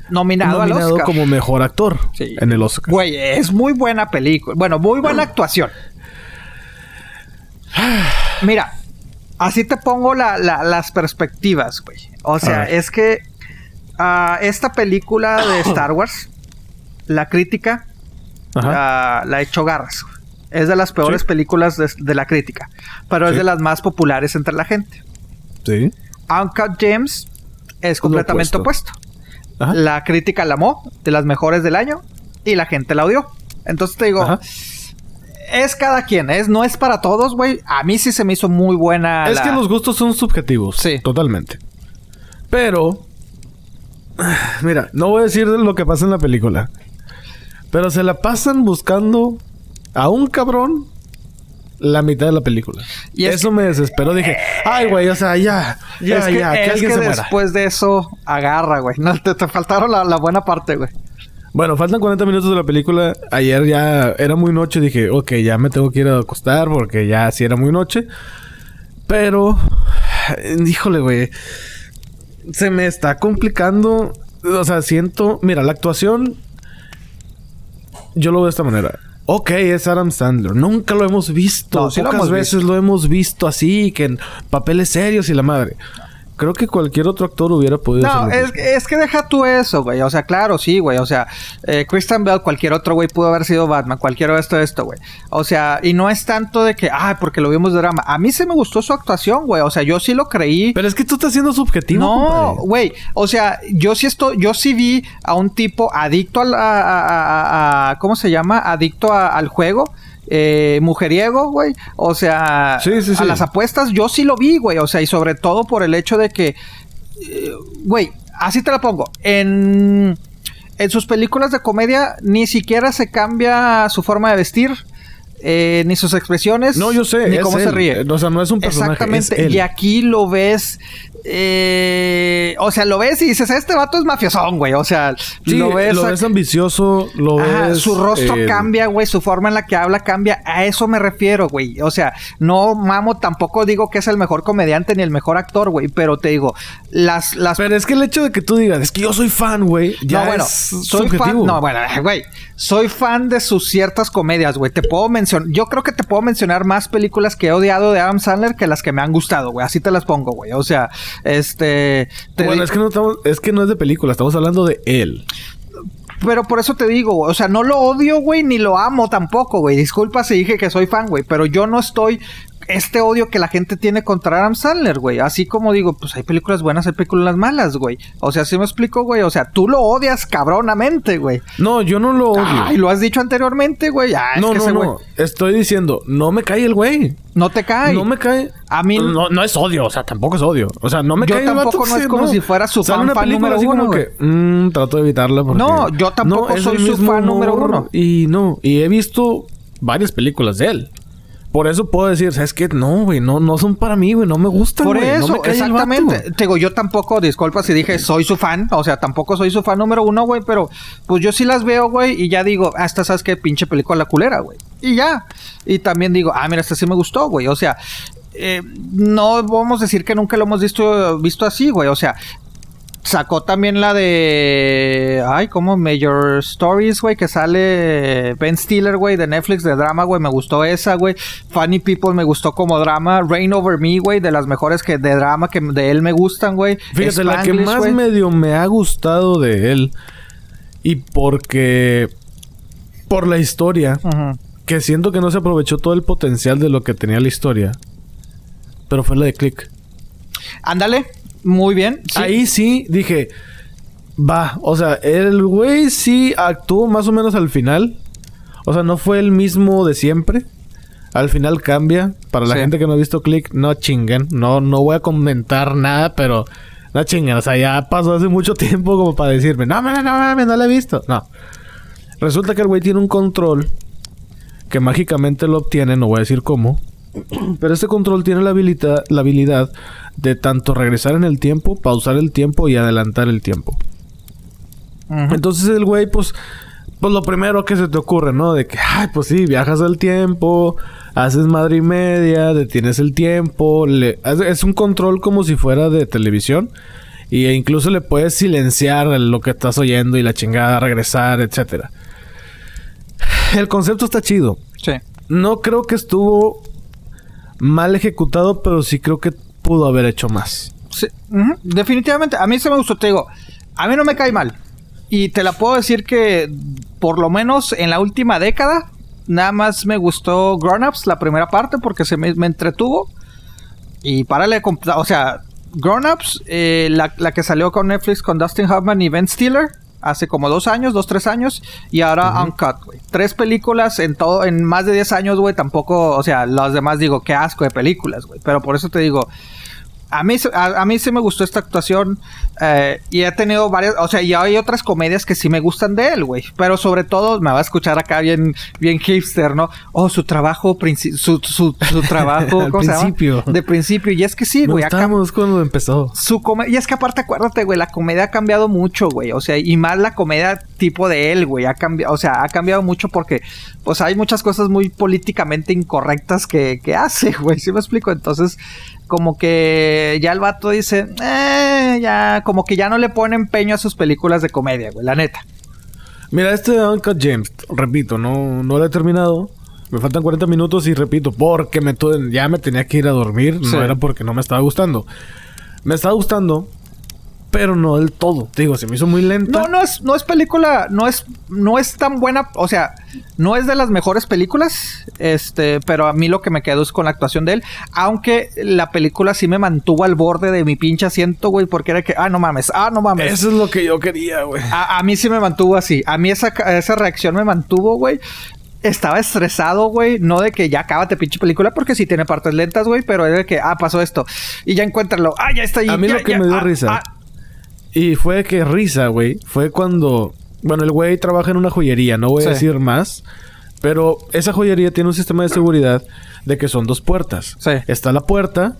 Nominado, al Oscar. como mejor actor Sí. en el Oscar. Güey, es muy buena película. Bueno, muy buena actuación. Mira, así te pongo la- la- las perspectivas, güey. O sea, es que ah, esta película de Star Wars, la crítica, ah, la ha hecho garras. güey. Es de las peores Sí. películas de, de la crítica, pero es de las más populares entre la gente. Sí. Uncut James es completamente opuesto. opuesto. Ajá. La crítica la amó, de las mejores del año, y la gente la odió. Entonces te digo, Ajá. es cada quien, es, no es para todos, güey. A mí sí se me hizo muy buena. Es la- que los gustos son subjetivos. Sí. Totalmente. Pero. Mira, no voy a decir lo que pasa en la película. Pero se la pasan buscando a un cabrón la mitad de la película. Y Y es eso me desesperó. Dije, ay, güey, o sea, ya, ya, es que, ya, que es alguien que se muera. después de eso agarra, güey. No, te, te faltaron la, la buena parte, güey. Bueno, faltan 40 minutos de la película. Ayer ya era muy noche. Dije, ok, ya me tengo que ir a acostar porque ya sí era muy noche. Pero, híjole, güey. Se me está complicando. O sea, siento. Mira, la actuación. Yo lo veo de esta manera. Ok, es Adam Sandler. Nunca lo hemos visto. No, sí lo Pocas hemos veces visto. lo hemos visto así, que en papeles serios y la madre. Creo que cualquier otro actor hubiera podido No, es, es que deja tú eso, güey. O sea, claro, sí, güey. O sea, eh, Christian Bell, cualquier otro güey pudo haber sido Batman, cualquier esto, esto, güey. O sea, y no es tanto de que, ah, porque lo vimos de drama. A mí se me gustó su actuación, güey. O sea, yo sí lo creí. Pero es que tú estás siendo subjetivo, No, güey. O sea, yo sí estoy, yo sí vi a un tipo adicto al, a, a- a- a- ¿cómo se llama? Adicto al juego. Eh, mujeriego, güey. O sea, Sí, sí, a las apuestas, yo sí lo vi, güey. O sea, y sobre todo por el hecho de que, eh, güey, así te la pongo. En, en sus películas de comedia ni siquiera se cambia su forma de vestir. eh, ni sus expresiones. No, yo sé. Ni cómo se ríe. O sea, no es un personaje. Exactamente. es él. Y aquí lo ves. Eh, o sea, lo ves y dices, este vato es mafiosón, güey. O sea, Sí, lo ves. ambicioso, lo Ajá, ves... su rostro eh, cambia, güey, su forma en la que habla cambia. A eso me refiero, güey. O sea, no mamo, tampoco digo que es el mejor comediante ni el mejor actor, güey. Pero te digo, las, las Pero es que el hecho de que tú digas, es que yo soy fan, güey, ya no, bueno, es soy subjetivo. fan. No, bueno, güey. Soy fan de sus ciertas comedias, güey. Te puedo mencionar. Yo creo que te puedo mencionar más películas que he odiado de Adam Sandler que las que me han gustado, güey. Así te las pongo, güey. O sea, este. te Bueno, es que, no estamos, es que no es de película, estamos hablando de él. Pero por eso te digo, o sea, no lo odio, güey, ni lo amo tampoco, güey. Disculpa si dije que soy fan, güey, pero yo no estoy este odio que la gente tiene contra Adam Sandler, güey. Así como digo, pues hay películas buenas, hay películas malas, güey. O sea, ¿sí me explico, güey? O sea, tú lo odias cabronamente, güey. No, yo no lo odio. Ay, lo has dicho anteriormente, güey. Ah, es no, que no, ese güey no. Estoy diciendo, no me cae el güey. no te cae. No me cae. A mí- No, no es odio, o sea, tampoco es odio. O sea, no me Yo cae el vato tampoco no es como si fuera su fan, una fan número así como uno, que, mm, trato de evitarla porque... No, yo tampoco es soy su fan número uno. Y no, y he visto varias películas de él. Por eso puedo decir, ¿sabes qué? No, güey, no, no son para mí, güey, no me gustan, Por no eso, me exactamente. vato. Te digo, yo tampoco, disculpa si dije soy su fan, o sea, tampoco soy su fan número uno, güey, pero pues yo sí las veo, güey, y ya digo, hasta sabes qué pinche película culera, güey. Y ya. Y también digo, ah, mira, esta sí me gustó, güey. O sea, eh, no vamos a decir que nunca lo hemos visto, visto así, güey. O sea, sacó también la de. Ay, como Major Stories, güey, que sale Ben Stiller, güey, de Netflix de drama, güey. Me gustó esa, güey. Funny People me gustó como drama. Rain Over Me, güey, de las mejores que de drama que de él me gustan, güey. Fíjate, la que más medio me ha gustado de él y porque por la historia, que siento que no se aprovechó todo el potencial de lo que tenía la historia, pero fue la de Click. Ándale, muy bien. sí. Ahí sí dije, va, o sea, el güey sí actuó más o menos al final. O sea, no fue el mismo de siempre. Al final cambia. Para la Sí. gente que no ha visto Click, no chinguen. No, no voy a comentar nada, pero no chinguen. O sea, ya pasó hace mucho tiempo como para decirme, no, no, no, no, no, no la he visto. No. Resulta que el güey tiene un control que mágicamente lo obtiene, no voy a decir cómo. Pero este control tiene la habilidad, la habilidad de tanto regresar en el tiempo, pausar el tiempo y adelantar el tiempo. Entonces el güey, pues, pues lo primero que se te ocurre, ¿no? De que, ay, pues sí, viajas al tiempo, haces madre y media, detienes el tiempo, le- es un control como si fuera de televisión. Y e incluso le puedes silenciar lo que estás oyendo y la chingada, regresar, etcétera. El concepto está chido. Sí. No creo que estuvo mal ejecutado, pero sí creo que pudo haber hecho más. Definitivamente. A mí se me gustó, te digo. A mí no me cae mal. Y te la puedo decir que por lo menos en la última década, nada más me gustó Grown Ups, la primera parte, porque se me, me entretuvo. Y párale, o sea, Grown Ups, eh, la, la que salió con Netflix con Dustin Hoffman y Ben Stiller, hace como dos años, dos, tres años, y ahora Uncut, güey. Tres películas en todo, en más de 10 años, güey, tampoco, o sea, los demás digo, qué asco de películas, güey. Pero por eso te digo, a mí, a, a mí sí me gustó esta actuación eh, y he tenido varias, o sea, y hay otras comedias que sí me gustan de él, güey. Pero sobre todo me va a escuchar acá bien, bien hipster, ¿no? Oh, su trabajo, su, su, su trabajo, Al ¿cómo se llama? principio. De principio. Y es que sí, güey, acá estábamos cuando empezó. su comedia. Y es que aparte, acuérdate, güey, la comedia ha cambiado mucho, güey. O sea, y más la comedia tipo de él, güey. Ha cambiado, o sea, ha cambiado mucho porque, pues hay muchas cosas muy políticamente incorrectas que, que hace, güey. ¿Sí me explico? Entonces, como que ya el vato dice, eh, ya, como que ya no le pone empeño a sus películas de comedia, güey, la neta. Mira, este Uncut James, repito, no, no lo he terminado. Me faltan 40 minutos y repito, porque me ya me tenía que ir a dormir. Sí. No era porque no me estaba gustando. Me estaba gustando, pero no del todo. Te digo, se me hizo muy lenta. No, no es, no es película, no es, no es tan buena, o sea, no es de las mejores películas, este, pero a mí lo que me quedó es con la actuación de él, aunque la película sí me mantuvo al borde de mi pinche asiento, güey, porque era que, ah, no mames, ah, no mames. Eso es lo que yo quería, güey. A, a mí sí me mantuvo así, a mí esa, esa reacción me mantuvo, güey. Estaba estresado, güey. No de que ya cábate pinche película, porque sí tiene partes lentas, güey. Pero es de que, ah, pasó esto. Y ya encuéntralo. Ah, ya está ahí. A mí ya, lo que ya, me dio ah, risa. ah. Y fue que risa, güey. Fue cuando. Bueno, el güey trabaja en una joyería, no voy a Sí. decir más. Pero esa joyería tiene un sistema de seguridad de que son dos puertas. Sí. Está la puerta.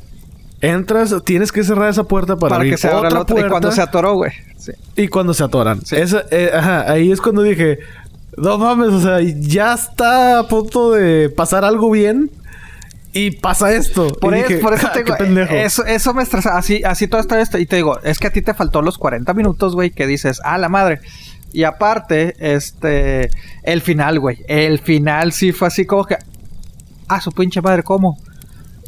Entras, tienes que cerrar esa puerta para, para abrir que se abra otra la otra. puerta. Y cuando se atoró, güey. Sí. Y cuando se atoran. Sí. Esa, eh, ajá, ahí es cuando dije, no mames, o sea, ya está a punto de pasar algo bien y pasa esto. Por, dije, por eso "Ja, te digo, pendejo. eso, eso me estresa. Así, así todo está esto. Y te digo, es que a ti te faltó los 40 minutos, güey, que dices, ah, la madre. Y aparte, este, el final, güey. El final sí fue así como que, ah, su pinche madre, ¿cómo?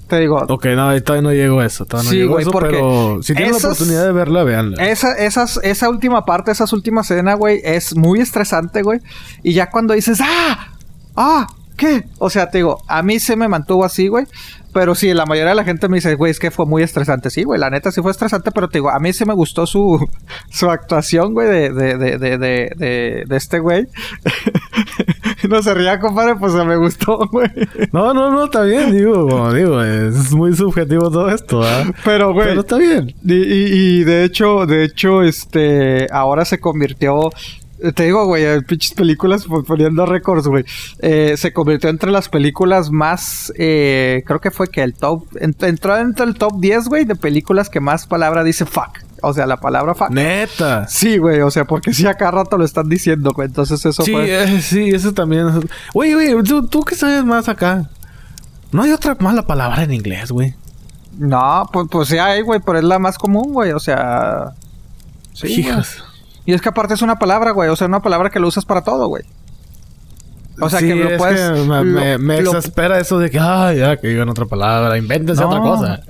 Te digo, Ok, no, ahí todavía no llego a eso. Todavía Sí, no llego a güey, eso, porque pero si tienen esas- la oportunidad de verla, veanla. Esa, esas, esa última parte, esas últimas escenas, güey, es muy estresante, güey. Y ya cuando dices, ¡ah! ¡ah! ¿Qué? O sea, te digo, a mí se me mantuvo así, güey. Pero sí, la mayoría de la gente me dice, güey, es que fue muy estresante. Sí, güey, la neta sí fue estresante, pero te digo, a mí sí me gustó su, su actuación, güey, de, de, de, de, de, este güey. no se ría, compadre, pues se me gustó, güey. No, no, no, está bien, digo, como digo, es muy subjetivo todo esto, ¿verdad? Pero, güey. Pero está bien. Y, y- y de hecho, de hecho, este, ahora se convirtió Te digo, güey, pinches películas pues, poniendo récords, güey. Eh, se convirtió entre las películas más. Eh, creo que fue que el top. entró entre el top 10, güey, de películas que más palabra dice fuck. O sea, la palabra fuck. Neta. Sí, güey, o sea, porque sí acá rato lo están diciendo, güey. Entonces eso sí, fue. Eh, sí, eso también. Güey, güey, ¿tú, tú qué sabes más acá. No hay otra mala palabra en inglés, güey. No, pues, pues sí hay, güey, pero es la más común, güey. O sea. Sí. Hijas. Y es que aparte es una palabra, güey. O sea, una palabra que lo usas para todo, güey. O sea, que lo puedes... me, me, exaspera eso de que, ay, ya, que digan otra palabra. Invéntense otra cosa.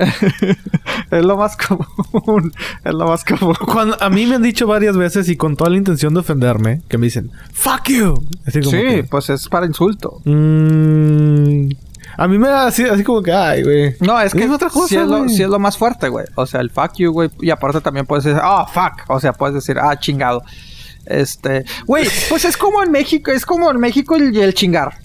es lo más común. es lo más común. Cuando a mí me han dicho varias veces y con toda la intención de ofenderme, que me dicen, fuck you. sí, pues es para insulto. Mmm... A mí me da así, así como que, ay, güey. No, es que es otra cosa. Sí es, lo, es, lo, más fuerte, güey. O sea, el fuck you, güey. Y aparte también puedes decir, ah, fuck. O sea, puedes decir, ah, chingado. Este, güey, pues es como en México, es como en México el chingar.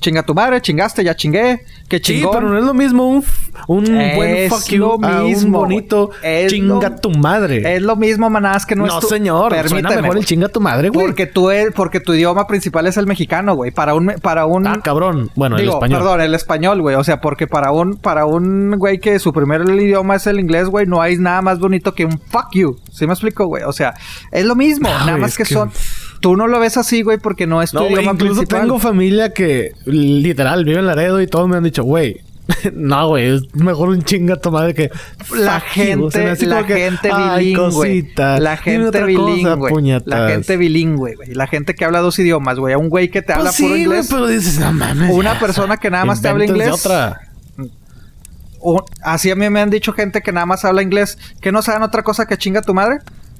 Chinga tu madre, chingaste, ya chingué. Que chingón. Sí, pero no es lo mismo un, un buen fuck you mismo, un bonito chinga tu madre. Es lo mismo, manás, que no, no es tu... señor. Permíteme. mejor el chinga tu madre, güey. Porque tú porque tu idioma principal es el mexicano, güey. Para un para un Ah, cabrón. Bueno, el español. Perdón, el español, güey. O sea, porque para un para un güey que su primer idioma es el inglés, güey, no hay nada más bonito que un fuck you. ¿Sí me explico, güey? O sea, es lo mismo, nada más que, son Tú no lo ves así, güey, porque no es tu no, idioma incluso tengo familia que literal vive en Laredo y todos me han dicho, güey, no, güey, es mejor un chinga tu madre que la gente, la gente bilingüe. La gente bilingüe. la gente bilingüe, güey. La gente que habla dos idiomas, güey. A un güey que te habla pues puro inglés. pero dices, no mames. Una persona que nada más te habla inglés. Otra. O, así a mí me han dicho gente que nada más habla inglés, que no saben otra cosa que chinga tu madre.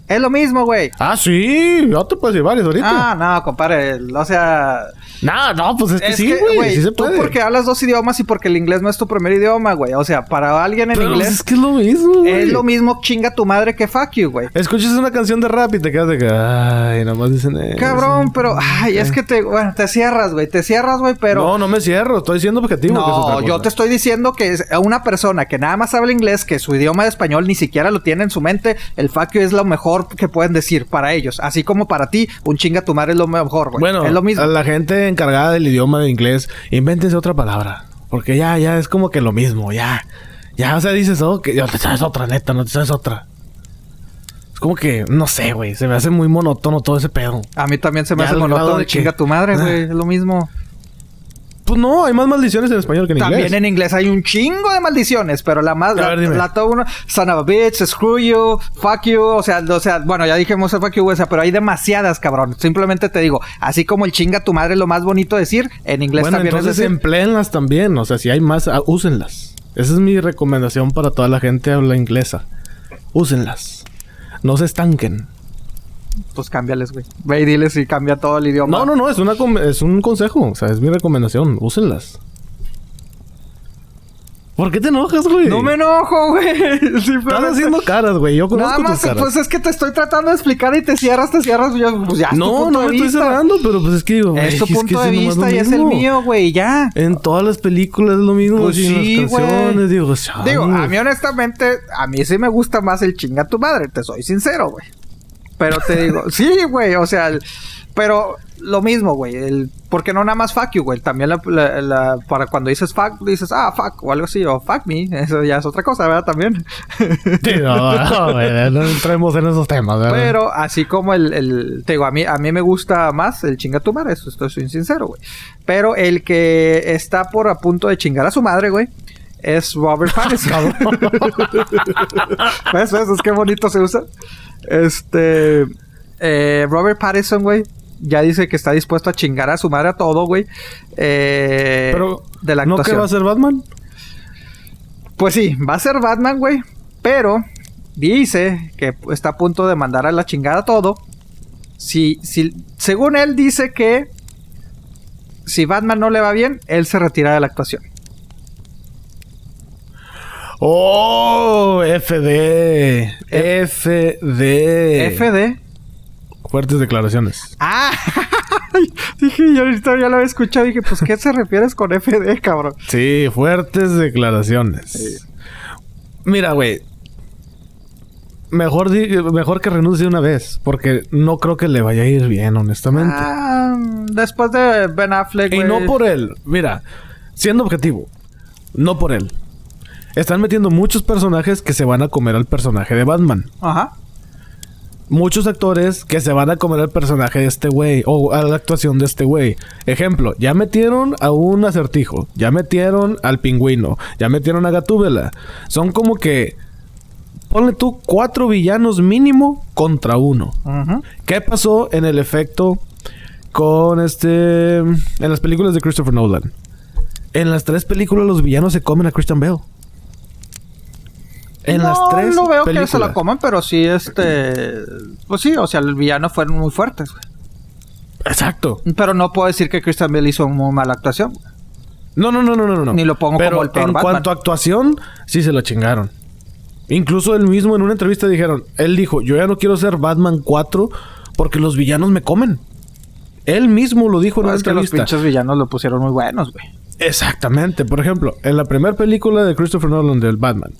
Es lo mismo, güey. Ah, sí. Yo te puedo decir varios ahorita. Ah, no, compadre. O sea... No, no, pues es que sí, güey. Sí se puede. Tú porque hablas dos idiomas y porque el inglés no es tu primer idioma, güey. O sea, para alguien en Pero inglés... es que es lo mismo, güey. Es lo mismo chinga tu madre que fuck you, güey. Escuchas una canción de rap y te quedas de que... Ay, nomás dicen eso. Cabrón, pero... Ay, es que te... Bueno, te cierras, güey. Te cierras, güey, pero... No, no me cierro. Estoy diciendo objetivo. No, yo te estoy diciendo que es una persona que nada más habla inglés, que su idioma de español ni siquiera lo tiene en su mente, el fuck you es lo mejor que pueden decir para ellos. Así como para ti, un chinga tu madre es lo mejor, güey. Bueno, es lo mismo. A la gente encargada del idioma de inglés, invéntense otra palabra. Porque ya, ya es como que lo mismo, ya. Ya, o sea, dices, oh, que te sabes otra, neta, no te sabes otra. Es como que, no sé, güey, se me hace muy monótono todo ese pedo. A mí también se me hace monótono de chinga tu madre, güey, es lo mismo. Pues no, hay más maldiciones en español que en inglés. También en inglés hay un chingo de maldiciones, pero la más, la, la uno, son of a bitch, screw you, fuck you, o sea, o sea, bueno, ya dijimos fuck you, o sea, pero hay demasiadas, cabrón. Simplemente te digo, así como el chinga tu madre es lo más bonito decir, en inglés bueno, también entonces empleenlas también, o sea, si hay más, ah, úsenlas. Esa es mi recomendación para toda la gente que habla inglesa. Úsenlas. No se estanquen pues cámbiales, güey. Ve y diles y cambia todo el idioma. No, no, no, es, una es un consejo. O sea, es mi recomendación. Úsenlas. ¿Por qué te enojas, güey? No me enojo, güey. Estás haciendo caras, güey. Yo conozco Nada más, pues es que te estoy tratando de explicar y te cierras, te cierras. pues ya No, no me estoy cerrando, pero pues es que digo, Es tu punto de vista y es el mío, güey, ya. En todas las películas es lo mismo. Pues sí, en las canciones, digo, Digo, a mí honestamente, a mí sí me gusta más el chinga tu madre, te soy sincero, güey. Pero te digo, sí, güey, o sea, pero lo mismo, güey. El, porque no nada más fuck you, güey. También la, para cuando dices fuck, dices, ah, fuck, o algo así, o fuck me. Eso ya es otra cosa, ¿verdad? También. Sí, no, no, no entremos en esos temas, ¿verdad? Pero así como el, el, te digo, a mí, a mí me gusta más el chinga tu madre, eso estoy sincero, güey. Pero el que está por a punto de chingar a su madre, güey, es Robert Pattinson. ¿Ves? ¿Ves? Es que bonito se usa. Este. Eh, Robert Pattinson, güey. Ya dice que está dispuesto a chingar a su madre a todo, güey. Eh, pero, de la ¿no que va a ser Batman? Pues sí, va a ser Batman, güey. Pero dice que está a punto de mandar a la chingada todo. Si, si, según él dice que si Batman no le va bien, él se retira de la actuación. ¡Oh! FD. FD. FD. Fuertes declaraciones. Ah, dije, yo ahorita ya lo había escuchado. Dije, pues, ¿qué se refieres con FD, cabrón? Sí, fuertes declaraciones. Mira, güey. mejor, mejor que renuncie una vez. Porque no creo que le vaya a ir bien, honestamente. Ah, después de Ben Affleck, y no por él. Mira, siendo objetivo. No por él. Están metiendo muchos personajes que se van a comer al personaje de Batman. Ajá. muchos actores que se van a comer al personaje de este güey o a la actuación de este güey. Ejemplo, ya metieron a un acertijo, ya metieron al pingüino, ya metieron a Gatúbela. Son como que ponle tú cuatro villanos mínimo contra uno. Ujú. ¿Qué pasó en el efecto con este en las películas de Christopher Nolan? En las tres películas los villanos se comen a Christian Bale. En no, las tres no veo que se la coman, pero sí, este... Pues sí, o sea, el villano fueron muy fuertes, güey. Exacto. Pero no puedo decir que Christian Bale hizo muy mala actuación. No, no, no, no, no, no. Ni lo pongo Pero como el peor en Batman. cuanto a actuación, sí se lo chingaron. Incluso él mismo en una entrevista dijeron, él dijo, yo ya no quiero ser Batman 4 porque los villanos me comen. Él mismo lo dijo en una es que los entrevista. pinches villanos lo pusieron muy buenos, güey. Exactamente. Por ejemplo, en la primera película de Christopher Nolan del Batman,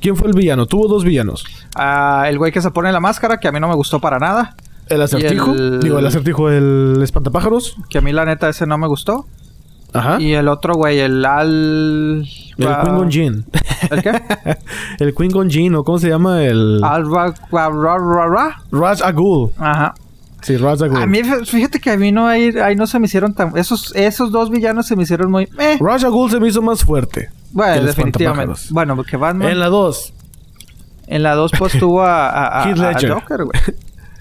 ¿quién fue el villano? Tuvo dos villanos. Ah, el güey que se pone la máscara, que a mí no me gustó para nada. El acertijo, el- digo, el acertijo, el espantapájaros. Que a mí la neta ese no me gustó. Ajá. Y el otro güey, el Al... el ah, Queen Jean. ¿El qué? el Queen Jean, ¿o cómo se llama? El... Al... Ra- Ra- Ra- Ra- Ra. Raj Agul. Ajá. Sí, Raj Agul. A mí, fíjate que a mí no ahí, ahí no se me hicieron tan... Esos, esos dos villanos se me hicieron muy... Eh. Raj Agul se me hizo más fuerte. Bueno, definitivamente. Bueno, porque Batman... En la 2. En la 2 pues tuvo a, a, a- a. Joker, güey.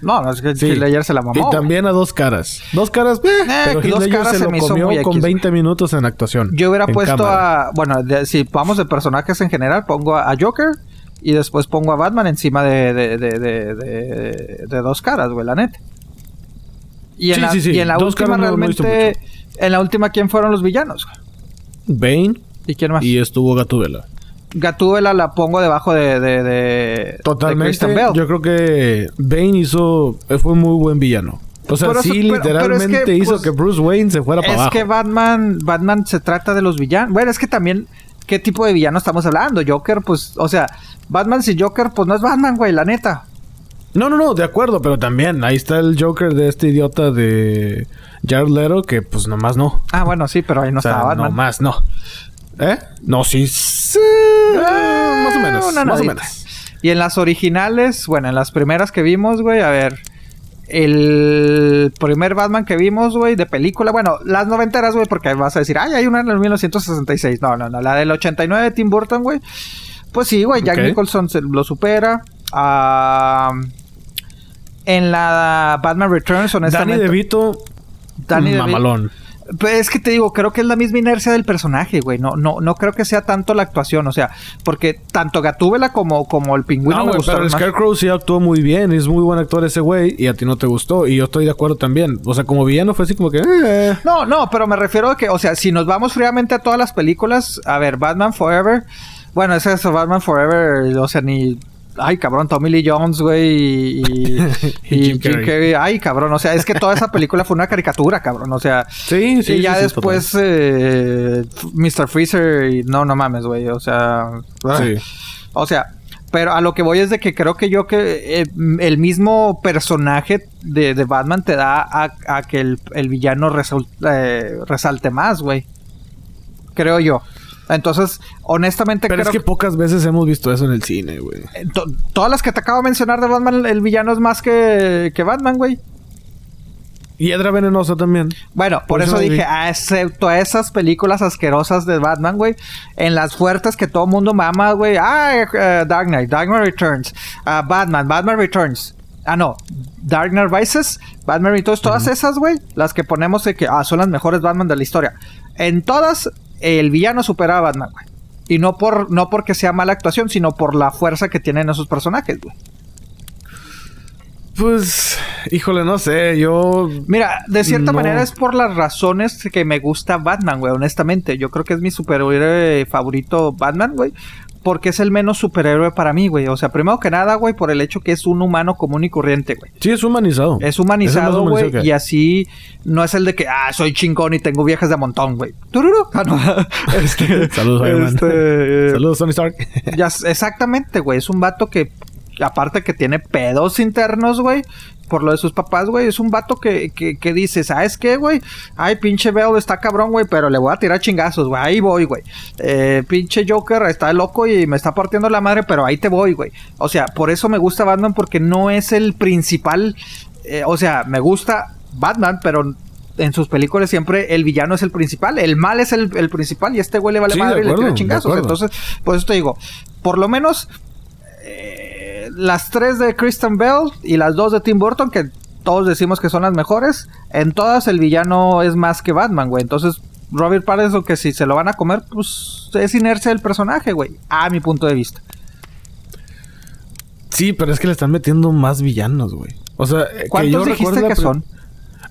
No, no, es que Sí. Heath Ledger se la mamó. Y también a dos caras. Dos caras, eh, pero que Heath dos Ledger caras se se lo me hizo comió muy con X, 20 minutos en actuación. Yo hubiera puesto cámara. a... Bueno, de- si vamos de personajes en general, pongo a, a Joker y después pongo a Batman encima de, de, de, de, de- de dos caras, güey, la neta. Y en, Sí, la, sí, sí. y en la Dos última no realmente... En la última, ¿quién fueron los villanos? Bane ¿Y quién más? y estuvo Gatúbela. Gatúbela la pongo debajo de... de, Totalmente. Bale. Yo creo que Bane hizo... Fue un muy buen villano. O sea, Pero sí, eso- pero- pero es literalmente que, hizo pues, que Bruce Wayne se fuera para Es abajo. que Batman, Batman se trata de los villanos. Bueno, es que también, ¿qué tipo de villano estamos hablando? Joker, pues, o sea, Batman sin Joker, pues no es Batman, güey, la neta. No, no, no, de acuerdo, pero también ahí está el Joker de este idiota de Jared Leto que pues nomás no. Ah, bueno, sí, pero ahí no o sea, estaba Batman. nomás no. ¿Eh? No, sí. sí, Ah, más o menos. una más o menos. Y en las originales, bueno, en las primeras que vimos, güey, a ver. El primer Batman que vimos, güey, de película. Bueno, las noventeras, güey, porque vas a decir, ay, hay una en el 1966. No, no, no. La del 89 de Tim Burton, güey. Pues sí, güey, Jack. Nicholson se lo supera. En la Batman Returns, Danny honestamente. DeVito, Danny DeVito. Pues es que te digo, creo que es la misma inercia del personaje, güey. No, no, no creo que sea tanto la actuación, o sea, porque tanto Gatúbela como, como el pingüino No, me pero gustaron el. Scarecrow sí actuó muy bien. Es muy buen actor ese güey. Y a ti no te gustó. Y yo estoy de acuerdo también. O sea, como villano fue así como que... eh. No, no, pero me refiero a que, o sea, si nos vamos fríamente a todas las películas, a ver, Batman Forever, bueno, es eso, Batman Forever, o sea, ni. Ay, cabrón, Tommy Lee Jones, güey, y, y, Y y Jim Jim, Carrey. Carrey. Ay, cabrón, o sea, es que toda esa película fue una caricatura, cabrón, o sea. Sí, sí. y ya sí, sí, después, eh, Mr. Freezer, y no, no mames, güey, o sea. Sí. O sea, pero a lo que voy es de que creo que yo que eh, el mismo personaje de, de Batman te da a, a que el, el villano eh, resalte más, güey. Creo yo. Entonces, honestamente Pero creo es que pocas veces hemos visto eso en el cine, güey. que to- todas las que te acabo de mencionar de Batman, el, villano es más que, que Batman, güey. Hiedra venenosa también. Bueno, por, Por eso eso dije, vi. ah, excepto esas películas asquerosas de Batman, güey. En las fuertes que todo mundo mama, güey. Ah, eh, Dark Knight, Dark Knight Returns. Ah, Batman, Batman Returns. Ah, no. Dark Knight Rises, Batman Returns. Todas esas, güey. Las que ponemos de que ah, son las mejores Batman de la historia. En todas, el villano supera a Batman, güey. Y no, por, no porque sea mala actuación, sino por la fuerza que tienen esos personajes, güey. Pues, híjole, no sé. Yo... Mira, de cierta No. manera es por las razones que me gusta Batman, güey, honestamente. Yo creo que es mi superhéroe favorito Batman, güey. Porque es el menos superhéroe para mí, güey. O sea, primero que nada, güey, por el hecho que es un humano común y corriente, güey. Sí, es humanizado. Es humanizado, güey, y así no es el de que, ah, soy chingón y tengo viejas de montón, güey. Tururú. Ah, no. Este, Saludos, Iron Man. este, Saludos, Tony Stark. ya, exactamente, güey. Es un vato que aparte que tiene pedos internos, güey, por lo de sus papás, güey, es un vato que, que, que dice, ¿sabes qué, güey? Ay, pinche Bell está cabrón, güey, pero le voy a tirar chingazos, güey, ahí voy, güey. Eh, pinche Joker está loco y me está partiendo la madre, pero ahí te voy, güey. O sea, por eso me gusta Batman porque no es el principal, eh, o sea, me gusta Batman, pero en sus películas siempre el villano es el principal, el mal es el, el principal y este güey le vale Sí, madre y le tira chingazos. Entonces, por eso te digo, por lo menos eh, las tres de Kristen Bell y las dos de Tim Burton, que todos decimos que son las mejores, en todas el villano es más que Batman, güey. Entonces, Robert Pattinson, que si se lo van a comer, pues es inercia del personaje, güey, a mi punto de vista. Sí, pero es que le están metiendo más villanos, güey. O sea, eh, que ¿Cuántos yo dijiste que son?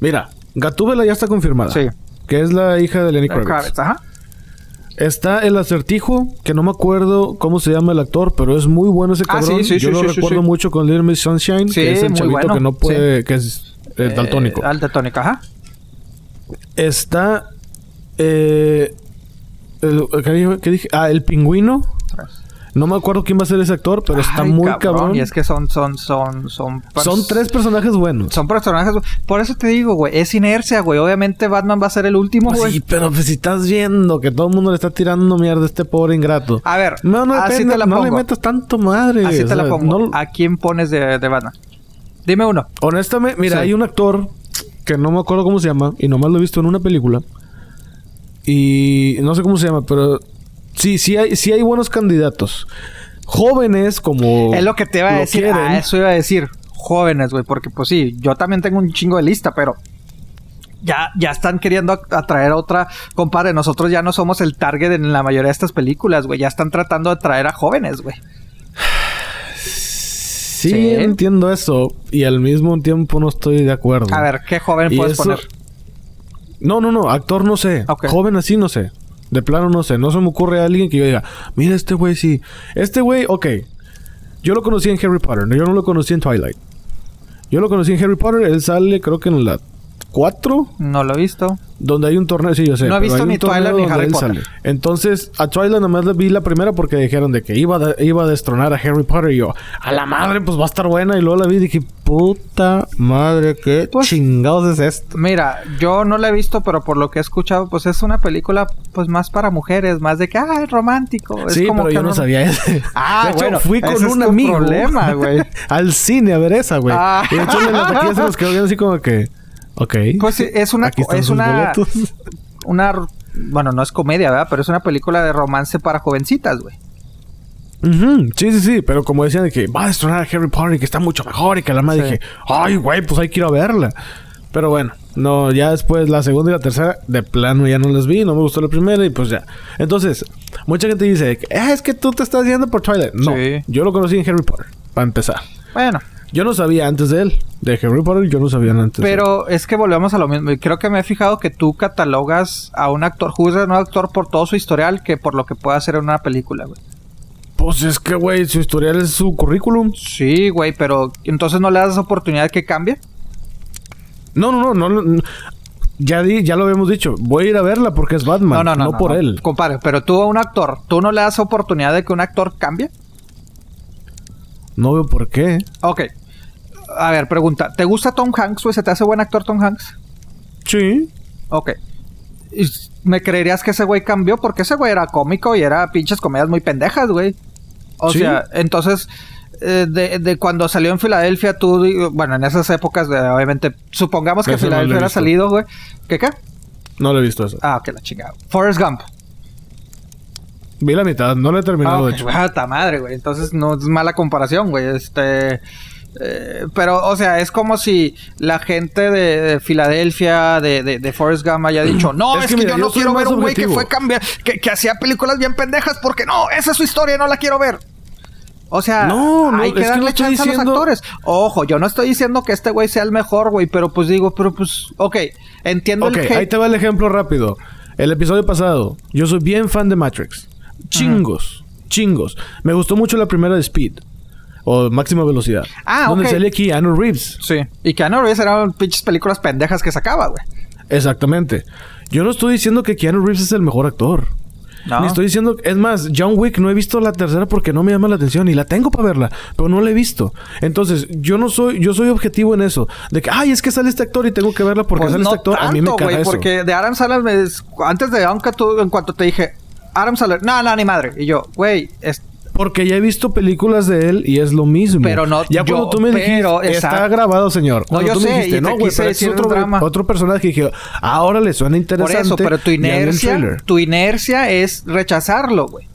Mira, Gatúbela ya está confirmada. Sí. Que es la hija de Lenny Kravitz. Kravitz, ajá. Está el acertijo, que no me acuerdo cómo se llama el actor, pero es muy bueno ese Ah, cabrón. sí, sí, Yo sí, lo recuerdo mucho con Little Miss Sunshine, que es el chavito bueno, que no puede, que es eh, daltónico. Eh, daltónico, ajá. Está eh, el- ¿qué dije- qué dije? Ah, el pingüino. No me acuerdo quién va a ser ese actor, pero está Ay, muy cabrón. Y es que son, son, son, son... Son tres personajes buenos. Son personajes... Por eso te digo, güey. Es inercia, güey. Obviamente Batman va a ser el último, Pues güey. sí, pero pues si estás viendo que todo el mundo le está tirando mierda a este pobre ingrato. A ver, no, no, así depende, te la no le metas tanto madre. Así te la pongo. no- ¿A quién pones de, de Batman? Dime uno. honestamente, mira, Sí. hay un actor que no me acuerdo cómo se llama y nomás lo he visto en una película. Y no sé cómo se llama, pero sí, sí hay, sí hay buenos candidatos. Jóvenes como... es lo que te iba a decir. quieren. Ah, eso iba a decir. Jóvenes, güey. Porque, pues sí, yo también tengo un chingo de lista, pero... Ya, ya están queriendo atraer a otra... Compadre, nosotros ya no somos el target en la mayoría de estas películas, güey. Ya están tratando de atraer a jóvenes, güey. Sí, Sí. entiendo eso. Y al mismo tiempo no estoy de acuerdo. A ver, ¿qué joven Y puedes eso- poner? No, no, no. Actor no sé. Joven así no sé. De plano no sé. No se me ocurre a alguien que yo diga, mira este güey sí. Este güey, ok. Yo lo conocí en Harry Potter. Yo no lo conocí en Twilight. Yo lo conocí en Harry Potter. Él sale creo que en la 4. No lo he visto. Donde hay un torneo, sí, yo sé. No he visto ni Twilight ni Harry Potter. sale. Entonces, a Twilight nada más la vi la primera porque dijeron de que iba, a- iba a destronar a Harry Potter. Y yo, a la madre, pues va a estar buena. Y luego la vi y dije, puta madre, qué Pues- chingados es esto. Mira, yo no la he visto, pero por lo que he escuchado, pues es una película pues más para mujeres, más de que, ah, es romántico. Es sí, como pero que yo no sabía eso. Ah, de hecho, bueno, fui con es un amigo. problema, güey. al cine a ver esa, güey. Ah. Y de hecho, la se nos quedó viendo así como que, ok. Pues sí, es una, Aquí están es sus una, boletos. una, bueno, no es comedia, ¿verdad? Pero es una película de romance para jovencitas, güey. Sí, sí, sí. Pero como decían de que va a destronar a Harry Potter y que está mucho mejor y que la madre Sí. dije, ay, güey, pues hay que ir a verla. Pero bueno, no, ya después la segunda y la tercera, de plano ya no las vi, no me gustó la primera y pues ya. Entonces, mucha gente dice, "Ah, es que tú te estás yendo por Twilight. No, Sí. yo lo conocí en Harry Potter, para empezar. Bueno, Yo no sabía antes de él. De Harry Potter yo no sabía antes de él. pero es que volvemos a lo mismo. Creo que me he fijado que tú catalogas a un actor, juzgas a un actor por todo su historial que por lo que puede hacer en una película, güey. Pues es que, güey, su historial es su currículum. Sí, güey, pero entonces no le das oportunidad que cambie. No, no, no, no. no. Ya, di, ya lo habíamos dicho. Voy a ir a verla porque es Batman. No, no, no. por no. él. Compadre, pero tú a un actor, ¿tú no le das oportunidad de que un actor cambie? No veo por qué. Ok. A ver, pregunta. ¿Te gusta Tom Hanks, güey? ¿Se te hace buen actor Tom Hanks? Sí. Ok. ¿Y ¿Me creerías que ese güey cambió? Porque ese güey era cómico y era pinches comedias muy pendejas, güey. O Sí. sea, entonces, eh, de, de cuando salió en Filadelfia, tú, bueno, en esas épocas, de, obviamente, supongamos que Eso no Filadelfia era visto. salido, güey. ¿Qué qué? No lo he visto eso. Ah, que la chingada. Forrest Gump. Vi la mitad. No lo he terminado, Ah, de hecho. ta madre, güey. Entonces no es mala comparación, güey. Este. Eh, pero, o sea, es como si la gente de, de Filadelfia, de, de, de Forrest Gump, haya dicho: No, Es es, que mira, yo no quiero ver un güey que fue cambiar, que, que hacía películas bien pendejas, porque no, esa es su historia, no la quiero ver. O sea, No, no, hay que que darle no chance a diciendo- los actores. Ojo, yo no estoy diciendo que este güey sea el mejor, güey, pero pues digo, pero pues, ok, entiendo Ok, el ahí te va el ejemplo rápido. El episodio pasado. Yo soy bien fan de Matrix. Chingos. Chingos. Me gustó mucho la primera de Speed. O máxima velocidad. Ah, Donde ok. sale Keanu Reeves. Sí. Y Keanu Reeves eran pinches películas pendejas que sacaba, güey. Exactamente. Yo no estoy diciendo que Keanu Reeves es el mejor actor. No. Ni estoy diciendo... Es más, John Wick no he visto la tercera porque no me llama la atención. Y la tengo para verla. Pero no la he visto. Entonces, yo no soy... Yo soy objetivo en eso. De que... Ay, es que sale este actor y tengo que verla porque Pues sale no este actor. a mí me caga güey, eso. Porque de Adam Sandler, me- antes de aunque tú, en cuanto te dije, Adam Sandler, no, no, ni madre. Y yo, güey, es- Porque ya he visto películas de él y es lo mismo. Pero no- Ya yo- cuando tú me pero, dijiste, está exacto. grabado, señor. Cuando yo tú me sé, dijiste, y te no, güey, pero es otro, drama". otro personaje. Y dije, ahora le suena por interesante. eso, pero tu inercia, tu inercia es rechazarlo, güey.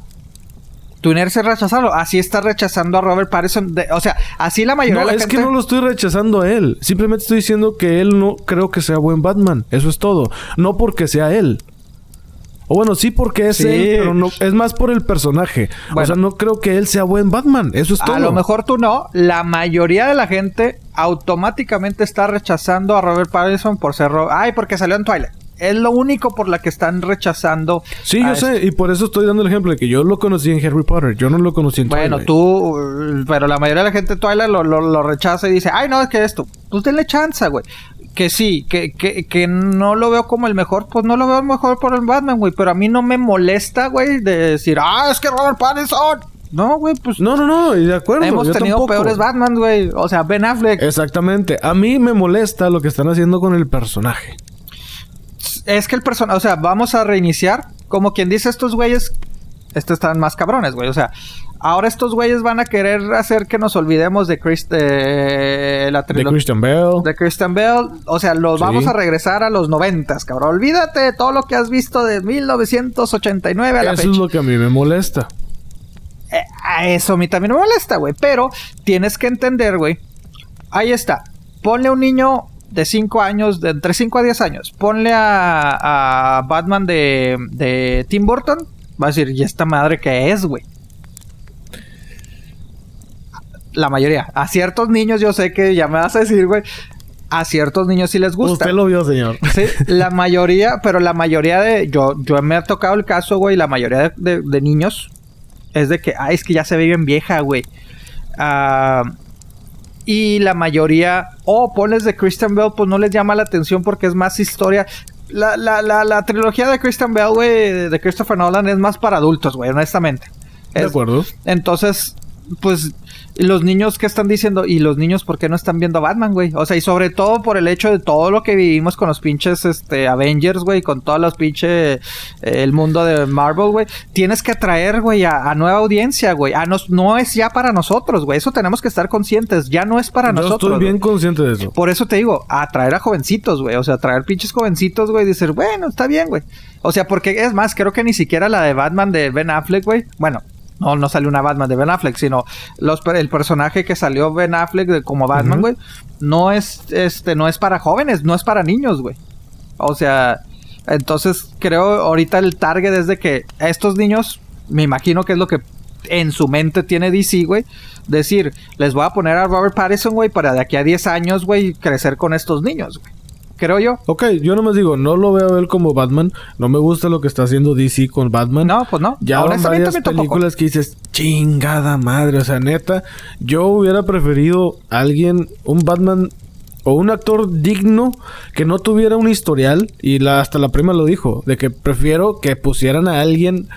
Tu inercia es rechazarlo. Así está rechazando a Robert Pattinson. de- o sea, así la mayoría No, de la es gente... que no lo estoy rechazando a él. Simplemente estoy diciendo que él no creo que sea buen Batman. Eso es todo. No porque sea él. O bueno, sí porque es Sí. él, pero no es más por el personaje. O Bueno. sea, no creo que él sea buen Batman. Eso es todo. A lo mejor tú no. La mayoría de la gente automáticamente está rechazando a Robert Pattinson por ser... Ro- Ay, porque salió en Twilight. Es lo único por la que están rechazando. Sí, yo este- sé, y por eso estoy dando el ejemplo de que yo lo conocí en Harry Potter, yo no lo conocí en Bueno, Twilight. tú, uh, pero la mayoría de la gente Twilight lo, lo, lo rechaza y dice, ay, no, es que esto. Pues denle chance, güey. Que sí, que, que, que no lo veo como el mejor, pues no lo veo mejor por el Batman, güey. Pero a mí no me molesta, güey, de decir, ah, es que Robert Pattinson. No, güey, pues No, no, no, de acuerdo. hemos yo tenido tampoco. peores Batman, güey. O sea, Ben Affleck. Exactamente. A mí me molesta lo que están haciendo con el personaje. Es que el personaje, o sea, vamos a reiniciar. Como quien dice, estos güeyes, estos están más cabrones, güey. O sea, ahora estos güeyes van a querer hacer que nos olvidemos de Chris, de la De. Christian Bale. De Christian Bell, o sea, los Sí. vamos a regresar a los noventas, cabrón. Olvídate de todo lo que has visto de 1989 a la Eso fecha. es lo que a mí me molesta. Eh, a eso a mí también me molesta, güey. Pero tienes que entender, güey. Ahí está. Ponle a un niño de 5 años, de entre 5 a 10 años. Ponle a, a Batman de, de Tim Burton. Va a decir, ¿y esta madre qué es, güey? La mayoría. A ciertos niños, yo sé que ya me vas a decir, güey. A ciertos niños sí les gusta. Usted lo vio, señor. Sí, la mayoría, pero la mayoría de. Yo, yo me ha tocado el caso, güey. La mayoría de, de- de niños es de que, ay, es que ya se ve bien vieja, güey. Ah, y la mayoría, oh, pones de Christian Bell, pues no les llama la atención porque es más historia. La, la, la, la trilogía de Christian Bell, güey, de Christopher Nolan es más para adultos, güey, honestamente. De acuerdo. entonces, pues, los niños que están diciendo, y los niños, ¿por qué no están viendo a Batman, güey? O sea, y sobre todo por el hecho de todo lo que vivimos con los pinches este, Avengers, güey, con todos los pinches. eh, el mundo de Marvel, güey. Tienes que atraer, güey, a, a nueva audiencia, güey. A nos, no es ya para nosotros, güey. Eso tenemos que estar conscientes. Ya no es para Yo nosotros. estoy bien consciente de eso. Por eso te digo, atraer a jovencitos, güey. O sea, atraer pinches jovencitos, güey. Y decir, bueno, está bien, güey. O sea, porque es más, creo que ni siquiera la de Batman de Ben Affleck, güey. Bueno, no, no salió una Batman de Ben Affleck, sino los, el personaje que salió Ben Affleck de- como Batman, güey. No es, este, no es para jóvenes, no es para niños, güey. O sea, entonces creo ahorita el target es de que estos niños, me imagino que es lo que en su mente tiene DC, güey. Decir, les voy a poner a Robert Pattinson, güey, para de aquí a 10 años, güey, crecer con estos niños, güey. Creo yo. Ok, yo nomás digo, no lo veo a él como Batman. No me gusta lo que está haciendo DC con Batman. No, pues no. Ya van Honestamente varias películas que dices, chingada madre. O sea, neta, yo hubiera preferido alguien, un Batman o un actor digno que no tuviera un historial. Y la, hasta la prima lo dijo, de que prefiero que pusieran a alguien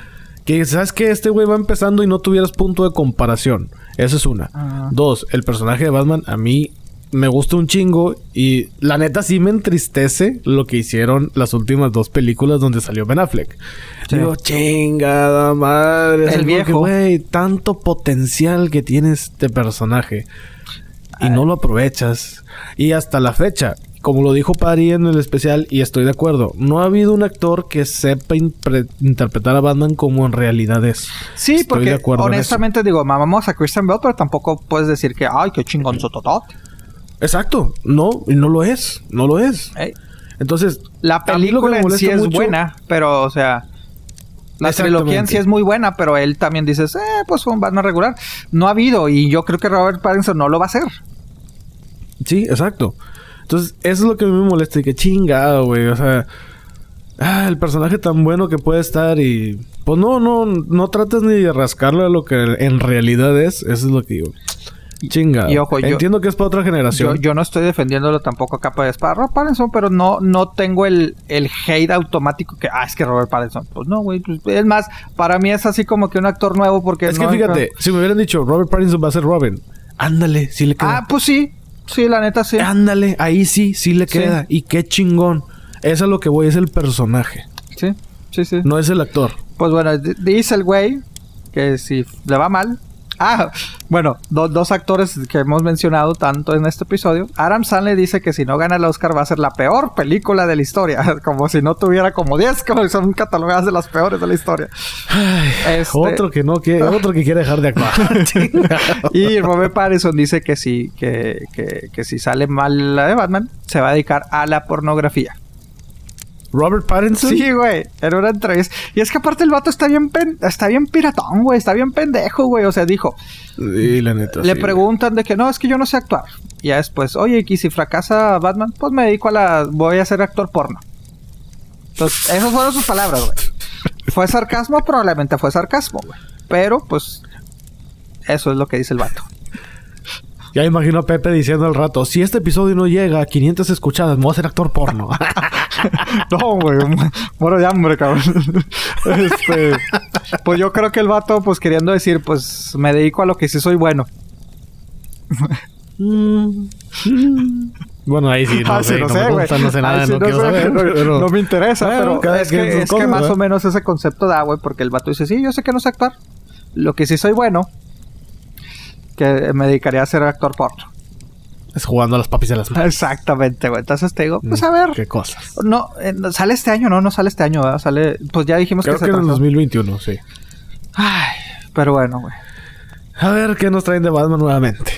que, ¿sabes que Este güey va empezando y no tuvieras punto de comparación. Esa es una. Ah. Dos, el personaje de Batman a mí me gusta un chingo y la neta sí me entristece lo que hicieron las últimas dos películas donde salió Ben Affleck. Sí. Digo, chingada madre. El viejo. Güey, tanto potencial que tiene este personaje y no lo aprovechas. Y hasta la fecha, como lo dijo Pari en el especial, y estoy de acuerdo, no ha habido un actor que sepa interpretar a Batman como en realidad es. Sí, Estoy porque de honestamente digo, mamamos a Christian Bell, pero tampoco puedes decir que, ay, qué chingón su totote. Exacto, no, y no lo es, no lo es. Entonces, La película en sí es mucho- buena, pero, o sea, la trilogía en sí es muy buena, pero él también dices, eh, pues fue un Batman regular. No ha habido, y yo creo que Robert Pattinson no lo va a hacer. Sí, exacto. Entonces, eso es lo que a mí me molesta. Y que chingado, güey. O sea... Ah, el personaje tan bueno que puede estar y... Pues no, no, no trates ni de rascarle a lo que en realidad es. Eso es lo que digo. Chinga. Y ojo, yo- Entiendo que es para otra Yo, generación. yo no estoy defendiéndolo tampoco a capa de espada. Robert Pattinson, pero no, no tengo el, el hate automático que, ah, es que Robert Pattinson. Pues no, güey. pues, es más, para mí es así como que un actor nuevo porque... es no- que fíjate, si me hubieran dicho Robert Pattinson va a ser Robin, ándale, sí le queda. Ah, pues sí. Sí, la neta sí. Ándale, ahí sí, sí le Sí. queda. Y qué chingón. Eso es a lo que voy, es el personaje, Sí, sí, sí. no es el actor. Pues bueno, dice el güey que si le va mal. Ah, bueno, do- dos actores que hemos mencionado tanto en este episodio. Adam Sandler dice que si no gana el Oscar va a ser la peor película de la historia. Como si no tuviera como 10, como son catalogadas de las peores de la historia. Este- Otro que no quiere, otro que quiere dejar de actuar. Y Robert Pattinson dice que si, que, que, que si sale mal la de Batman, se va a dedicar a la pornografía. Robert Pattinson. Sí, güey, en una entrevista. Y es que aparte el vato está bien, pen- está bien piratón, güey, está bien pendejo, güey. O sea, dijo, Sí, la neta. le sí, preguntan de que no, es que yo no sé actuar. Y ya después, oye, y si fracasa Batman, pues me dedico a la. Voy a ser actor porno. Entonces, esas fueron sus palabras, güey. ¿Fue sarcasmo? Probablemente fue sarcasmo, güey. Pero, pues, eso es lo que dice el vato. Ya imagino a Pepe diciendo al rato, si este episodio no llega a 500 escuchadas, me voy a ser actor porno. No, güey, mu- muero de hambre, cabrón. Este, pues yo creo que el vato, pues queriendo decir, pues me dedico a lo que sí soy bueno. Bueno, ahí sí, no Ah, sé, sí, no, no me sé, güey. consta, no sé nada, sí no, quiero sé, saber. no- pero- no me interesa, Bueno, pero es que, es que más ¿verdad? o menos ese concepto da, güey, porque el vato dice, sí, yo sé que no sé actuar. Lo que sí soy bueno, que me dedicaría a ser actor porno. Es jugando a las papis de las manos. Exactamente, güey. Entonces te digo, pues Mm, a ver. Qué cosas. No, eh, no, sale este año, no, no sale este año, ¿verdad? Sale, pues ya dijimos Creo que que se en el atrasó. 2021, sí. Ay, pero bueno, güey. A ver qué nos traen de Batman nuevamente.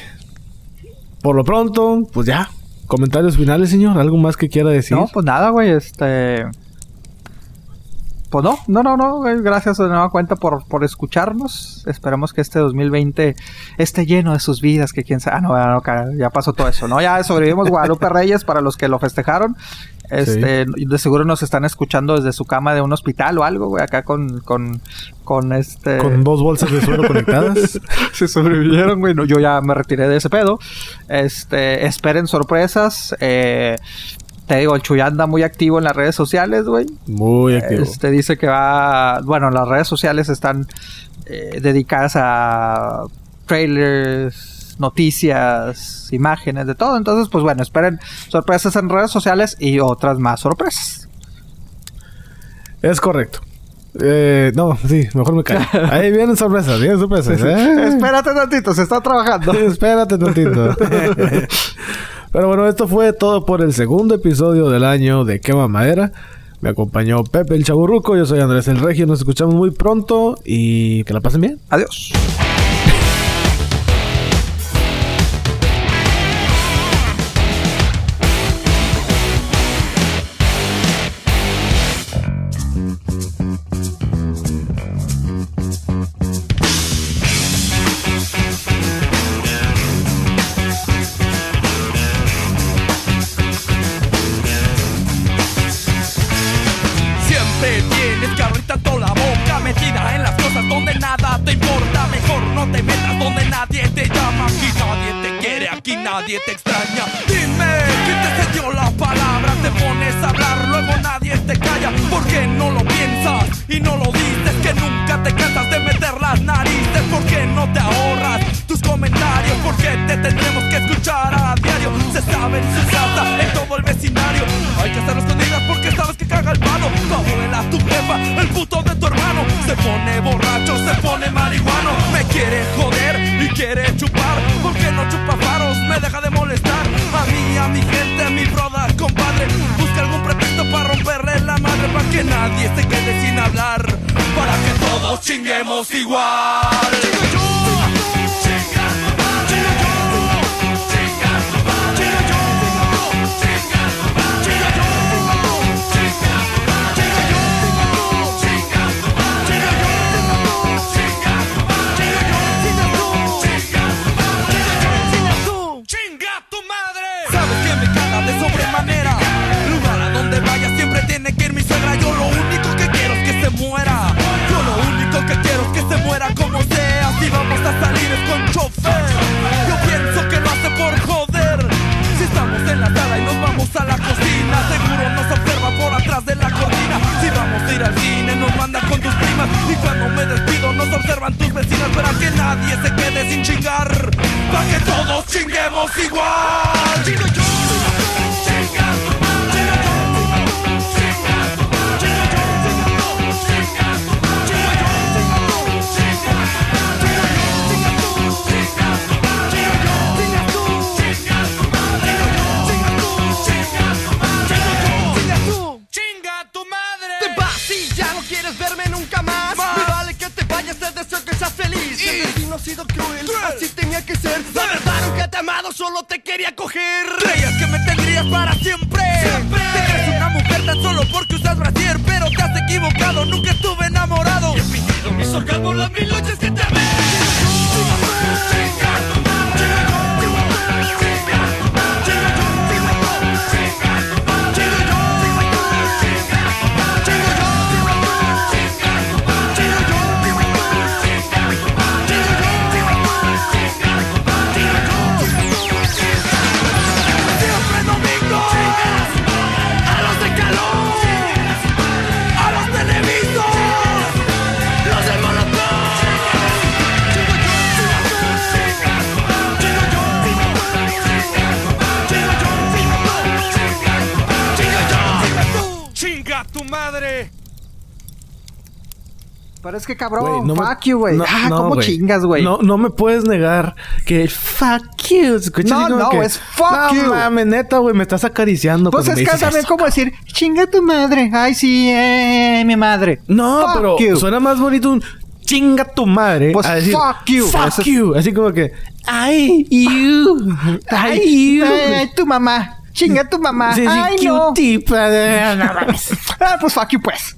Por lo pronto, pues ya. Comentarios finales, señor. ¿Algo más que quiera decir? No, pues nada, güey, este... Pues no, no, no, no, güey, gracias de nueva cuenta por, por escucharnos. Esperemos que este 2020 esté lleno de sus vidas, que quién sabe... Ah, no, ya, no, ya pasó todo eso, ¿no? Ya sobrevivimos Guadalupe Reyes para los que lo festejaron. Este, de seguro nos están escuchando desde su cama de un hospital o algo, güey, acá con, con, con este... Con dos bolsas de suelo conectadas. se sobrevivieron, güey. No, yo ya me retiré de ese pedo. Este, esperen sorpresas. Eh, te digo, el Chuy anda muy activo en las redes sociales, güey. Muy activo. Este dice que va. Bueno, las redes sociales están eh, dedicadas a trailers, noticias, imágenes, de todo. Entonces, pues bueno, esperen sorpresas en redes sociales y otras más sorpresas. Es correcto. Eh, no, sí, mejor me callo. Ahí vienen sorpresas, vienen sorpresas. ¿eh? Espérate tantito, se está trabajando. Espérate tantito. Pero bueno, esto fue todo por el segundo episodio del año de Quema Madera. Me acompañó Pepe el Chaburruco, yo soy Andrés el Regio, nos escuchamos muy pronto y que la pasen bien. Adiós. Nadie te es que cabrón, no me- fuck you, güey. no- ah, no, ¿cómo güey. chingas, güey? No, no me puedes negar que fuck you. No, no, que, es fuck no, you. mames, neta, güey, me estás acariciando. Pues es me que también como decir, chinga tu madre. Ay, sí, eh, mi madre. No, Fuck pero you. suena más bonito un chinga tu madre. Pues a decir, fuck you. Fuck es- you. Así como que, ay, you. Ay, you. Ay, tu mamá. Chinga tu mamá. Sí, sí, Ay, no. No mames. Ah, pues fuck you, pues.